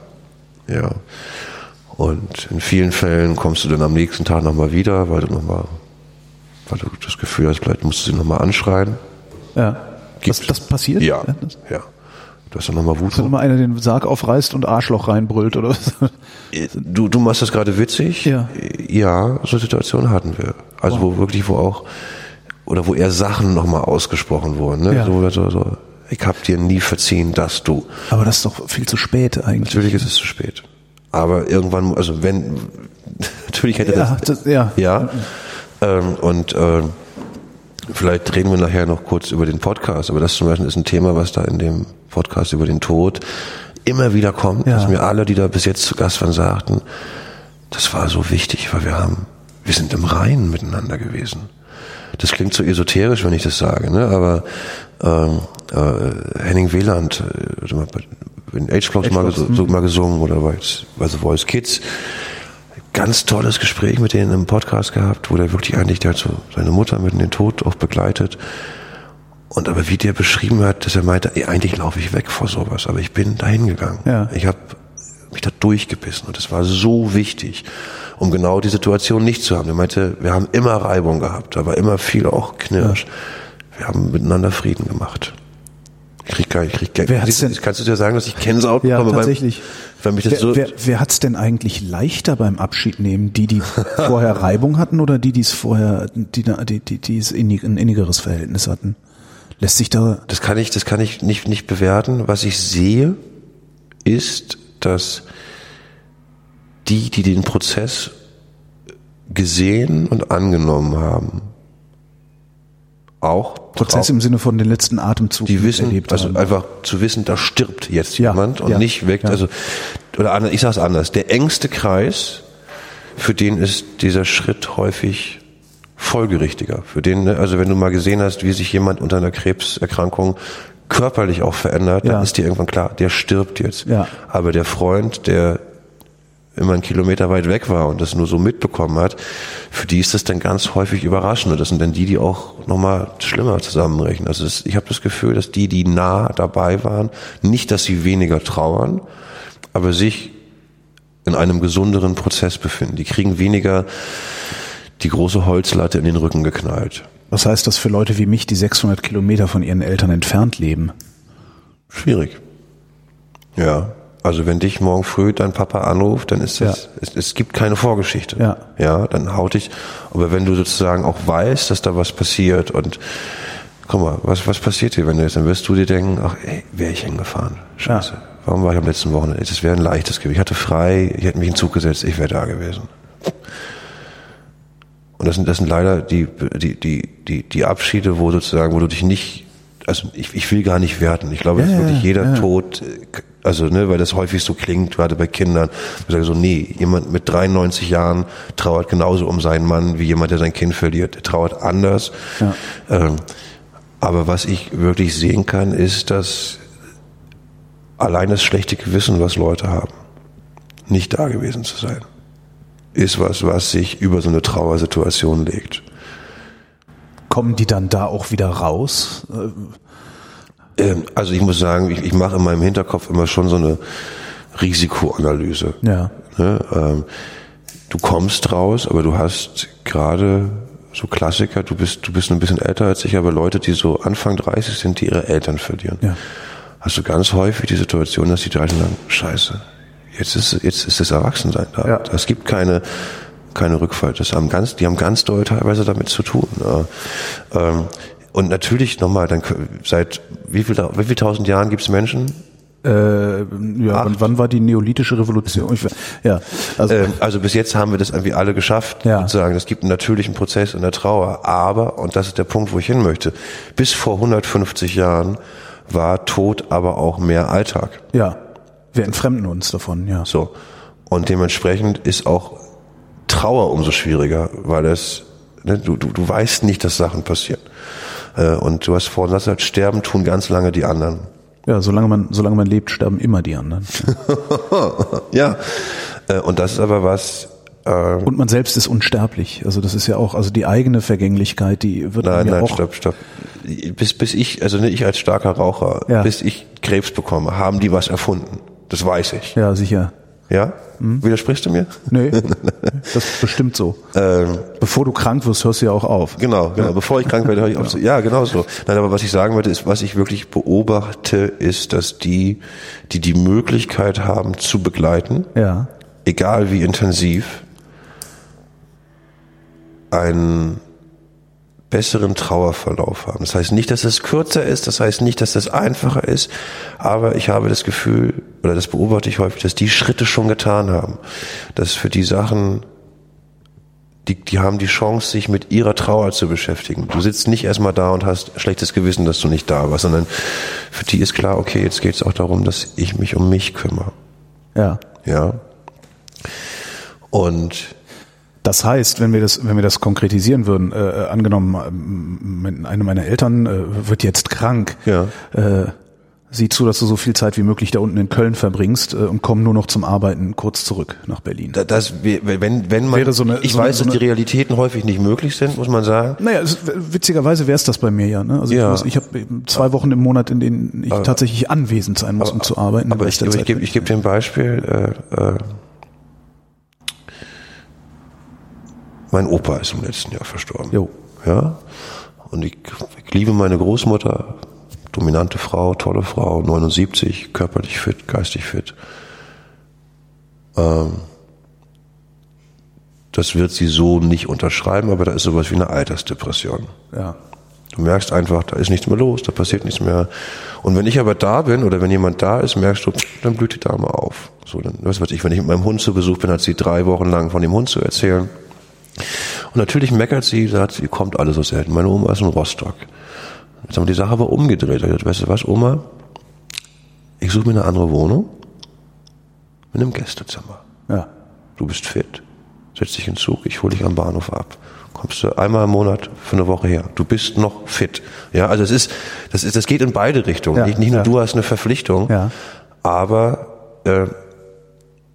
Ja. Und in vielen Fällen kommst du dann am nächsten Tag nochmal wieder, weil du nochmal, weil du das Gefühl hast, vielleicht musst du sie nochmal anschreien. Ja. Das, Gibt's. das passiert? Ja, Das, ja. Du hast dann nochmal Wut. dass immer einer den Sarg aufreißt und Arschloch reinbrüllt oder was? Du, du machst das gerade witzig. Ja. Ja, so Situationen hatten wir. Also wo wirklich, wo auch, oder wo eher Sachen nochmal ausgesprochen wurden. Ne? Ja. So, so, so, ich hab dir nie verziehen, dass du. Aber das ist doch viel zu spät eigentlich. Natürlich ist es zu spät. Aber irgendwann, also wenn, natürlich hätte Ja, das, das, ja. ja. Ähm, und ähm, vielleicht reden wir nachher noch kurz über den Podcast, aber das zum Beispiel ist ein Thema, was da in dem Podcast über den Tod immer wieder kommt, Ja. dass mir alle, die da bis jetzt zu Gast waren, sagten, das war so wichtig, weil wir haben, wir sind im Reinen miteinander gewesen. Das klingt so esoterisch, wenn ich das sage, ne? aber ähm, äh, Henning Wieland, äh, also mal in H-Blocks mal, H-Blocks, ges- so, mal gesungen oder bei, bei The Voice Kids, ganz tolles Gespräch mit denen im Podcast gehabt, wo der wirklich eigentlich, der hat so seine Mutter mit in den Tod auch begleitet. Und aber wie der beschrieben hat, dass er meinte, ey, eigentlich laufe ich weg vor sowas, aber ich bin dahin gegangen. Ja. Ich habe mich da durchgebissen und das war so wichtig, um genau die Situation nicht zu haben. Er meinte, wir haben immer Reibung gehabt, aber immer viel auch Knirsch. Wir haben miteinander Frieden gemacht. Ich krieg gar, ich krieg gar, Wer hat's denn- kannst du dir sagen, dass ich Gänsehaut Ja, bekomme? beim- tatsächlich. Weil mich das Wer, so, wer, wer hat's denn eigentlich leichter beim Abschied nehmen? Die, die vorher Reibung hatten oder die, die es vorher, die, die, die, die es innig, ein innigeres Verhältnis hatten? Lässt sich da, Das kann ich, das kann ich nicht, nicht bewerten. Was ich sehe, ist, dass die, die den Prozess gesehen und angenommen haben, auch Prozess im Sinne von den letzten Atemzug die wissen, erlebt also haben. einfach zu wissen, da stirbt jetzt Ja, jemand und ja, nicht weg, ja. also, oder anders, ich sag's anders, der engste Kreis, für den ist dieser Schritt häufig folgerichtiger. Für den, ne, also wenn du mal gesehen hast, wie sich jemand unter einer Krebserkrankung körperlich auch verändert, dann ist dir irgendwann klar, der stirbt jetzt. Aber der Freund, der immer einen Kilometer weit weg war und das nur so mitbekommen hat, für die ist das dann ganz häufig überraschend. Und das sind dann die, die auch nochmal schlimmer zusammenrechnen. Also das, ich habe das Gefühl, dass die, die nah dabei waren, nicht, dass sie weniger trauern, aber sich in einem gesunderen Prozess befinden. Die kriegen weniger die große Holzlatte in den Rücken geknallt. Was heißt das für Leute wie mich, die 600 Kilometer von ihren Eltern entfernt leben? Schwierig. Ja. Also wenn dich morgen früh dein Papa anruft, dann ist das, Ja. es, es gibt keine Vorgeschichte. Ja. Ja, dann haut dich. Aber wenn du sozusagen auch weißt, dass da was passiert und guck mal, was, was passiert hier, wenn du jetzt, dann wirst du dir denken, ach, ey, wäre ich hingefahren. Scheiße. Ja. Warum war ich am letzten Wochenende? Das wäre ein leichtes Gewicht. Ich hatte frei, ich hätte mich in den Zug gesetzt, ich wäre da gewesen. Und das sind, das sind leider die, die, die, die, die Abschiede, wo sozusagen, wo du dich nicht, also ich, ich will gar nicht werten. Ich glaube, Ja, dass wirklich jeder ja. Tod, äh, also ne, weil das häufig so klingt, gerade bei Kindern, ich sage so, nee, jemand mit 93 Jahren trauert genauso um seinen Mann wie jemand, der sein Kind verliert. Der trauert anders. Ja. Ähm, aber was ich wirklich sehen kann, ist, dass allein das schlechte Gewissen, was Leute haben, nicht da gewesen zu sein, ist was, was sich über so eine Trauersituation legt. Kommen die dann da auch wieder raus? Äh, Ähm, also ich muss sagen, ich, ich mache in meinem Hinterkopf immer schon so eine Risikoanalyse. Ja. Ne? Ähm, du kommst raus, aber du hast gerade so Klassiker, du bist, du bist ein bisschen älter als ich, aber Leute, die so Anfang 30 sind, die ihre Eltern verlieren. Ja. Hast du ganz häufig die Situation, dass die Eltern sagen, scheiße, jetzt ist, jetzt ist das Erwachsensein da. Ja. Es gibt keine, keine Rückfall. Das haben ganz, die haben ganz doll teilweise damit zu tun. Ähm, und natürlich nochmal, dann seit wie viel, wie viel tausend Jahren gibt es Menschen? Äh, ja, und wann war die neolithische Revolution? Ich, ja, also Ähm, also bis jetzt haben wir das irgendwie alle geschafft, Ja. sozusagen. Es gibt einen natürlichen Prozess in der Trauer. Aber, und das ist der Punkt, wo ich hin möchte, bis vor 150 Jahren war Tod aber auch mehr Alltag. ja, wir entfremden uns davon, ja. So. Und dementsprechend ist auch Trauer umso schwieriger, weil es, ne, du, du, du weißt nicht, dass Sachen passieren. Äh, und du hast vorhin gesagt, sterben tun ganz lange die anderen. Ja, solange man, solange man lebt, sterben immer die anderen. Ja. Äh, und das ist aber was, äh, Und man selbst ist unsterblich. Also das ist ja auch, also die eigene Vergänglichkeit, die wird Nein, ja nein, auch. stopp, stopp. Bis, bis ich, also ne, ich als starker Raucher, Ja. bis ich Krebs bekomme, haben die was erfunden. Das weiß ich. Ja, sicher. Ja? Widersprichst du mir? Nee, das ist bestimmt so. Ähm, Bevor du krank wirst, hörst du ja auch auf. genau, genau. Bevor ich krank werde, höre ich auf. Ja, genau so. Nein, aber was ich sagen wollte, ist, was ich wirklich beobachte, ist, dass die, die die Möglichkeit haben zu begleiten, Ja, egal wie intensiv, einen besseren Trauerverlauf haben. Das heißt nicht, dass es kürzer ist, das heißt nicht, dass es einfacher ist, aber ich habe das Gefühl, oder das beobachte ich häufig, dass die Schritte schon getan haben, dass für die Sachen, die, die haben die Chance, sich mit ihrer Trauer zu beschäftigen. Du sitzt nicht erstmal da und hast schlechtes Gewissen, dass du nicht da warst, sondern für die ist klar, okay, jetzt geht es auch darum, dass ich mich um mich kümmere. ja. Ja. Und Das heißt, wenn wir das, wenn wir das konkretisieren würden, äh, äh, angenommen, ähm, eine meiner Eltern äh, wird jetzt krank, Ja. äh, sieh zu, dass du so viel Zeit wie möglich da unten in Köln verbringst äh, und komm nur noch zum Arbeiten kurz zurück nach Berlin. Da- Das, wenn, wenn man, Wäre so eine- ich so eine- weiß, so dass die eine- Realitäten häufig nicht möglich sind, muss man sagen. Naja, es, witzigerweise wäre es das bei mir ja. Ne? Also Ja. ich, ich habe zwei Wochen im Monat, in denen ich tatsächlich anwesend sein muss, um zu arbeiten. Aber ich, aber ich Zeit gebe bin ich geb dir ein Beispiel. Äh, äh, mein Opa ist im letzten Jahr verstorben. Jo. Ja. Und ich, ich liebe meine Großmutter, dominante Frau, tolle Frau, 79, körperlich fit, geistig fit. Ähm, das wird sie so nicht unterschreiben, aber da ist sowas wie eine Altersdepression. Ja. Du merkst einfach, da ist nichts mehr los, da passiert nichts mehr. Und wenn ich aber da bin oder wenn jemand da ist, merkst du, dann blüht die Dame auf. So, dann, was weiß ich, wenn ich mit meinem Hund zu Besuch bin, hat sie drei Wochen lang von dem Hund zu erzählen. Und natürlich meckert sie, sagt, sie kommt alle so selten. Meine Oma ist in Rostock. Jetzt haben wir die Sache aber umgedreht. Ich gesagt, weißt du was, Oma? Ich suche mir eine andere Wohnung mit einem Gästezimmer. Ja. Du bist fit. Setz dich in den Zug, ich hole dich am Bahnhof ab. Kommst du einmal im Monat für eine Woche her. Du bist noch fit. Ja, also es ist, das ist, das geht in beide Richtungen. Ja, nicht, nicht nur ja. du hast eine Verpflichtung, Ja. aber äh,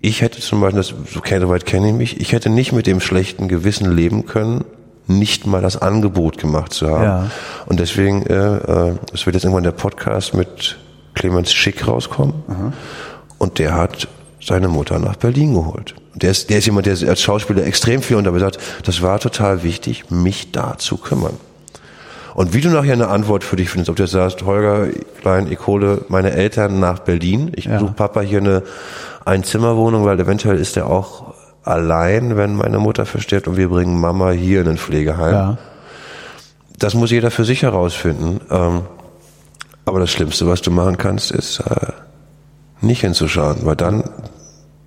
ich hätte zum Beispiel, das, so kenn- weit kenne ich mich, ich hätte nicht mit dem schlechten Gewissen leben können, nicht mal das Angebot gemacht zu haben. Ja. Und deswegen, äh, äh, es wird jetzt irgendwann der Podcast mit Clemens Schick rauskommen. Und der hat seine Mutter nach Berlin geholt. Der ist, der ist jemand, der als Schauspieler extrem viel unterwegs hat. Das war total wichtig, mich da zu kümmern. Und wie du nachher eine Antwort für dich findest, ob du jetzt sagst, Holger, Klein, ich hole meine Eltern nach Berlin, ich Ja. suche Papa hier eine Einzimmerwohnung, weil eventuell ist er auch allein, wenn meine Mutter verstirbt und wir bringen Mama hier in ein Pflegeheim. Ja. Das muss jeder für sich herausfinden. Ähm, aber das Schlimmste, was du machen kannst, ist äh, nicht hinzuschauen, weil dann,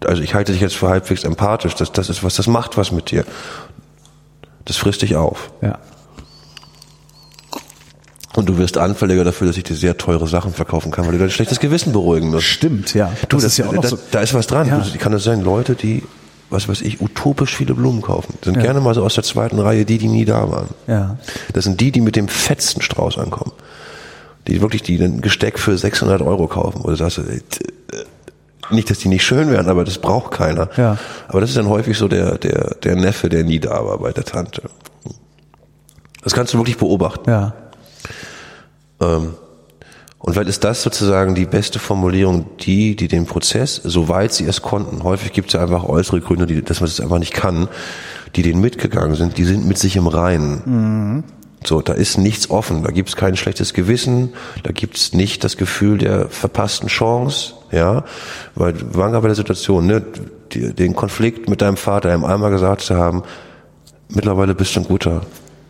also ich halte dich jetzt für halbwegs empathisch, das, das ist was, das macht was mit dir. Das frisst dich auf. Ja. Und du wirst anfälliger dafür, dass ich dir sehr teure Sachen verkaufen kann, weil du dein schlechtes Gewissen beruhigen musst. Stimmt, ja. Du, das, ist ja auch da, so. da ist was dran. Ja. Du, kann es sein, Leute, die, was weiß ich, utopisch viele Blumen kaufen, sind gerne mal so aus der zweiten Reihe die, die nie da waren. Ja. Das sind die, die mit dem fetzen Strauß ankommen. Die wirklich, die ein Gesteck für 600 Euro kaufen. Oder sagst du, ey, äh, nicht, dass die nicht schön wären, aber das braucht keiner. Ja. Aber das ist dann häufig so der, der, der Neffe, der nie da war bei der Tante. Das kannst du wirklich beobachten. Ja. Ähm, Und vielleicht ist das sozusagen die beste Formulierung, die, die den Prozess, soweit sie es konnten, häufig gibt es ja einfach äußere Gründe, die, dass man es einfach nicht kann, die denen mitgegangen sind, die sind mit sich im Reinen. Mhm. So, da ist nichts offen, da gibt es kein schlechtes Gewissen, da gibt es nicht das Gefühl der verpassten Chance, ja, weil waren gerade bei der Situation, ne, die, den Konflikt mit deinem Vater ihm einmal gesagt zu haben, mittlerweile bist du ein guter,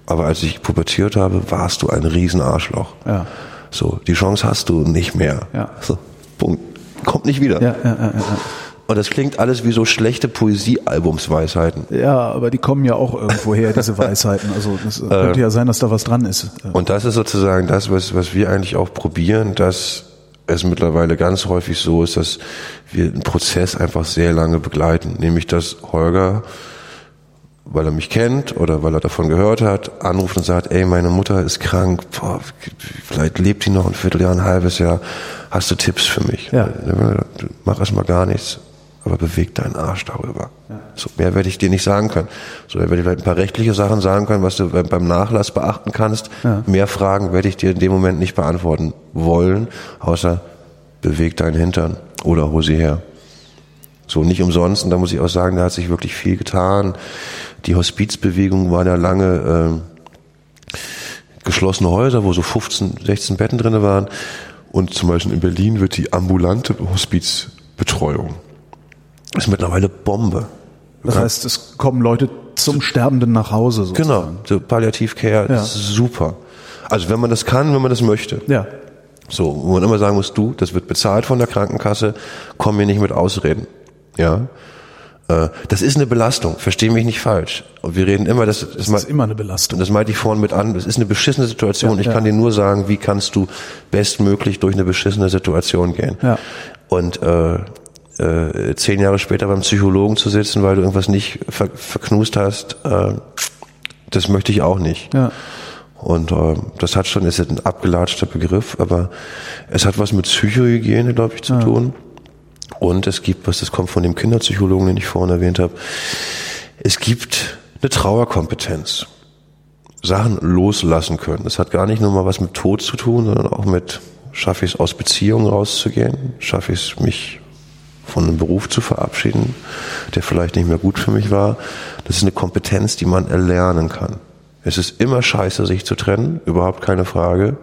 aber als ich pubertiert habe, warst du ein Riesenarschloch. Ja. So, die Chance hast du nicht mehr. Ja. So, Punkt. Kommt nicht wieder. Ja, ja, ja, ja. Und das klingt alles wie so schlechte Poesiealbumsweisheiten. Ja, aber die kommen ja auch irgendwo her, diese Weisheiten. Also es äh, könnte ja sein, dass da was dran ist. Und das ist sozusagen das, was, was wir eigentlich auch probieren, dass es mittlerweile ganz häufig so ist, dass wir einen Prozess einfach sehr lange begleiten. Nämlich, dass Holger weil er mich kennt oder weil er davon gehört hat, anruft und sagt, ey, meine Mutter ist krank, boah, vielleicht lebt die noch ein Vierteljahr, ein halbes Jahr, hast du Tipps für mich? Ja. Mach erstmal gar nichts, aber beweg deinen Arsch darüber. Ja. So, mehr werde ich dir nicht sagen können. So, mehr werde ich vielleicht ein paar rechtliche Sachen sagen können, was du beim Nachlass beachten kannst. Ja. Mehr Fragen werde ich dir in dem Moment nicht beantworten wollen, außer beweg deinen Hintern oder hol sie her. So, nicht umsonst, und da muss ich auch sagen, da hat sich wirklich viel getan die Hospizbewegung war ja lange äh, geschlossene Häuser, wo so 15, 16 Betten drinne waren. Und zum Beispiel in Berlin wird die ambulante Hospizbetreuung ist mittlerweile Bombe. Das heißt, es kommen Leute zum Sterbenden nach Hause. Sozusagen. Genau, so Palliativcare ja. ist super. Also wenn man das kann, wenn man das möchte. Ja. So, wo man immer sagen muss, du, das wird bezahlt von der Krankenkasse, komm mir nicht mit Ausreden. Ja. Äh, das ist eine Belastung, verstehe mich nicht falsch. Und wir reden immer, das, das, das ist immer eine Belastung. Das meinte ich vorhin mit an, das ist eine beschissene Situation. Ja, ich ja. kann dir nur sagen, wie kannst du bestmöglich durch eine beschissene Situation gehen. Ja. Und äh, äh, zehn Jahre später beim Psychologen zu sitzen, weil du irgendwas nicht ver verknust hast, äh, das möchte ich auch nicht. Ja. Und äh, das hat schon, ist ein abgelatschter Begriff, aber es hat was mit Psychohygiene, glaube ich, zu ja. tun. Und es gibt, was das kommt von dem Kinderpsychologen, den ich vorhin erwähnt habe, es gibt eine Trauerkompetenz. Sachen loslassen können. Das hat gar nicht nur mal was mit Tod zu tun, sondern auch mit, schaffe ich es aus Beziehungen rauszugehen, schaffe ich es mich von einem Beruf zu verabschieden, der vielleicht nicht mehr gut für mich war. Das ist eine Kompetenz, die man erlernen kann. Es ist immer scheiße, sich zu trennen, überhaupt keine Frage.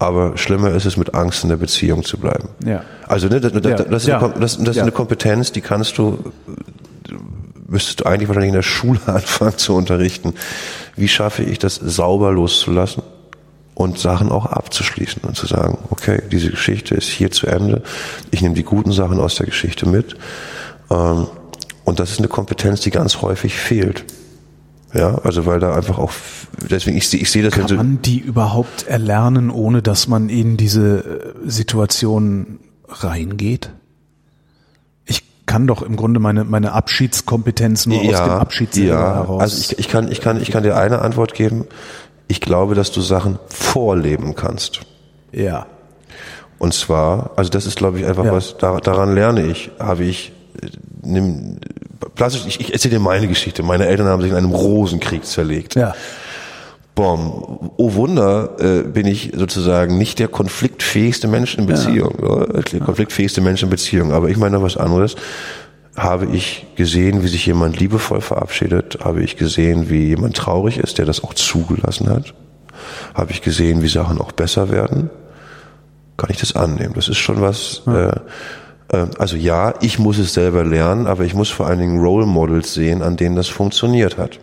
Aber schlimmer ist es, mit Angst in der Beziehung zu bleiben. Ja. Also ne, das, das, ja. das, ist, ja. eine, das, das ist eine Kompetenz, die kannst du, müsstest du eigentlich wahrscheinlich in der Schule anfangen zu unterrichten. Wie schaffe ich das sauber loszulassen und Sachen auch abzuschließen und zu sagen, okay, diese Geschichte ist hier zu Ende. Ich nehme die guten Sachen aus der Geschichte mit. Ähm, und das ist eine Kompetenz, die ganz häufig fehlt. Ja, also weil da einfach auch, deswegen, ich, ich sehe das. Kann man die überhaupt erlernen, ohne dass man in diese äh, Situation reingeht? Ich kann doch im Grunde meine, meine Abschiedskompetenz nur ja, aus dem Abschied ja, heraus. Also ich, ich, kann, ich, kann, ich kann dir eine Antwort geben. Ich glaube, dass du Sachen vorleben kannst. Ja. Und zwar, also das ist, glaube ich, einfach ja. was, daran lerne ich, habe ich, nimm, klassisch, ich, ich erzähle dir meine Geschichte. Meine Eltern haben sich in einem Rosenkrieg zerlegt. Ja. Bom. Oh Wunder, äh, bin ich sozusagen nicht der konfliktfähigste Mensch in Beziehung. Ja. Der konfliktfähigste Mensch in Beziehung. Aber ich meine noch was anderes. Habe ich gesehen, wie sich jemand liebevoll verabschiedet? Habe ich gesehen, wie jemand traurig ist, der das auch zugelassen hat? Habe ich gesehen, wie Sachen auch besser werden? Kann ich das annehmen? Das ist schon was, ja. äh, äh, also ja, ich muss es selber lernen, aber ich muss vor allen Dingen Role Models sehen, an denen das funktioniert hat.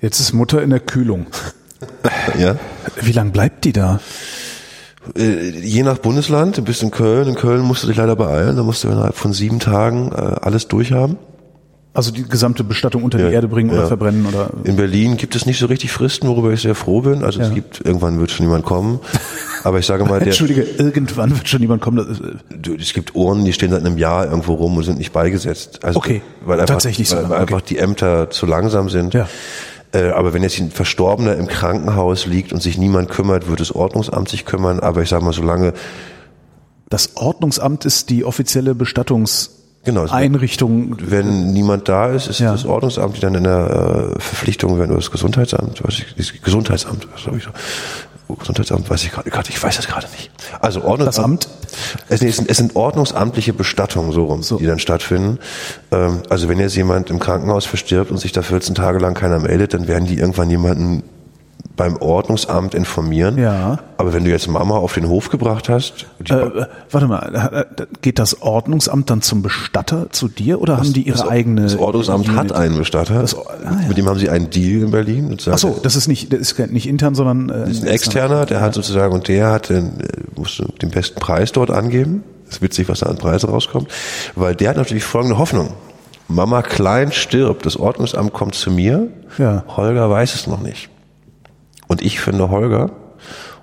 Jetzt ist Mutter in der Kühlung. ja. Wie lange bleibt die da? Äh, je nach Bundesland, du bist in Köln, in Köln musst du dich leider beeilen, da musst du innerhalb von sieben Tagen äh, alles durchhaben. Also die gesamte Bestattung unter ja, die Erde bringen ja. oder verbrennen oder? In Berlin gibt es nicht so richtig Fristen, worüber ich sehr froh bin. Also ja. es gibt, irgendwann wird schon jemand kommen. Aber ich sage mal, der, Entschuldige, irgendwann wird schon jemand kommen. Es gibt Urnen, die stehen seit einem Jahr irgendwo rum und sind nicht beigesetzt. Also, okay, weil einfach, tatsächlich so. Weil, weil okay. einfach die Ämter zu langsam sind. Ja. Äh, aber wenn jetzt ein Verstorbener im Krankenhaus liegt und sich niemand kümmert, wird das Ordnungsamt sich kümmern. Aber ich sage mal, solange das Ordnungsamt ist die offizielle Bestattungs Genau. Einrichtung. Wenn niemand da ist, ist Ja. das Ordnungsamt, die dann in der äh, Verpflichtung, wenn du das Gesundheitsamt, weiß ich, das Gesundheitsamt, was hab ich so? Oh, Gesundheitsamt weiß ich gerade, ich weiß das gerade nicht. Also Ordnungsamt. Das Amt? Es, nee, es, sind, es sind ordnungsamtliche Bestattungen, so rum, So. die dann stattfinden. Ähm, also wenn jetzt jemand im Krankenhaus verstirbt und sich da 14 Tage lang keiner meldet, dann werden die irgendwann jemanden beim Ordnungsamt informieren. Ja. Aber wenn du jetzt Mama auf den Hof gebracht hast, die, Äh, warte mal, äh, geht das Ordnungsamt dann zum Bestatter zu dir oder haben die ihre das, eigene? das Ordnungsamt Unit? hat einen Bestatter. Das- ah, ja. Mit dem haben sie einen Deal in Berlin. Ach so, das ist nicht, das ist nicht intern, sondern äh, Das ist ein externer, der hat sozusagen, und der hat den, äh, musste den besten Preis dort angeben. ist witzig, was da an Preise rauskommt. Weil der hat natürlich folgende Hoffnung. Mama Klein stirbt, das Ordnungsamt kommt zu mir. Ja. Holger weiß es noch nicht. Und ich finde Holger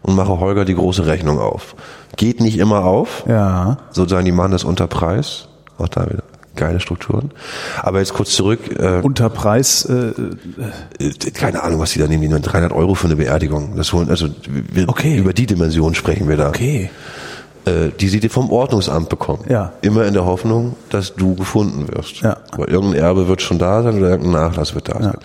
und mache Holger die große Rechnung auf. Geht nicht immer auf. Ja. Sozusagen, die machen das unter Preis. Auch da wieder geile Strukturen. Aber jetzt kurz zurück. Äh, Unter Preis, äh, äh, keine Ahnung, was die da nehmen, die nehmen 300 Euro für eine Beerdigung. Das holen, also wir, Okay. über die Dimension sprechen wir da. okay. Äh, die sie dir vom Ordnungsamt bekommen. Ja. Immer in der Hoffnung, dass du gefunden wirst. Ja. Weil irgendein Erbe wird schon da sein oder irgendein Nachlass wird da sein.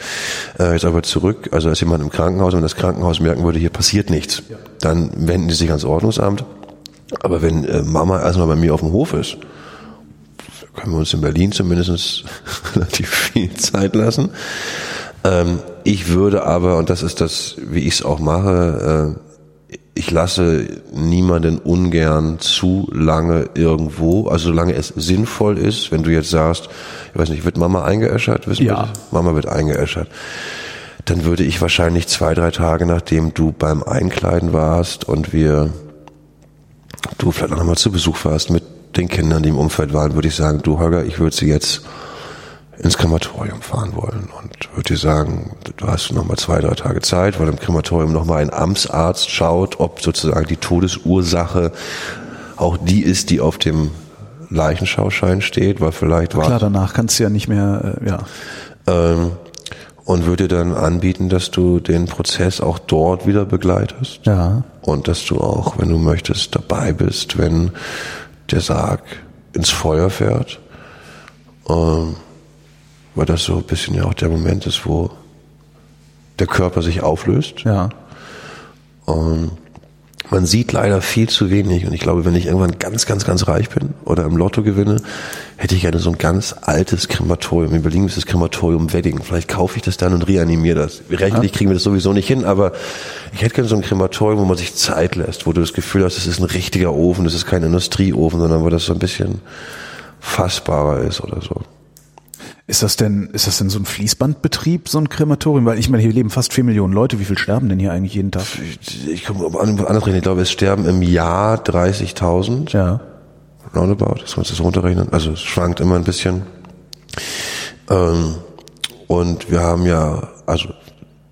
Äh, jetzt aber zurück, also ist jemand im Krankenhaus und wenn das Krankenhaus merken würde, hier passiert nichts, dann wenden die sich ans Ordnungsamt. Aber wenn äh, Mama erstmal bei mir auf dem Hof ist, können wir uns in Berlin zumindest relativ viel Zeit lassen. Ähm, ich würde aber, und das ist das, wie ich es auch mache, äh, ich lasse niemanden ungern zu lange irgendwo, also solange es sinnvoll ist, wenn du jetzt sagst, ich weiß nicht, wird Mama eingeäschert? Wissen Ja. wir? Mama wird eingeäschert. Dann würde ich wahrscheinlich zwei, drei Tage, nachdem du beim Einkleiden warst und wir du vielleicht noch mal zu Besuch warst mit den Kindern, die im Umfeld waren, würde ich sagen, du Holger, ich würde sie jetzt ins Krematorium fahren wollen und würde dir sagen, du hast noch mal zwei, drei Tage Zeit, weil im Krematorium noch mal ein Amtsarzt schaut, ob sozusagen die Todesursache auch die ist, die auf dem Leichenschauschein steht, weil vielleicht war Klar, danach kannst du ja nicht mehr, äh, ja. ähm, und würde dann anbieten, dass du den Prozess auch dort wieder begleitest. Ja. Und dass du auch, wenn du möchtest, dabei bist, wenn der Sarg ins Feuer fährt. Ähm, weil das so ein bisschen ja auch der Moment ist, wo der Körper sich auflöst. Ja. Ähm, man sieht leider viel zu wenig und ich glaube, wenn ich irgendwann ganz, ganz, ganz reich bin oder im Lotto gewinne, hätte ich gerne so ein ganz altes Krematorium. In Berlin ist das Krematorium Wedding. Vielleicht kaufe ich das dann und reanimiere das. Rechtlich kriegen wir das sowieso nicht hin, aber ich hätte gerne so ein Krematorium, wo man sich Zeit lässt, wo du das Gefühl hast, es ist ein richtiger Ofen, das ist kein Industrieofen, sondern wo das so ein bisschen fassbarer ist oder so. Ist das denn, ist das denn so ein Fließbandbetrieb, so ein Krematorium? Weil ich meine, hier leben fast vier Millionen Leute. Wie viel sterben denn hier eigentlich jeden Tag? Ich komme auf andere reden. Ich glaube, es sterben im Jahr 30.000. Ja. roundabout, dass wir uns das runterrechnen. Also es schwankt immer ein bisschen. Ähm, und wir haben ja, also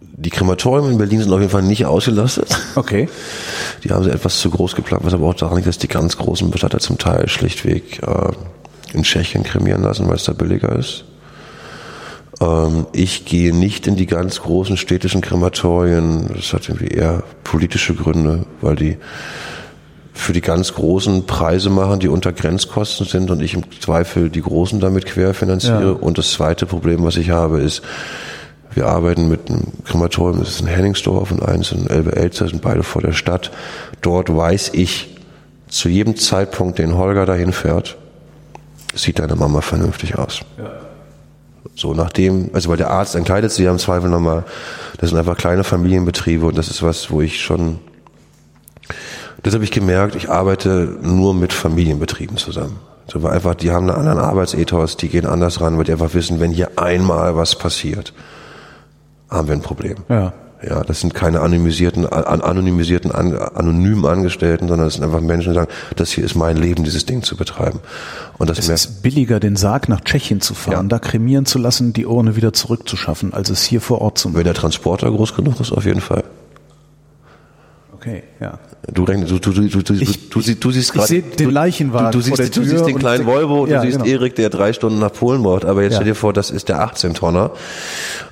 die Krematorien in Berlin sind auf jeden Fall nicht ausgelastet. Okay. Die haben sie etwas zu groß geplant, was aber auch daran liegt, dass die ganz großen Bestatter zum Teil schlichtweg äh, in Tschechien kremieren lassen, weil es da billiger ist. Ähm, ich gehe nicht in die ganz großen städtischen Krematorien. Das hat irgendwie eher politische Gründe, weil die für die ganz großen Preise machen, die unter Grenzkosten sind und ich im Zweifel die großen damit querfinanziere. Ja. Und das zweite Problem, was ich habe, ist, wir arbeiten mit einem Krematorium, das ist in Henningsdorf und eins in Elbe-Elster, sind beide vor der Stadt. Dort weiß ich zu jedem Zeitpunkt, den Holger dahin fährt, sieht deine Mama vernünftig aus. So nachdem, also weil der Arzt entkleidet sie ja im Zweifel nochmal, das sind einfach kleine Familienbetriebe und das ist was, wo ich schon, das habe ich gemerkt, ich arbeite nur mit Familienbetrieben zusammen. So, weil einfach, die haben einen anderen Arbeitsethos, die gehen anders ran, weil die einfach wissen, wenn hier einmal was passiert, haben wir ein Problem. Ja. Ja, das sind keine anonymisierten, an, anonymisierten, an, anonymen Angestellten, sondern das sind einfach Menschen, die sagen, das hier ist mein Leben, dieses Ding zu betreiben. Und das Es ist billiger, den Sarg nach Tschechien zu fahren, Ja. da kremieren zu lassen, die Urne wieder zurückzuschaffen, als es hier vor Ort zu machen. wenn der Transporter groß genug ist, auf jeden Fall. Okay, ja. Du, du, du, du, du, du, Ich- du, siehst- du siehst gerade, den du- Leichenwagen Du, du, vor siehst, der du Tür siehst den kleinen Volvo und Ja, du siehst genau. Erik, der drei Stunden nach Polen braucht. Aber jetzt Ja. stell dir vor, das ist der 18-Tonner,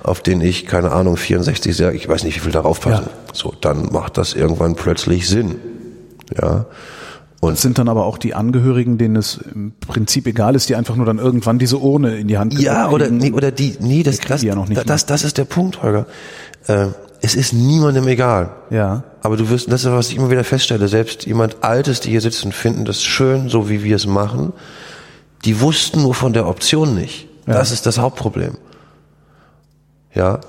auf den ich, keine Ahnung, 64 sehr, ich weiß nicht, wie viel darauf passen. Ja. So, dann macht das irgendwann plötzlich Sinn. Ja. Und das sind dann aber auch die Angehörigen, denen es im Prinzip egal ist, die einfach nur dann irgendwann diese Urne in die Hand Ja, oder nee, oder die nee, das das, ja noch nicht das, das ist der Punkt, Holger. Äh, es ist niemandem egal. Ja. Aber du wirst, das ist was ich immer wieder feststelle, selbst jemand Altes, die hier sitzen, finden das schön, so wie wir es machen. Die wussten nur von der Option nicht. Ja. Das ist das Hauptproblem. Ja.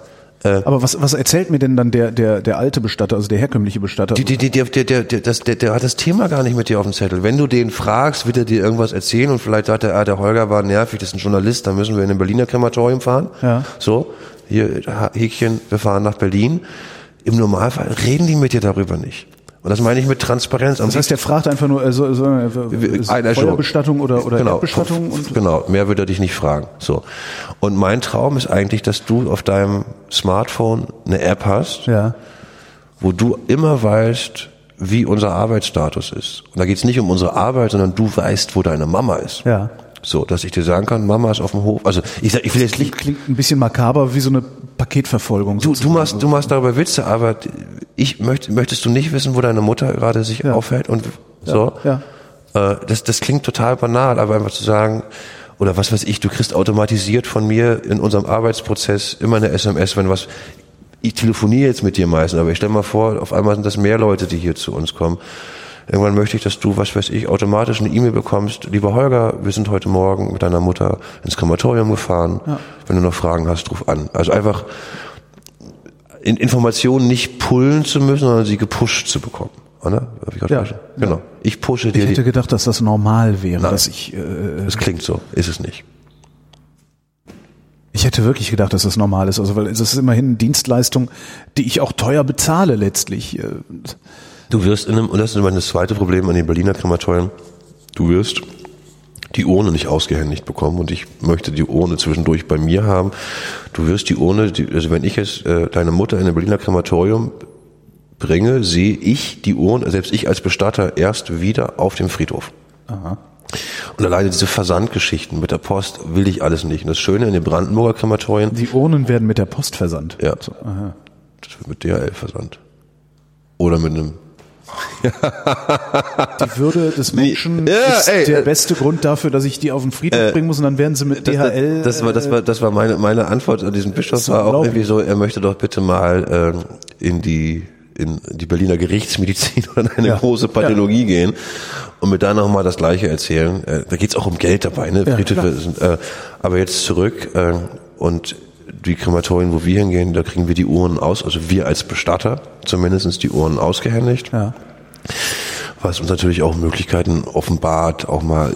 Aber was, was erzählt mir denn dann der, der, der alte Bestatter, also der herkömmliche Bestatter? Die, die, die, der, der, der, der, das, der, der hat das Thema gar nicht mit dir auf dem Zettel. Wenn du den fragst, wird er dir irgendwas erzählen und vielleicht sagt er, ah, der Holger war nervig, das ist ein Journalist, dann müssen wir in ein Berliner Krematorium fahren. Ja. So, hier, Häkchen, wir fahren nach Berlin. Im Normalfall reden die mit dir darüber nicht. Und das meine ich mit Transparenz. Das heißt, der fragt einfach nur, äh, so, so, äh. Feuerbestattung oder, oder genau, Erdbestattung? Und genau, mehr würde er dich nicht fragen. So. Und mein Traum ist eigentlich, dass du auf deinem Smartphone eine App hast, ja. wo du immer weißt, wie unser Arbeitsstatus ist. Und da geht es nicht um unsere Arbeit, sondern du weißt, wo deine Mama ist. Ja. So, dass ich dir sagen kann, Mama ist auf dem Hof. Also ich, sag, ich will jetzt nicht. Klingt ein bisschen makaber, wie so eine Paketverfolgung. Du, du machst, du machst darüber Witze, aber ich möchte, möchtest du nicht wissen, wo deine Mutter gerade sich Ja. aufhält und so? Ja. Äh, das, das klingt total banal, aber einfach zu sagen, oder was weiß ich, du kriegst automatisiert von mir in unserem Arbeitsprozess immer eine SMS, wenn was, ich telefoniere jetzt mit dir meistens, aber ich stell mal vor, auf einmal sind das mehr Leute, die hier zu uns kommen. Irgendwann möchte ich, dass du, was weiß ich, automatisch eine E-Mail bekommst. Lieber Holger, wir sind heute Morgen mit deiner Mutter ins Krematorium gefahren. Wenn du noch Fragen hast, ruf an. Also einfach in Informationen nicht pullen zu müssen, sondern sie gepusht zu bekommen. Oder? Hab ich Ja. Genau. Ich pushe dir Ich hätte gedacht, dass das normal wäre, Nein. dass ich, äh, Es klingt so, ist es nicht. ich hätte wirklich gedacht, dass das normal ist, also weil es ist immerhin eine Dienstleistung, die ich auch teuer bezahle letztlich. Du wirst in einem, und das ist immer das zweite Problem an den Berliner Krematorien, du wirst die Urne nicht ausgehändigt bekommen und ich möchte die Urne zwischendurch bei mir haben. Du wirst die Urne, die, also wenn ich jetzt äh, deine Mutter in ein Berliner Krematorium bringe, sehe ich die Urne, selbst ich als Bestatter, erst wieder auf dem Friedhof. Und alleine diese Versandgeschichten mit der Post will ich alles nicht. Und das Schöne in den Brandenburger Krematorien, Die Urnen werden mit der Post versandt. ja, So, aha. das wird mit DHL versandt. Oder mit einem Die Würde des Menschen Ja, ist ey, der äh, beste Grund dafür, dass ich die auf den Friedhof bringen muss und dann werden sie mit Das, DHL. das, war, das war, das war meine, meine Antwort an diesen Bischof war auch irgendwie so, er möchte doch bitte mal ähm, in die in die Berliner Gerichtsmedizin oder in eine Ja. große Pathologie gehen und mir da nochmal das Gleiche erzählen. Äh, da geht's auch um Geld dabei, ne? Ja, sind, äh, aber jetzt zurück äh, und die Krematorien, wo wir hingehen, da kriegen wir die Uhren aus, also wir als Bestatter zumindestens die Uhren ausgehändigt ja. was uns natürlich auch Möglichkeiten offenbart, auch mal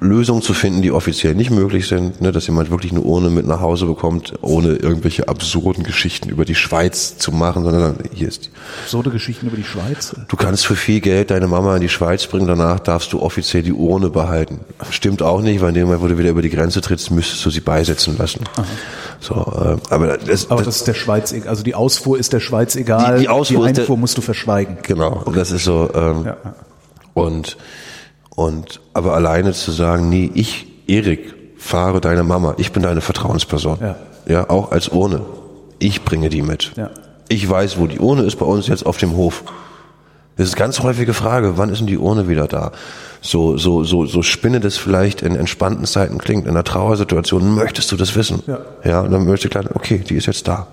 Lösungen zu finden, die offiziell nicht möglich sind, ne, dass jemand wirklich eine Urne mit nach Hause bekommt, ohne irgendwelche absurden Geschichten über die Schweiz zu machen, sondern hier ist die. Absurde Geschichten über die Schweiz. Du kannst für viel Geld deine Mama in die Schweiz bringen, danach darfst du offiziell die Urne behalten. Stimmt auch nicht, weil in dem Moment, wo du wieder über die Grenze trittst, müsstest du sie beisetzen lassen. So, äh, aber das, Aber das, das ist der Schweiz, egal. also die Ausfuhr ist der Schweiz egal. Die- die Ausfuhr die ist der- Einfuhr musst du verschweigen. Genau, und das ist so, ähm, Ja. und, und, aber alleine zu sagen, nee, ich, Erik, fahre deine Mama, ich bin deine Vertrauensperson. Ja. Ja, auch als Urne. Ich bringe die mit. Ja. Ich weiß, wo die Urne ist bei uns jetzt auf dem Hof. Das ist eine ganz häufige Frage, wann ist denn die Urne wieder da? So, so, so, so spinne das vielleicht in entspannten Zeiten klingt. In einer Trauersituation möchtest du das wissen. Ja. Ja, und dann möchte klar, okay, die ist jetzt da.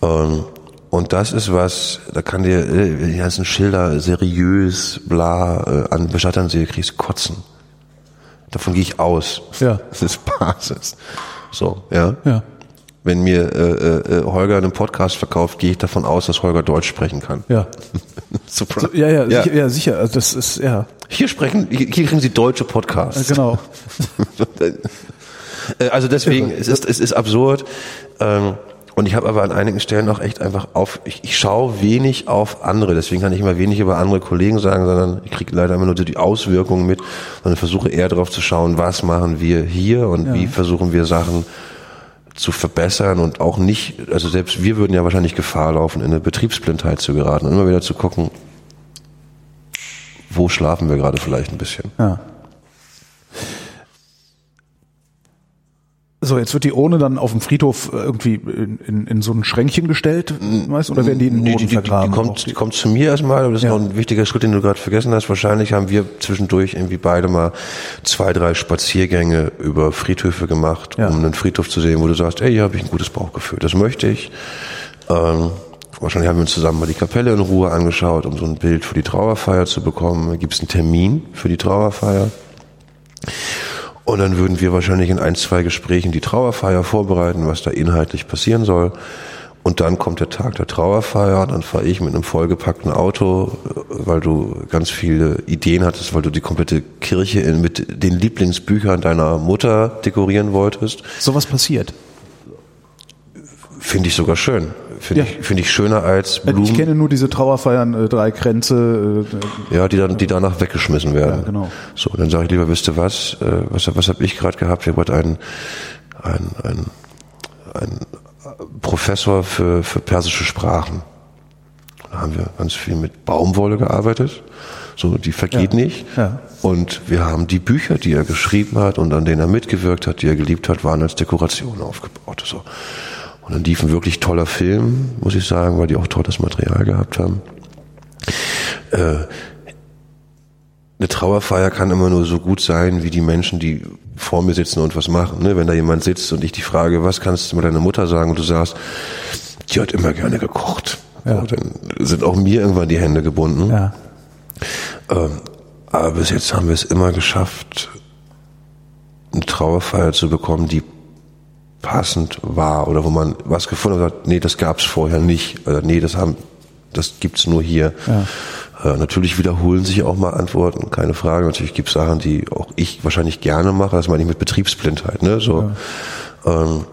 Ähm, und das ist was, da kann dir äh, die ganzen Schilder seriös, bla, äh, an Bestattern sehe, kriegst kotzen. Davon gehe ich aus. Ja. Das ist Basis. So, ja. Ja. Wenn mir äh, äh, Holger einen Podcast verkauft, gehe ich davon aus, dass Holger Deutsch sprechen kann. Ja. Super. Ja, ja, Sicher, ja, sicher. Also das ist, ja, Hier sprechen, hier hier kriegen Sie deutsche Podcasts. genau. Äh, Also deswegen, es ist, es ist absurd. Ähm, und ich habe aber an einigen Stellen auch echt einfach auf, ich, ich schaue wenig auf andere, deswegen kann ich immer wenig über andere Kollegen sagen, sondern ich kriege leider immer nur so die Auswirkungen mit, sondern versuche eher darauf zu schauen, was machen wir hier und wie versuchen wir Sachen zu verbessern und auch nicht, also selbst wir würden ja wahrscheinlich Gefahr laufen, in eine Betriebsblindheit zu geraten und immer wieder zu gucken, wo schlafen wir gerade vielleicht ein bisschen. Ja. So, jetzt wird die Urne dann auf dem Friedhof irgendwie in, in, in so ein Schränkchen gestellt, weißt du, oder werden die in den Boden die, die, die, vergraben? kommt, die kommt zu mir erstmal, aber das ist Ja. noch ein wichtiger Schritt, den du gerade vergessen hast. Wahrscheinlich haben wir zwischendurch irgendwie beide mal zwei, drei Spaziergänge über Friedhöfe gemacht, Ja. um einen Friedhof zu sehen, wo du sagst, ey, hier habe ich ein gutes Bauchgefühl, das möchte ich. Ähm, wahrscheinlich haben wir uns zusammen mal die Kapelle in Ruhe angeschaut, um so ein Bild für die Trauerfeier zu bekommen. Gibt es einen Termin für die Trauerfeier. Und dann würden wir wahrscheinlich in ein, zwei Gesprächen die Trauerfeier vorbereiten, was da inhaltlich passieren soll. Und dann kommt der Tag der Trauerfeier, dann fahre ich mit einem vollgepackten Auto, äh, weil du ganz viele Ideen hattest, weil du die komplette Kirche in, mit den Lieblingsbüchern deiner Mutter dekorieren wolltest. Sowas passiert. Finde ich sogar schön. Finde Ja. ich, finde ich schöner als Ich Blumen, kenne nur diese Trauerfeiern, äh, drei Kränze, äh, ja, die dann, die danach weggeschmissen werden. Ja, genau. So, und dann sage ich lieber, wisst ihr was, äh, was, was habe ich gerade gehabt? Wir wollten einen, einen, einen, einen Professor für, für persische Sprachen. Da haben wir ganz viel mit Baumwolle gearbeitet. So, die vergeht Ja. nicht. Ja. Und wir haben die Bücher, die er geschrieben hat und an denen er mitgewirkt hat, die er geliebt hat, waren als Dekoration aufgebaut. So. Und dann lief ein wirklich toller Film, muss ich sagen, weil die auch tolles Material gehabt haben. Äh, eine Trauerfeier kann immer nur so gut sein, wie die Menschen, die vor mir sitzen und was machen. Ne? Wenn da jemand sitzt und ich die frage, was kannst du mit deiner Mutter sagen und du sagst, die hat immer gerne gekocht. Ja. So, dann sind auch mir irgendwann die Hände gebunden. ja. Ähm, aber bis jetzt haben wir es immer geschafft, eine Trauerfeier zu bekommen, die passend war oder wo man was gefunden hat, sagt, nee, das gab's vorher nicht, oder nee, das haben, das gibt's nur hier. Äh, natürlich wiederholen sich auch mal Antworten, keine Frage. Natürlich gibt's Sachen, die auch ich wahrscheinlich gerne mache, das meine ich mit Betriebsblindheit, ne, so. Ähm,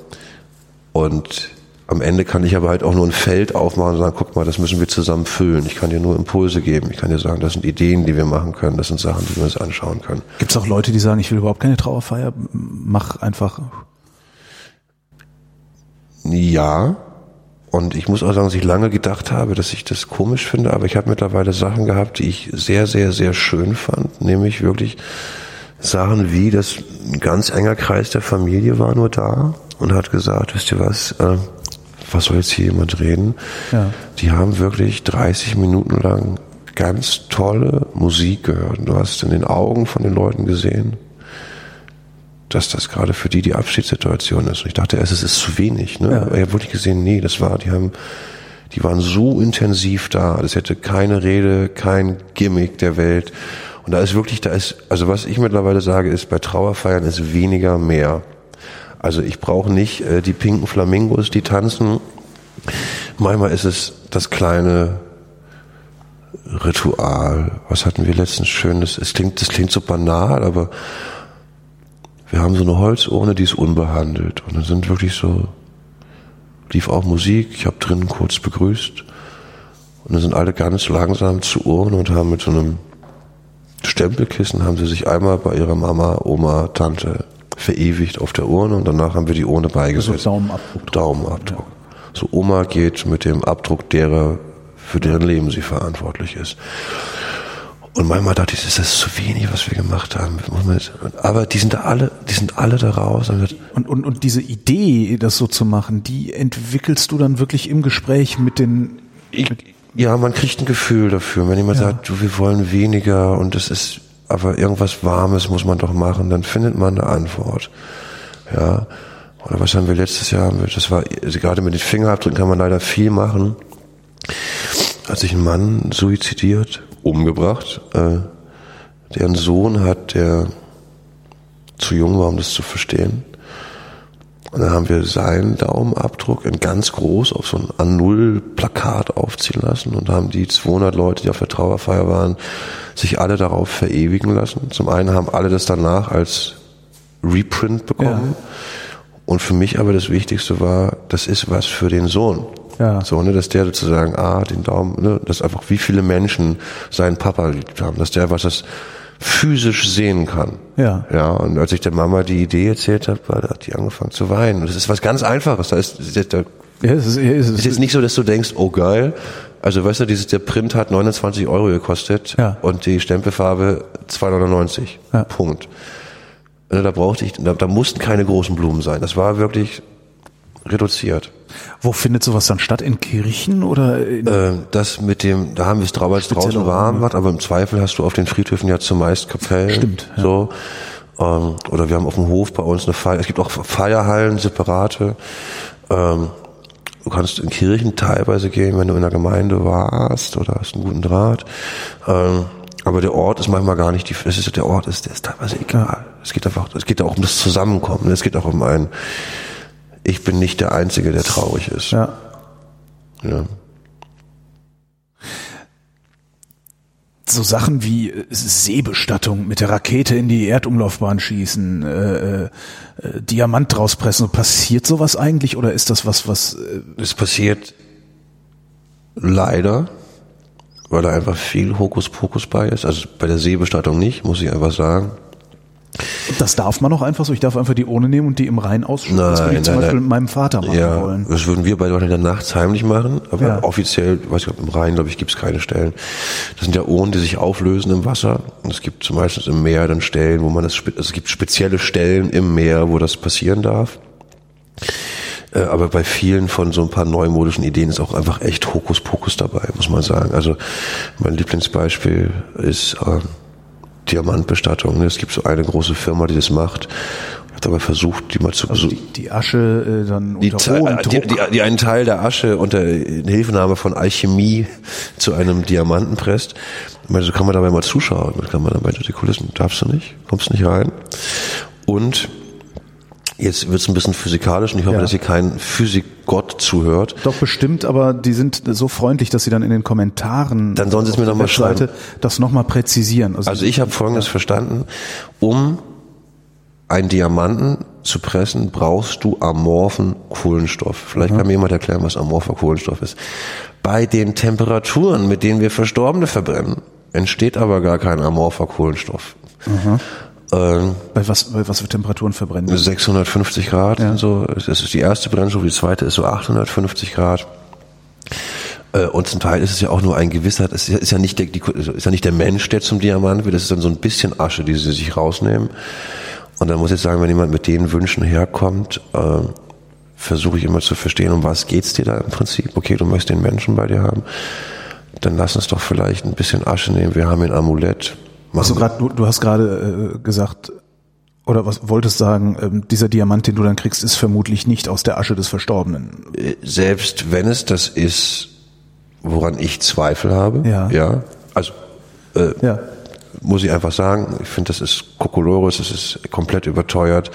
und am Ende kann ich aber halt auch nur ein Feld aufmachen und sagen, guck mal, das müssen wir zusammen füllen. Ich kann dir nur Impulse geben. Ich kann dir sagen, das sind Ideen, die wir machen können. Das sind Sachen, die wir uns anschauen können. Gibt es auch Leute, die sagen, ich will überhaupt keine Trauerfeier, mach einfach. Ja. Und ich muss auch sagen, dass ich lange gedacht habe, dass ich das komisch finde, aber ich habe mittlerweile Sachen gehabt, die ich sehr, sehr, sehr schön fand. Nämlich wirklich Sachen wie, dass ein ganz enger Kreis der Familie war nur da und hat gesagt, wisst ihr was, äh, was soll jetzt hier jemand reden? Ja. Die haben wirklich 30 Minuten lang ganz tolle Musik gehört. Du hast in den Augen von den Leuten gesehen, dass das gerade für die die Abschiedssituation ist. Und ich dachte erst, es ist zu wenig. Ne? Ja. Aber ich habe wirklich gesehen, nee, das war, die haben, die waren so intensiv da. Das hätte keine Rede, kein Gimmick der Welt. Und da ist wirklich, da ist, also was ich mittlerweile sage, ist, bei Trauerfeiern ist weniger mehr. Also ich brauche nicht äh, die pinken Flamingos, die tanzen. Manchmal ist es das kleine Ritual. Was hatten wir letztens Schönes? Es klingt, das klingt so banal, aber wir haben so eine Holzurne, die ist unbehandelt. Und dann sind wirklich so, lief auch Musik, ich habe drinnen kurz begrüßt. Und dann sind alle ganz langsam zur Urne und haben mit so einem Stempelkissen, haben sie sich einmal bei ihrer Mama, Oma, Tante verewigt auf der Urne und danach haben wir die Urne Also beigesetzt. Daumenabdruck. Daumenabdruck. So Oma geht mit dem Abdruck derer, für deren Leben sie verantwortlich ist. Und manchmal dachte ich, ist das zu wenig, was wir gemacht haben. Aber die sind da alle, die sind alle da raus. Und Und, und, diese Idee, das so zu machen, die entwickelst du dann wirklich im Gespräch mit den. ich, ja, man kriegt ein Gefühl dafür. Wenn jemand sagt, du, wir wollen weniger und es ist aber irgendwas Warmes muss man doch machen, dann findet man eine Antwort. Ja. Oder was haben wir letztes Jahr? Das war, also gerade mit den Fingerabdrücken kann man leider viel machen. Hat sich ein Mann suizidiert, umgebracht, äh, der einen Sohn hat, der zu jung war, um das zu verstehen. Und dann haben wir seinen Daumenabdruck in ganz groß auf so ein A0-Plakat aufziehen lassen und haben die 200 Leute, die auf der Trauerfeier waren, sich alle darauf verewigen lassen. Zum einen haben alle das danach als Reprint bekommen. Und für mich aber das Wichtigste war, das ist was für den Sohn. Ja. So, ne, dass der sozusagen, ah, den Daumen, ne, dass einfach wie viele Menschen seinen Papa geliebt haben, dass der was das physisch sehen kann. Ja. Ja, und als ich der Mama die Idee erzählt habe, hat die angefangen zu weinen. Und das ist was ganz Einfaches. Da ist, ist, da Ja, es ist, es ist ist, jetzt nicht so, dass du denkst, oh geil. Also weißt du, dieses, der Print hat 29 Euro gekostet Ja. und die Stempelfarbe 2,99. Ja. Punkt. Also da brauchte ich, da, da mussten keine großen Blumen sein. Das war wirklich reduziert. Wo findet sowas dann statt? In Kirchen oder in Äh, das mit dem, da haben wir es draußen, weil es Spezielle draußen warm wird, aber im Zweifel hast du auf den Friedhöfen ja zumeist Kapellen. Stimmt, ja. So. Ähm, oder wir haben auf dem Hof bei uns eine Feier. Es gibt auch Feierhallen, separate. Ähm, du kannst in Kirchen teilweise gehen, wenn du in der Gemeinde warst oder hast einen guten Draht. Ähm, aber der Ort ist manchmal gar nicht die, es ist, der Ort ist, der ist teilweise egal. Es geht einfach, es geht auch um das Zusammenkommen. Es geht auch um ein, ich bin nicht der Einzige, der traurig ist. ja. Ja. so Sachen wie äh, Seebestattung mit der Rakete in die Erdumlaufbahn schießen, äh, äh, äh, Diamant draus pressen, passiert sowas eigentlich oder ist das was, was äh, Es passiert leider, weil da einfach viel Hokuspokus bei ist. Also bei der Seebestattung nicht, muss ich einfach sagen. Das darf man auch einfach so? Ich darf einfach die Urne nehmen und die im Rhein ausschütten. das würde ich Nein, zum Beispiel nein. mit meinem Vater machen Ja, wollen. das würden wir beide wahrscheinlich dann nachts heimlich machen, aber Ja. offiziell, weiß ich, im Rhein, glaube ich, gibt es keine Stellen. Das sind ja Urnen, die sich auflösen im Wasser. Und es gibt meistens im Meer dann Stellen, wo man das, also es gibt spezielle Stellen im Meer, wo das passieren darf. Äh, Aber bei vielen von so ein paar neumodischen Ideen ist auch einfach echt Hokuspokus dabei, muss man sagen. Also mein Lieblingsbeispiel ist äh, Diamantbestattung. Es gibt so eine große Firma, die das macht. Ich habe dabei versucht, die mal zu Also die, die Asche äh, dann die, unter Te- hohem die, die, die einen Teil der Asche unter Hilfenahme von Alchemie zu einem Diamanten presst. Ich meine, so kann man dabei mal zuschauen. Kann man dabei durch die Kulissen. Darfst du nicht? Kommst nicht rein. Und jetzt wird es ein bisschen physikalisch und ich hoffe, Ja. dass hier kein Physikgott zuhört. Doch bestimmt, aber die sind so freundlich, dass sie dann in den Kommentaren Dann sollen sie es mir der noch mal Webseite schreiben. das nochmal präzisieren. Also ich habe Folgendes verstanden. Um einen Diamanten zu pressen, brauchst du amorphen Kohlenstoff. Vielleicht kann mir jemand erklären, was amorpher Kohlenstoff ist. Bei den Temperaturen, mit denen wir Verstorbene verbrennen, entsteht aber gar kein amorpher Kohlenstoff. Ähm, bei was, bei was für Temperaturen verbrennen? die? 650 Grad und so. Das ist die erste Brennstufe, die zweite ist so 850 Grad. Äh, Und zum Teil ist es ja auch nur ein gewisser, es ist ja nicht der, die, ist ja nicht der Mensch, der zum Diamant wird, das ist dann so ein bisschen Asche, die sie sich rausnehmen. Und dann muss ich sagen, wenn jemand mit den Wünschen herkommt, äh, versuche ich immer zu verstehen, um was geht's dir da im Prinzip? Okay, du möchtest den Menschen bei dir haben, dann lass uns doch vielleicht ein bisschen Asche nehmen. Wir haben ein Amulett. Also gerade, du, du hast gerade äh, gesagt, oder was wolltest sagen, ähm, dieser Diamant, den du dann kriegst, ist vermutlich nicht aus der Asche des Verstorbenen. selbst wenn es das ist, woran ich Zweifel habe, Ja. ja also äh, Ja. muss ich einfach sagen, ich finde, das ist Kokolores, das ist komplett überteuert.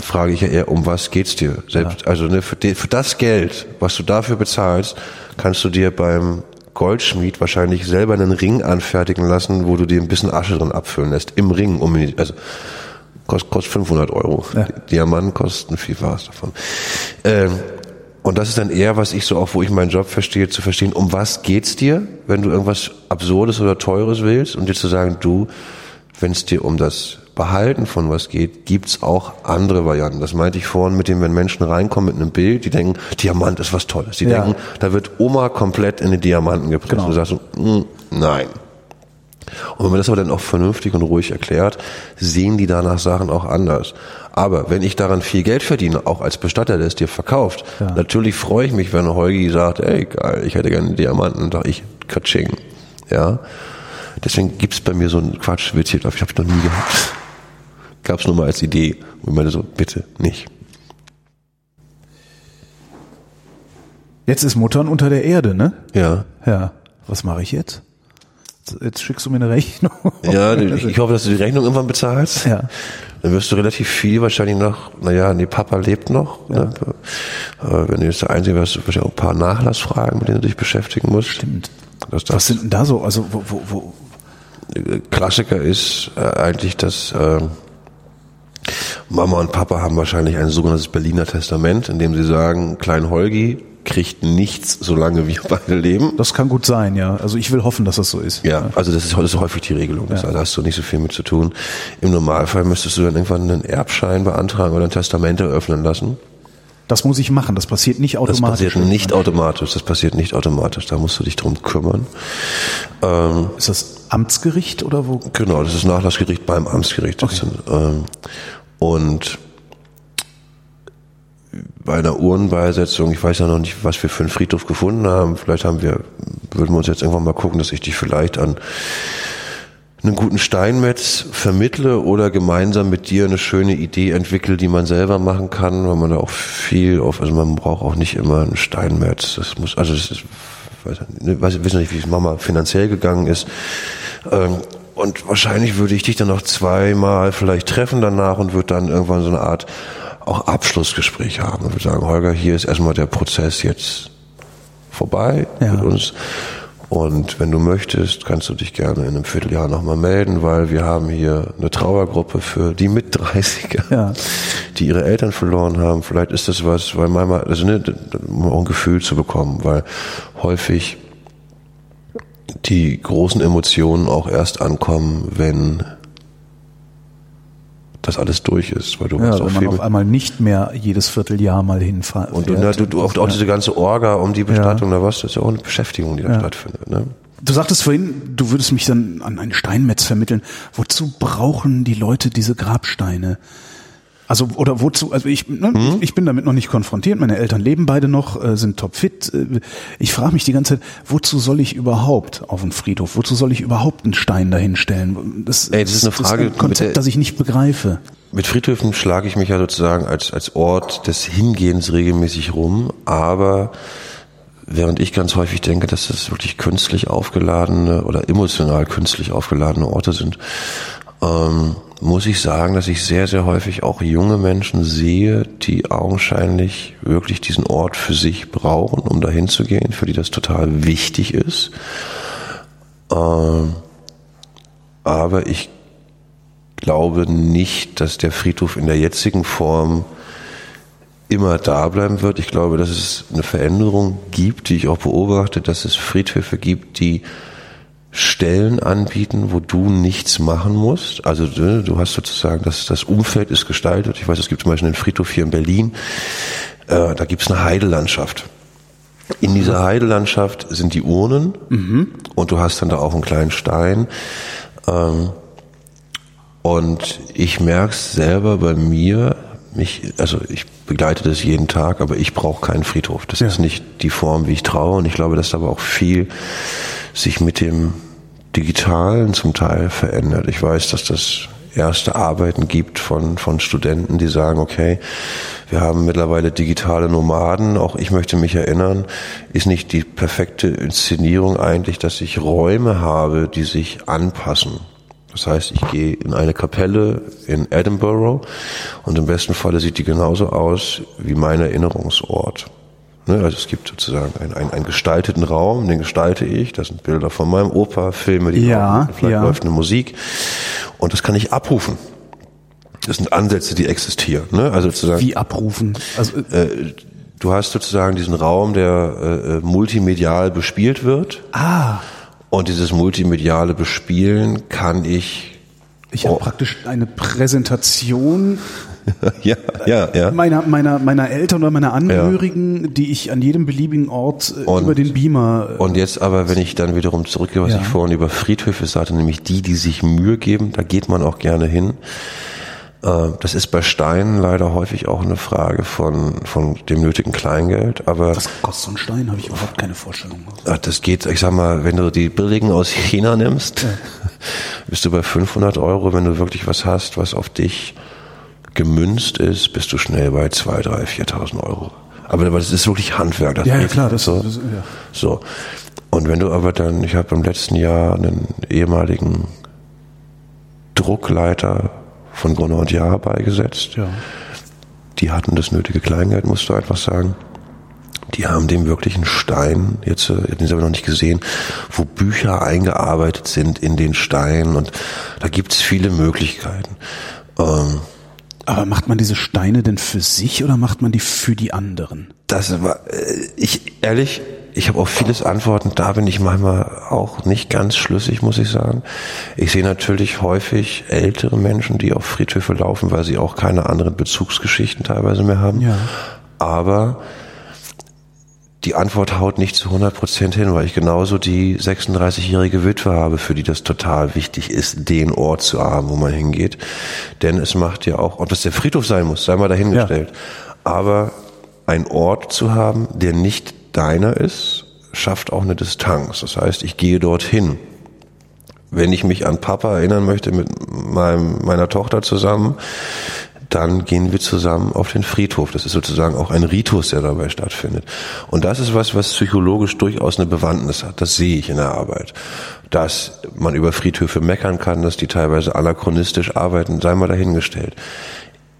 Frage ich ja eher, um was geht's dir? Selbst, also ne, für, die, für das Geld, was du dafür bezahlst, kannst du dir beim Goldschmied wahrscheinlich selber einen Ring anfertigen lassen, wo du dir ein bisschen Asche drin abfüllen lässt. Im Ring, um also kostet, kostet 500 Euro. Ja. Diamanten kosten Vielfaches davon. Ähm, und das ist dann eher, was ich so auch, wo ich meinen Job verstehe, zu verstehen, um was geht's dir, wenn du irgendwas Absurdes oder Teures willst und dir zu sagen, du, wenn es dir um das Behalten von was geht, gibt's auch andere Varianten. Das meinte ich vorhin mit dem, wenn Menschen reinkommen mit einem Bild, die denken, Diamant ist was Tolles. Die Ja. denken, da wird Oma komplett in den Diamanten gepresst. Genau. Und du sagst so, "Mm, nein. Und wenn man das aber dann auch vernünftig und ruhig erklärt, sehen die danach Sachen auch anders. Aber wenn ich daran viel Geld verdiene, auch als Bestatter, der es dir verkauft, Ja. natürlich freue ich mich, wenn Holgi sagt, ey geil, ich hätte gerne einen Diamanten, und sag ich, Katsching. Ja. Deswegen gibt's bei mir so einen Quatschwitz hier, ich habe ich noch nie gehabt. Gab's nur mal als Idee. Und ich meine so, bitte nicht. Jetzt ist Muttern unter der Erde, ne? Ja. Ja. Was mache ich jetzt? Jetzt schickst du mir eine Rechnung. Ja, ich, ich hoffe, dass du die Rechnung irgendwann bezahlst. Ja. Dann wirst du relativ viel wahrscheinlich noch, naja, nee, Papa lebt noch. Ne? Äh, wenn du jetzt der Einzige wärst, du wahrscheinlich auch ein paar Nachlassfragen, mit denen du dich beschäftigen musst. Stimmt. Was sind denn da so? Also wo, wo, wo Klassiker ist äh, eigentlich, dass äh, Mama und Papa haben wahrscheinlich ein sogenanntes Berliner Testament, in dem sie sagen, Klein Holgi kriegt nichts, solange wir beide leben. das kann gut sein, ja. Also ich will hoffen, dass das so ist. Ja, also das ist, das ist häufig die Regelung. Das, Ja. Da hast du nicht so viel mit zu tun. Im Normalfall müsstest du dann irgendwann einen Erbschein beantragen oder ein Testament eröffnen lassen. Das muss ich machen. Das passiert nicht Das automatisch. passiert nicht automatisch. Das passiert nicht automatisch. Da musst du dich drum kümmern. Ähm, Ist das Amtsgericht oder wo? genau, das ist Nachlassgericht beim Amtsgericht. Das sind, ähm, Und bei einer Urnenbeisetzung, ich weiß ja noch nicht, was wir für einen Friedhof gefunden haben. Vielleicht haben wir, würden wir uns jetzt irgendwann mal gucken, dass ich dich vielleicht an einen guten Steinmetz vermittle oder gemeinsam mit dir eine schöne Idee entwickle, die man selber machen kann, weil man da auch viel auf, also man braucht auch nicht immer einen Steinmetz. Das muss, also das ist, weiß, ich weiß, nicht, wie es Mama finanziell gegangen ist. Ähm, und wahrscheinlich würde ich dich dann noch zweimal vielleicht treffen danach und würde dann irgendwann so eine Art auch Abschlussgespräch haben. Und würde sagen, Holger, hier ist erstmal der Prozess jetzt vorbei ja. mit uns. Und wenn du möchtest, kannst du dich gerne in einem Vierteljahr nochmal melden, weil wir haben hier eine Trauergruppe für die mit 30er, ja. die ihre Eltern verloren haben. Vielleicht ist das was, weil manchmal, also ne, um ein Gefühl zu bekommen, weil häufig die großen Emotionen auch erst ankommen, wenn das alles durch ist, weil du ja, hast auch wenn man auf einmal nicht mehr jedes Vierteljahr mal hinfahren. Und, und du, du, auch, diese ganze Orga um die Bestattung, ja. da was, das ist ja auch eine Beschäftigung, die da ja. stattfindet. Ne? Du sagtest vorhin, du würdest mich dann an einen Steinmetz vermitteln. Wozu brauchen die Leute diese Grabsteine? Also oder wozu? Also ich, ne, mhm. ich, bin damit noch nicht konfrontiert. Meine Eltern leben beide noch, äh, sind topfit. Äh, ich frage mich die ganze Zeit, wozu soll ich überhaupt auf einen Friedhof? Wozu soll ich überhaupt einen Stein dahinstellen? Das, Ey, das ist eine Frage, das ist ein Konzept, das ich nicht begreife. Mit Friedhöfen schlage ich mich ja sozusagen als als Ort des Hingehens regelmäßig rum, aber Während ich ganz häufig denke, dass das wirklich künstlich aufgeladene oder emotional künstlich aufgeladene Orte sind, ähm, muss ich sagen, dass ich sehr, sehr häufig auch junge Menschen sehe, die augenscheinlich wirklich diesen Ort für sich brauchen, um dahin zu gehen, für die das total wichtig ist. Ähm, aber ich glaube nicht, dass der Friedhof in der jetzigen Form immer da bleiben wird. Ich glaube, dass es eine Veränderung gibt, die ich auch beobachte, dass es Friedhöfe gibt, die Stellen anbieten, wo du nichts machen musst. Also du, du hast sozusagen, das, das Umfeld ist gestaltet. Ich weiß, es gibt zum Beispiel einen Friedhof hier in Berlin, äh, da gibt's eine Heidelandschaft. In dieser Heidelandschaft sind die Urnen mhm. und du hast dann da auch einen kleinen Stein. Ähm, und ich merk's selber bei mir, mich, also ich begleite das jeden Tag, aber ich brauche keinen Friedhof. Das ja. ist nicht die Form, wie ich traue. Und ich glaube, dass aber auch viel sich mit dem Digitalen zum Teil verändert. Ich weiß, dass das erste Arbeiten gibt von, von Studenten, die sagen, okay, wir haben mittlerweile digitale Nomaden, auch ich möchte mich erinnern, ist nicht die perfekte Inszenierung eigentlich, dass ich Räume habe, die sich anpassen. Das heißt, ich gehe in eine Kapelle in Edinburgh und im besten Falle sieht die genauso aus wie mein Erinnerungsort. Ne, also es gibt sozusagen einen, einen, einen gestalteten Raum, den gestalte ich. Das sind Bilder von meinem Opa, Filme, die ja, laufen, vielleicht ja. läuft eine Musik und das kann ich abrufen. Das sind Ansätze, die existieren. Ne? Also sozusagen. Wie abrufen? Also äh, du hast sozusagen diesen Raum, der äh, äh multimedial bespielt wird. Ah. Und dieses multimediale Bespielen kann ich. Ich habe oh. praktisch eine Präsentation ja, ja, ja. Meiner, meiner, meiner Eltern oder meiner Angehörigen, ja. die ich an jedem beliebigen Ort äh, und, über den Beamer. Äh, und jetzt aber, wenn ich dann wiederum zurückgehe, was ja. ich vorhin über Friedhöfe sagte, nämlich die, die sich Mühe geben, da geht man auch gerne hin. Äh, das ist bei Steinen leider häufig auch eine Frage von, von dem nötigen Kleingeld, aber. Was kostet so ein Stein? Habe ich überhaupt keine Vorstellung. Das geht, ich sag mal, wenn du die billigen aus China nimmst, ja. bist du bei 500 Euro, wenn du wirklich was hast, was auf dich gemünzt ist, bist du schnell bei 2, 3, 4.000 Euro. Aber das ist wirklich Handwerk. Das ja, ja, klar. Das, so. Das, ja. so. Und wenn du aber dann, ich habe im letzten Jahr einen ehemaligen Druckleiter von Gunnar und Jahr beigesetzt. Ja. Die hatten das nötige Kleingeld, musst du einfach sagen. Die haben dem wirklich einen Stein, jetzt, äh, den sie aber noch nicht gesehen, wo Bücher eingearbeitet sind in den Stein und da gibt's viele Möglichkeiten. Ähm, aber macht man diese Steine denn für sich oder macht man die für die anderen? Das war, äh, ich ehrlich, ich habe auf vieles Antworten, da bin ich manchmal auch nicht ganz schlüssig, muss ich sagen. Ich sehe natürlich häufig ältere Menschen, die auf Friedhöfe laufen, weil sie auch keine anderen Bezugsgeschichten teilweise mehr haben. Ja. Aber die Antwort haut nicht zu 100 Prozent hin, weil ich genauso die 36-jährige Witwe habe, für die das total wichtig ist, den Ort zu haben, wo man hingeht. Denn es macht ja auch, ob das der Friedhof sein muss, sei mal dahingestellt. Ja. Aber ein Ort zu haben, der nicht deiner ist, schafft auch eine Distanz. Das heißt, ich gehe dorthin. Wenn ich mich an Papa erinnern möchte mit meinem, meiner Tochter zusammen, dann gehen wir zusammen auf den Friedhof. Das ist sozusagen auch ein Ritus, der dabei stattfindet. Und das ist was, was psychologisch durchaus eine Bewandtnis hat. Das sehe ich in der Arbeit. Dass man über Friedhöfe meckern kann, dass die teilweise anachronistisch arbeiten, sei mal dahingestellt.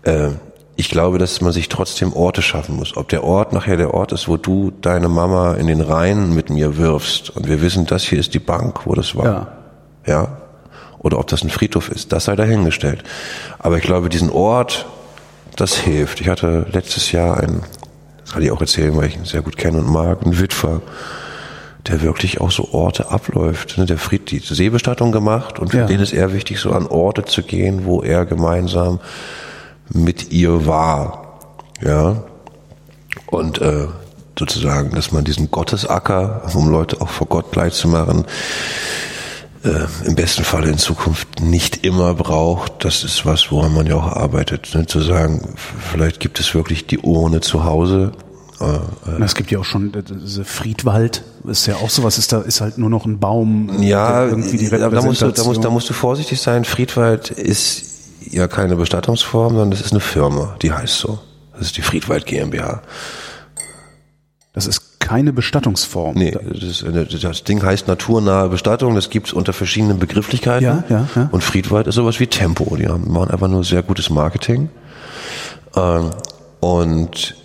Äh, ich glaube, dass man sich trotzdem Orte schaffen muss. Ob der Ort nachher der Ort ist, wo du deine Mama in den Rhein mit mir wirfst und wir wissen, das hier ist die Bank, wo das war. Ja. Ja. Oder ob das ein Friedhof ist, das sei dahingestellt. Aber ich glaube, diesen Ort, das hilft. Ich hatte letztes Jahr einen, das kann ich auch erzählen, weil ich ihn sehr gut kenne und mag, einen Witwer, der wirklich auch so Orte abläuft. Ne, der Fried, die Seebestattung gemacht und für ja. den ist eher wichtig, so an Orte zu gehen, wo er gemeinsam mit ihr war. Ja. Und äh, sozusagen, dass man diesen Gottesacker, um Leute auch vor Gott gleich zu machen, äh, im besten Fall in Zukunft nicht immer braucht. Das ist was, woran man ja auch arbeitet. Ne? Zu sagen, vielleicht gibt es wirklich die Urne zu Hause. Äh, es gibt ja auch schon äh, diese Friedwald, ist ja auch sowas, ist da ist halt nur noch ein Baum. Ja, irgendwie die da musst, du, da, musst, da musst du vorsichtig sein. Friedwald ist ja keine Bestattungsform, sondern das ist eine Firma, die heißt so. Das ist die Friedwald GmbH. Das ist keine Bestattungsform. Nee, das, das, Ding heißt naturnahe Bestattung, das gibt's unter verschiedenen Begrifflichkeiten. Ja, ja, ja. Und Friedwald ist sowas wie Tempo, die machen einfach nur sehr gutes Marketing. Ähm, und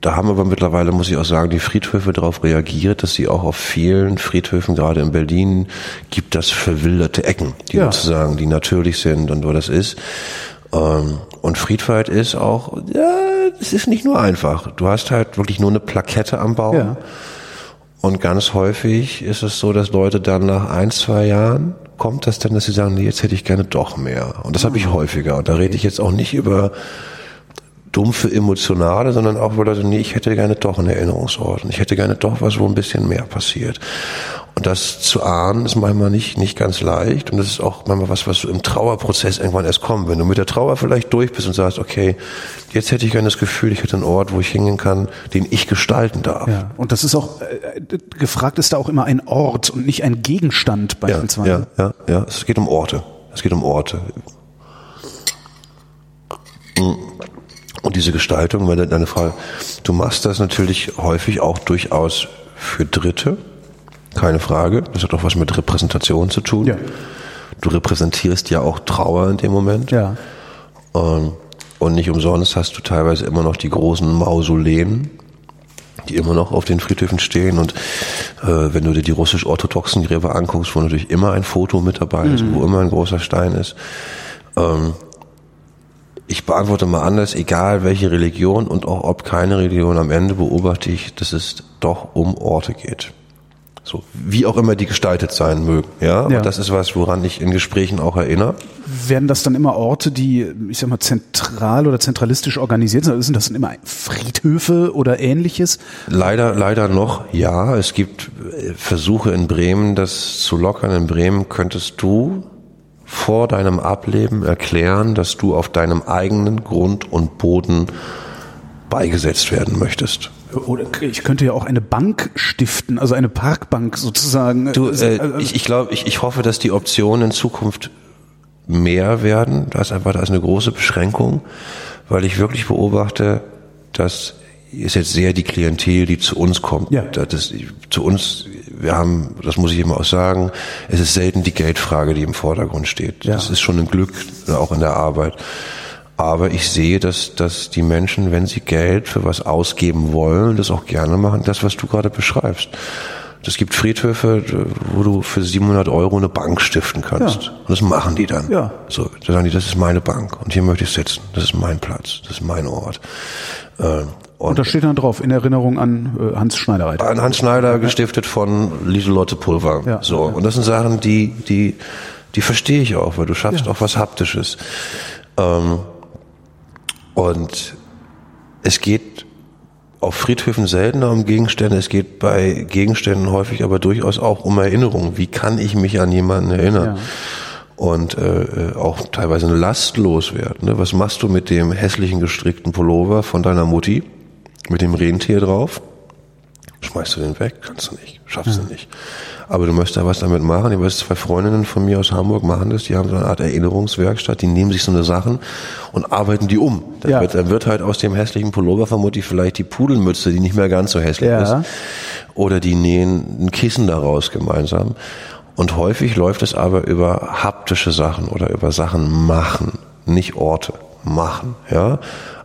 da haben aber mittlerweile, muss ich auch sagen, die Friedhöfe darauf reagiert, dass sie auch auf vielen Friedhöfen, gerade in Berlin, gibt das verwilderte Ecken, die ja. sozusagen, die natürlich sind und wo das ist. Ähm, und Friedwald ist auch, ja, es ist nicht nur einfach. Du hast halt wirklich nur eine Plakette am Baum. Ja. Und ganz häufig ist es so, dass Leute dann nach ein, zwei Jahren kommt das dann, dass sie sagen, nee, jetzt hätte ich gerne doch mehr. Und das habe ich ah. häufiger. Und da rede ich jetzt auch nicht über dumpfe Emotionale, sondern auch über Leute, nee, ich hätte gerne doch einen Erinnerungsort und ich hätte gerne doch was, wo ein bisschen mehr passiert. Und das zu ahnen ist manchmal nicht, nicht ganz leicht und das ist auch manchmal was, was so im Trauerprozess irgendwann erst kommt. Wenn du mit der Trauer vielleicht durch bist und sagst, okay, jetzt hätte ich gerne das Gefühl, ich hätte einen Ort, wo ich hingehen kann, den ich gestalten darf. Ja, und das ist auch, äh, gefragt ist da auch immer ein Ort und nicht ein Gegenstand beispielsweise. Ja, ja, ja, ja. es geht um Orte. Es geht um Orte. Und diese Gestaltung, wenn deine Frage, du machst das natürlich häufig auch durchaus für Dritte, keine Frage. Das hat auch was mit Repräsentation zu tun. Ja. Du repräsentierst ja auch Trauer in dem Moment. Ja. Ähm, und nicht umsonst hast du teilweise immer noch die großen Mausoleen, die immer noch auf den Friedhöfen stehen. Und äh, wenn du dir die russisch-orthodoxen Gräber anguckst, wo natürlich immer ein Foto mit dabei ist, mhm. wo immer ein großer Stein ist, ähm, ich beantworte mal anders, egal welche Religion und auch ob keine Religion, am Ende beobachte ich, dass es doch um Orte geht. So, wie auch immer die gestaltet sein mögen, ja? ja. Und das ist was, woran ich in Gesprächen auch erinnere. Werden das dann immer Orte, die, ich sag mal, zentral oder zentralistisch organisiert sind? Sind das dann immer Friedhöfe oder ähnliches? Leider, leider noch, ja. Es gibt äh, Versuche in Bremen, das zu lockern. In Bremen könntest du vor deinem Ableben erklären, dass du auf deinem eigenen Grund und Boden beigesetzt werden möchtest. Oder ich könnte ja auch eine Bank stiften, also eine Parkbank sozusagen. Du, äh, ich, ich glaube, ich, ich hoffe, dass die Optionen in Zukunft mehr werden. Da ist einfach da ist eine große Beschränkung, weil ich wirklich beobachte, dass ist jetzt sehr die Klientel, die zu uns kommt. Ja. Das, zu uns, wir haben, das muss ich immer auch sagen, es ist selten die Geldfrage, die im Vordergrund steht. Ja. Das ist schon ein Glück, auch in der Arbeit. Aber ich sehe, dass, dass die Menschen, wenn sie Geld für was ausgeben wollen, das auch gerne machen, das, was du gerade beschreibst. Es gibt Friedhöfe, wo du für 700 Euro eine Bank stiften kannst. Ja. Und das machen die dann. Ja. So, da sagen die, das ist meine Bank und hier möchte ich sitzen. Das ist mein Platz, das ist mein Ort. Äh, und, und da steht dann drauf, in Erinnerung an äh, Hans Schneider. An Hans Schneider, gestiftet von Lieselotte Pulver. Ja, so. Und das sind Sachen, die, die, die verstehe ich auch, weil du schaffst ja. auch was Haptisches. Ähm, und es geht auf Friedhöfen seltener um Gegenstände. Es geht bei Gegenständen häufig aber durchaus auch um Erinnerungen. Wie kann ich mich an jemanden erinnern? Ja. Und äh, auch teilweise eine Last loswerden. Ne? Was machst du mit dem hässlichen gestrickten Pullover von deiner Mutti? Mit dem Rentier drauf? Schmeißt du den weg? Kannst du nicht. Schaffst ja. du nicht. Aber du möchtest da was damit machen. Ich weiß, zwei Freundinnen von mir aus Hamburg machen das. Die haben so eine Art Erinnerungswerkstatt. Die nehmen sich so eine Sachen und arbeiten die um. Dann, ja. wird, dann wird halt aus dem hässlichen Pullover vermutlich vielleicht die Pudelmütze, die nicht mehr ganz so hässlich ja. ist. Oder die nähen ein Kissen daraus gemeinsam. Und häufig läuft es aber über haptische Sachen oder über Sachen machen, nicht Orte machen, ja.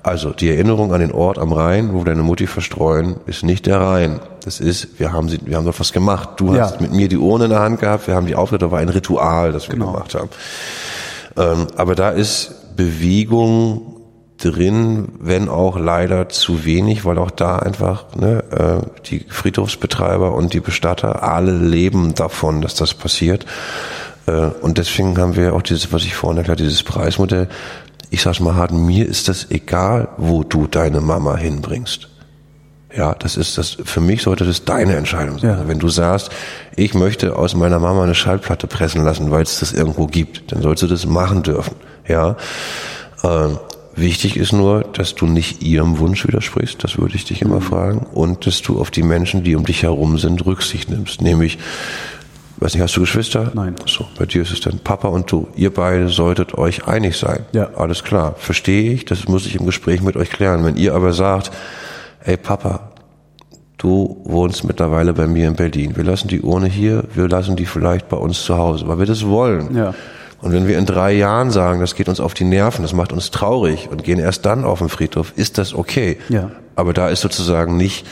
Also die Erinnerung an den Ort am Rhein, wo deine Mutti verstreuen, ist nicht der Rhein. Das ist, wir haben sie, wir haben doch was gemacht. Du ja. hast mit mir die Urne in der Hand gehabt, wir haben die aufgehört, da war ein Ritual, das wir genau. gemacht haben. Ähm, aber da ist Bewegung drin, wenn auch leider zu wenig, weil auch da einfach ne, äh, die Friedhofsbetreiber und die Bestatter alle leben davon, dass das passiert. Äh, und deswegen haben wir auch dieses, was ich vorhin erklärt, dieses Preismodell ich sag's mal hart, mir ist das egal, wo du deine Mama hinbringst. Ja, das ist das, für mich sollte das deine Entscheidung sein. Ja. Wenn du sagst, ich möchte aus meiner Mama eine Schallplatte pressen lassen, weil es das irgendwo gibt, dann sollst du das machen dürfen. Ja, ähm, Wichtig ist nur, dass du nicht ihrem Wunsch widersprichst, das würde ich dich immer mhm. fragen, und dass du auf die Menschen, die um dich herum sind, Rücksicht nimmst. Nämlich, Weiß nicht, hast du Geschwister? Nein. So, bei dir ist es dann Papa und du. Ihr beide solltet euch einig sein. Ja. Alles klar. Verstehe ich, das muss ich im Gespräch mit euch klären. Wenn ihr aber sagt, ey Papa, du wohnst mittlerweile bei mir in Berlin. Wir lassen die Urne hier, wir lassen die vielleicht bei uns zu Hause, weil wir das wollen. Ja. Und wenn wir in drei Jahren sagen, das geht uns auf die Nerven, das macht uns traurig und gehen erst dann auf den Friedhof, ist das okay. Ja. Aber da ist sozusagen nicht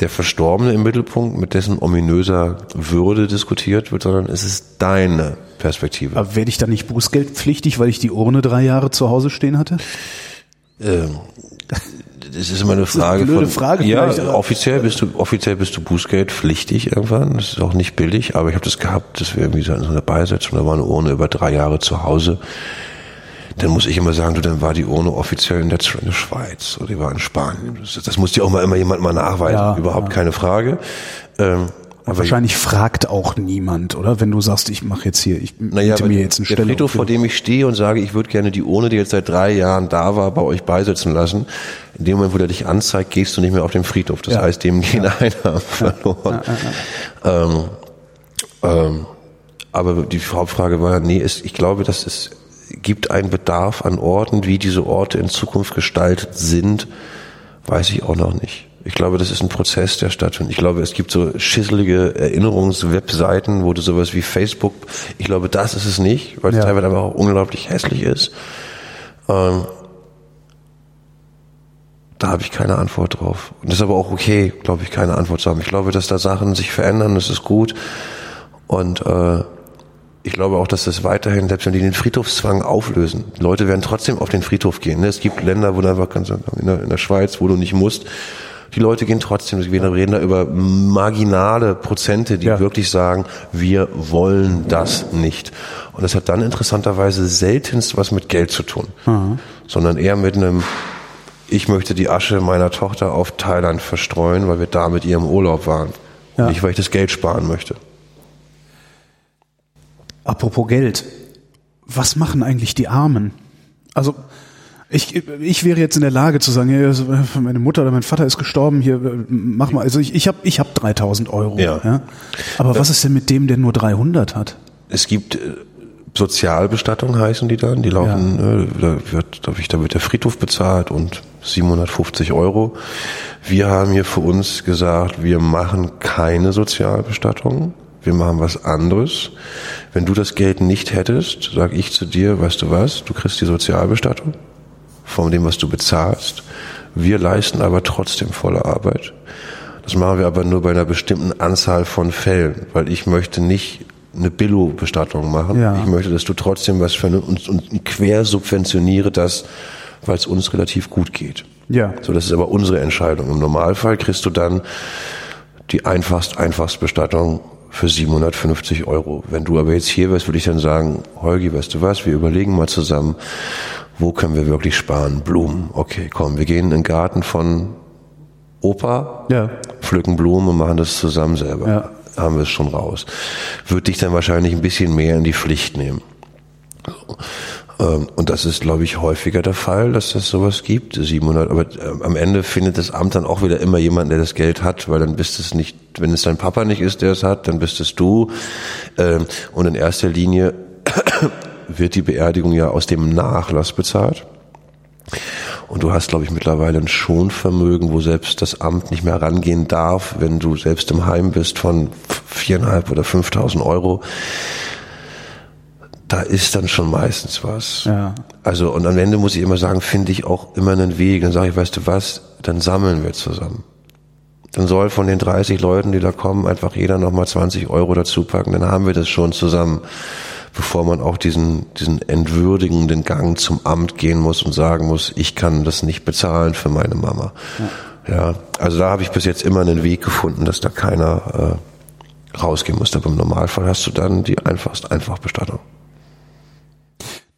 der Verstorbene im Mittelpunkt, mit dessen ominöser Würde diskutiert wird, sondern es ist deine Perspektive. Aber werde ich dann nicht bußgeldpflichtig, weil ich die Urne drei Jahre zu Hause stehen hatte? Ähm, das ist immer eine Frage. Eine von, Frage. Ja, offiziell bist du offiziell bist du bußgeldpflichtig irgendwann. Das ist auch nicht billig, aber ich habe das gehabt, dass wir irgendwie so eine Beisetzung, da war eine Urne über drei Jahre zu Hause dann muss ich immer sagen, du, dann war die Urne offiziell in der, in der Schweiz oder die war in Spanien. Das, das muss dir auch mal immer jemand mal nachweisen, ja, überhaupt ja. keine Frage. Ähm, aber wahrscheinlich fragt auch niemand, oder? Wenn du sagst, ich mache jetzt hier, ich naja, mir jetzt eine der Stelle. Friedhof, vor dem ich stehe und sage, ich würde gerne die Urne, die jetzt seit drei Jahren da war, bei euch beisetzen lassen. In dem Moment, wo der dich anzeigt, gehst du nicht mehr auf den Friedhof. Das ja. heißt, dem gehen ja. einer verloren. Ähm, ähm, aber die Hauptfrage war, nee, ist, ich glaube, das ist gibt einen Bedarf an Orten, wie diese Orte in Zukunft gestaltet sind, weiß ich auch noch nicht. Ich glaube, das ist ein Prozess, der stattfindet. Ich glaube, es gibt so schisselige Erinnerungswebseiten, wo du sowas wie Facebook, ich glaube, das ist es nicht, weil es ja. teilweise einfach auch unglaublich hässlich ist. Ähm, da habe ich keine Antwort drauf. Und das ist aber auch okay, glaube ich, keine Antwort zu haben. Ich glaube, dass da Sachen sich verändern, das ist gut. Und äh, ich glaube auch, dass das weiterhin, selbst wenn die den Friedhofszwang auflösen, Leute werden trotzdem auf den Friedhof gehen. Ne? Es gibt Länder, wo du einfach kannst, in der, in der Schweiz, wo du nicht musst. Die Leute gehen trotzdem, wir reden da über marginale Prozente, die ja. wirklich sagen, wir wollen das nicht. Und das hat dann interessanterweise seltenst was mit Geld zu tun, mhm. sondern eher mit einem, ich möchte die Asche meiner Tochter auf Thailand verstreuen, weil wir da mit ihr im Urlaub waren. Ja. Nicht, weil ich das Geld sparen möchte. Apropos Geld. Was machen eigentlich die Armen? Also, ich, ich wäre jetzt in der Lage zu sagen, ja, meine Mutter oder mein Vater ist gestorben, hier, mach mal. Also ich, ich habe ich hab 3000 Euro. Ja. ja? Aber ja. was ist denn mit dem, der nur 300 hat? Es gibt äh, Sozialbestattung heißen die dann. Die laufen, ja. äh, da, wird, da wird der Friedhof bezahlt und 750 Euro. Wir haben hier für uns gesagt, wir machen keine Sozialbestattung wir machen was anderes. Wenn du das Geld nicht hättest, sage ich zu dir, weißt du was, du kriegst die Sozialbestattung von dem, was du bezahlst. Wir leisten aber trotzdem volle Arbeit. Das machen wir aber nur bei einer bestimmten Anzahl von Fällen, weil ich möchte nicht eine Billo-Bestattung machen. Ja. Ich möchte, dass du trotzdem was für und, und quer subventioniere das, weil es uns relativ gut geht. Ja. So, das ist aber unsere Entscheidung. Im Normalfall kriegst du dann die einfachst, einfachst Bestattung für 750 Euro. Wenn du aber jetzt hier wärst, würde ich dann sagen, Holgi, weißt du was, wir überlegen mal zusammen, wo können wir wirklich sparen? Blumen. Okay, komm, wir gehen in den Garten von Opa, Ja. pflücken Blumen und machen das zusammen selber. Ja. Haben wir es schon raus. Würde dich dann wahrscheinlich ein bisschen mehr in die Pflicht nehmen. Ähm, Und das ist, glaube ich, häufiger der Fall, dass das sowas gibt, 700. Aber ähm, am Ende findet das Amt dann auch wieder immer jemanden, der das Geld hat, weil dann bist es nicht, wenn es dein Papa nicht ist, der es hat, dann bist es du. Ähm, Und in erster Linie wird die Beerdigung ja aus dem Nachlass bezahlt. Und du hast, glaube ich, mittlerweile ein Schonvermögen, wo selbst das Amt nicht mehr rangehen darf, wenn du selbst im Heim bist von viereinhalb oder 5.000 Euro. Da ist dann schon meistens was. Ja. Also, und am Ende muss ich immer sagen, finde ich auch immer einen Weg. Dann sage ich, weißt du was, dann sammeln wir zusammen. Dann soll von den 30 Leuten, die da kommen, einfach jeder nochmal 20 Euro dazu packen. Dann haben wir das schon zusammen bevor man auch diesen, diesen entwürdigenden Gang zum Amt gehen muss und sagen muss, ich kann das nicht bezahlen für meine Mama. Ja, ja also da habe ich bis jetzt immer einen Weg gefunden, dass da keiner äh, rausgehen muss. Aber im Normalfall hast du dann die einfachste Einfachbestattung.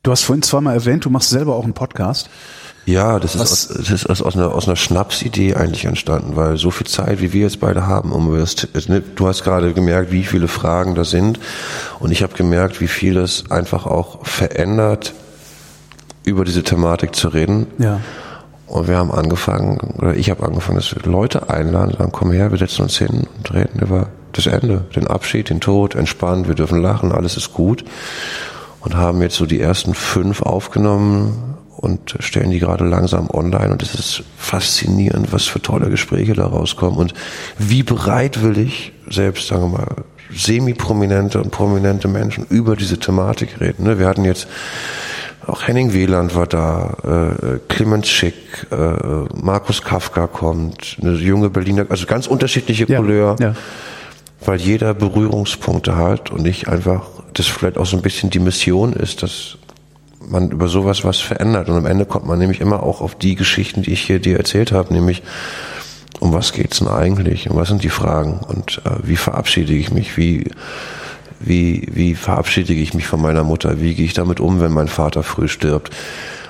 Du hast vorhin zweimal erwähnt, du machst selber auch einen Podcast. Ja, das ist, Was- aus, das ist aus, einer, aus einer Schnapsidee eigentlich entstanden, weil so viel Zeit, wie wir jetzt beide haben, um das, du hast gerade gemerkt, wie viele Fragen da sind und ich habe gemerkt, wie viel das einfach auch verändert, über diese Thematik zu reden. Ja. Und wir haben angefangen, oder ich habe angefangen, dass wir Leute einladen, sagen, komm her, wir setzen uns hin und reden über das Ende, den Abschied, den Tod, entspannt, wir dürfen lachen, alles ist gut. Und haben jetzt so die ersten fünf aufgenommen und stellen die gerade langsam online und es ist faszinierend, was für tolle Gespräche da rauskommen und wie bereitwillig selbst, sagen wir mal, semi-prominente und prominente Menschen über diese Thematik reden. ne? Wir hatten jetzt auch Henning Wieland war da, äh, Clemens Schick, äh, Markus Kafka kommt, eine junge Berliner, also ganz unterschiedliche Ja. Couleur, ja. Weil jeder Berührungspunkte hat und nicht einfach, das vielleicht auch so ein bisschen die Mission ist, dass man über sowas was verändert. Und am Ende kommt man nämlich immer auch auf die Geschichten, die ich hier dir erzählt habe, nämlich um was geht's denn eigentlich? Und was sind die Fragen? Und äh, wie verabschiede ich mich? Wie, wie, wie verabschiede ich mich von meiner Mutter? Wie gehe ich damit um, wenn mein Vater früh stirbt?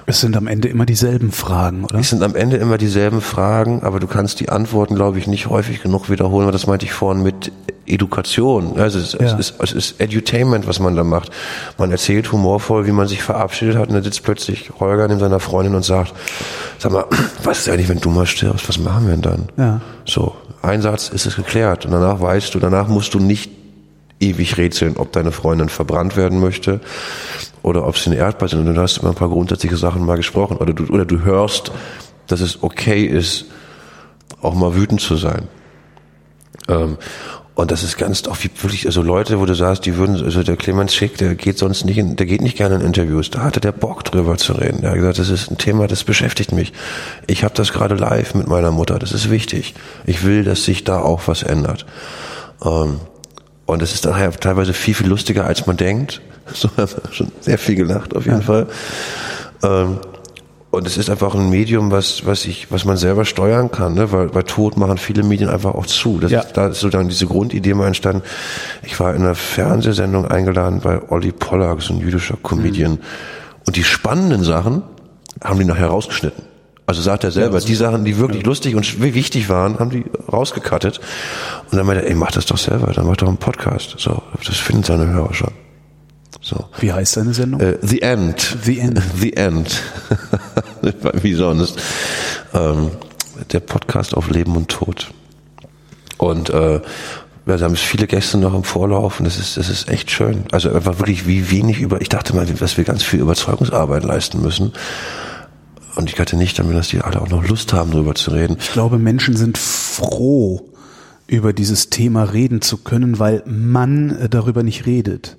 Es sind am Ende immer dieselben Fragen, oder? Es sind am Ende immer dieselben Fragen, aber du kannst die Antworten, glaube ich, nicht häufig genug wiederholen, weil das meinte ich vorhin mit Education. Also es, Ja. es, ist, es ist Edutainment, was man da macht. Man erzählt humorvoll, wie man sich verabschiedet hat und dann sitzt plötzlich Holger neben seiner Freundin und sagt, sag mal, was ist eigentlich, wenn du mal stirbst? Was machen wir denn dann? Ja. So, ein Satz ist es geklärt und danach weißt du, danach musst du nicht ewig rätseln, ob deine Freundin verbrannt werden möchte oder ob sie ein Erdball sind. Und du hast über ein paar grundsätzliche Sachen mal gesprochen. Oder du, oder du hörst, dass es okay ist, auch mal wütend zu sein. Ähm, und das ist ganz auch wie wirklich, also Leute, wo du sagst, die würden, also der Clemens Schick, der geht sonst nicht in, der geht nicht gerne in Interviews. Da hatte der Bock drüber zu reden. Der hat gesagt, das ist ein Thema, das beschäftigt mich. Ich habe das gerade live mit meiner Mutter. Das ist wichtig. Ich will, dass sich da auch was ändert. Ähm, und es ist daher teilweise viel, viel lustiger, als man denkt. So haben wir schon sehr viel gelacht, auf jeden Fall. Ähm, und es ist einfach ein Medium, was, was ich, was man selber steuern kann, ne? weil bei Tod machen viele Medien einfach auch zu. Das Ja. ist, da ist so dann diese Grundidee mal entstanden. Ich war in einer Fernsehsendung eingeladen bei Olli Pollack, so ein jüdischer Comedian. Und die spannenden Sachen haben die nachher rausgeschnitten. Also sagt er selber, die Sachen, die wirklich lustig und wichtig waren, haben die rausgekattet. Und dann meinte er, ey, mach das doch selber, dann mach doch einen Podcast. So, das finden seine Hörer schon. So. Wie heißt deine Sendung? Äh, The End. The End. The End. Wie sonst. Ähm, der Podcast auf Leben und Tod. Und äh, ja, da haben es viele Gäste noch im Vorlauf und das ist, das ist echt schön. Also einfach wirklich wie wenig über, ich dachte mal, dass wir ganz viel Überzeugungsarbeit leisten müssen. Und ich hatte nicht damit, dass die alle auch noch Lust haben, darüber zu reden. Ich glaube, Menschen sind froh, über dieses Thema reden zu können, weil man äh, darüber nicht redet.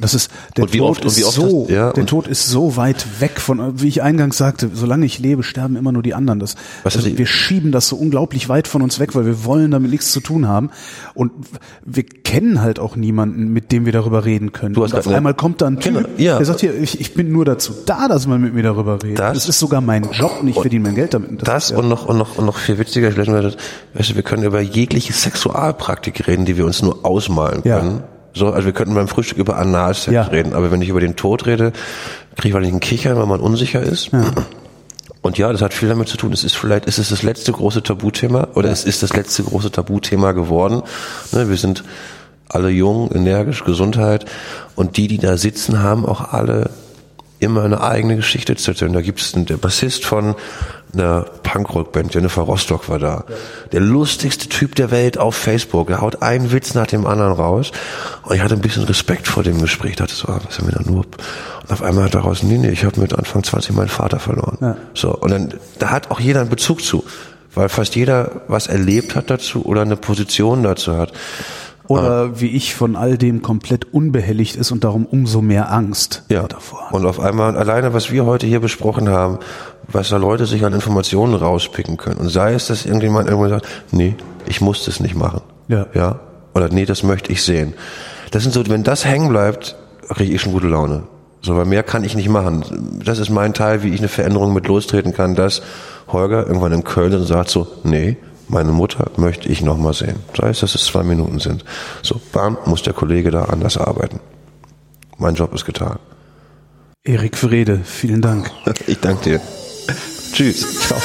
Das ist der Tod oft- ist so, hast- ja, der Tod ist so weit weg von, wie ich eingangs sagte, solange ich lebe, sterben immer nur die anderen. Das, also wir schieben das so unglaublich weit von uns weg, weil wir wollen damit nichts zu tun haben und wir kennen halt auch niemanden, mit dem wir darüber reden können. Du hast und auf einmal kommt da ein Typ, ja. der sagt hier, ich, ich bin nur dazu da, dass man mit mir darüber redet. Das- Das, ist sogar mein Job und ich verdiene mein Geld damit. Das ist ja- und noch, und noch, und noch viel witziger, das, weißt du, wir können über jegliche Sexualpraktik reden, die wir uns nur ausmalen können. So, also wir könnten beim Frühstück über Analsex Ja. reden, aber wenn ich über den Tod rede, kriege ich wahrscheinlich einen Kichern, weil man unsicher ist. Und ja, das hat viel damit zu tun. Es ist vielleicht, ist es das letzte große Tabuthema oder es ist das letzte große Tabuthema geworden. Ne, wir sind alle jung, energisch, Gesundheit und die, die da sitzen, haben auch alle immer eine eigene Geschichte zu erzählen. Da gibt es der Bassist von einer Punkrock-Band, Jennifer Rostock war da. Ja. Der lustigste Typ der Welt auf Facebook. Er haut einen Witz nach dem anderen raus. Und ich hatte ein bisschen Respekt vor dem Gespräch. Ich dachte so, ah, was ist denn wieder nur? Und auf einmal hat er raus, nee, nee, ich habe mit Anfang 20 meinen Vater verloren. Ja. So, und dann, da hat auch jeder einen Bezug zu. Weil fast jeder was erlebt hat dazu oder eine Position dazu hat. Oder ah. wie ich von all dem komplett unbehelligt ist und darum umso mehr Angst ja. davor. Und auf einmal, alleine was wir heute hier besprochen haben, was da Leute sich an Informationen rauspicken können. Und sei es, dass irgendjemand irgendwann sagt, nee, ich muss das nicht machen. Ja. Ja. Oder nee, das möchte ich sehen. Das sind so, wenn das hängen bleibt, kriege ich schon gute Laune. So, weil mehr kann ich nicht machen. Das ist mein Teil, wie ich eine Veränderung mit lostreten kann, dass Holger irgendwann in Köln sagt so, nee, meine Mutter möchte ich noch mal sehen. Sei es, dass es zwei Minuten sind. So, bam, muss der Kollege da anders arbeiten. Mein Job ist getan. Erik Frede, vielen Dank. Ich danke dir. Tschüss. Ciao.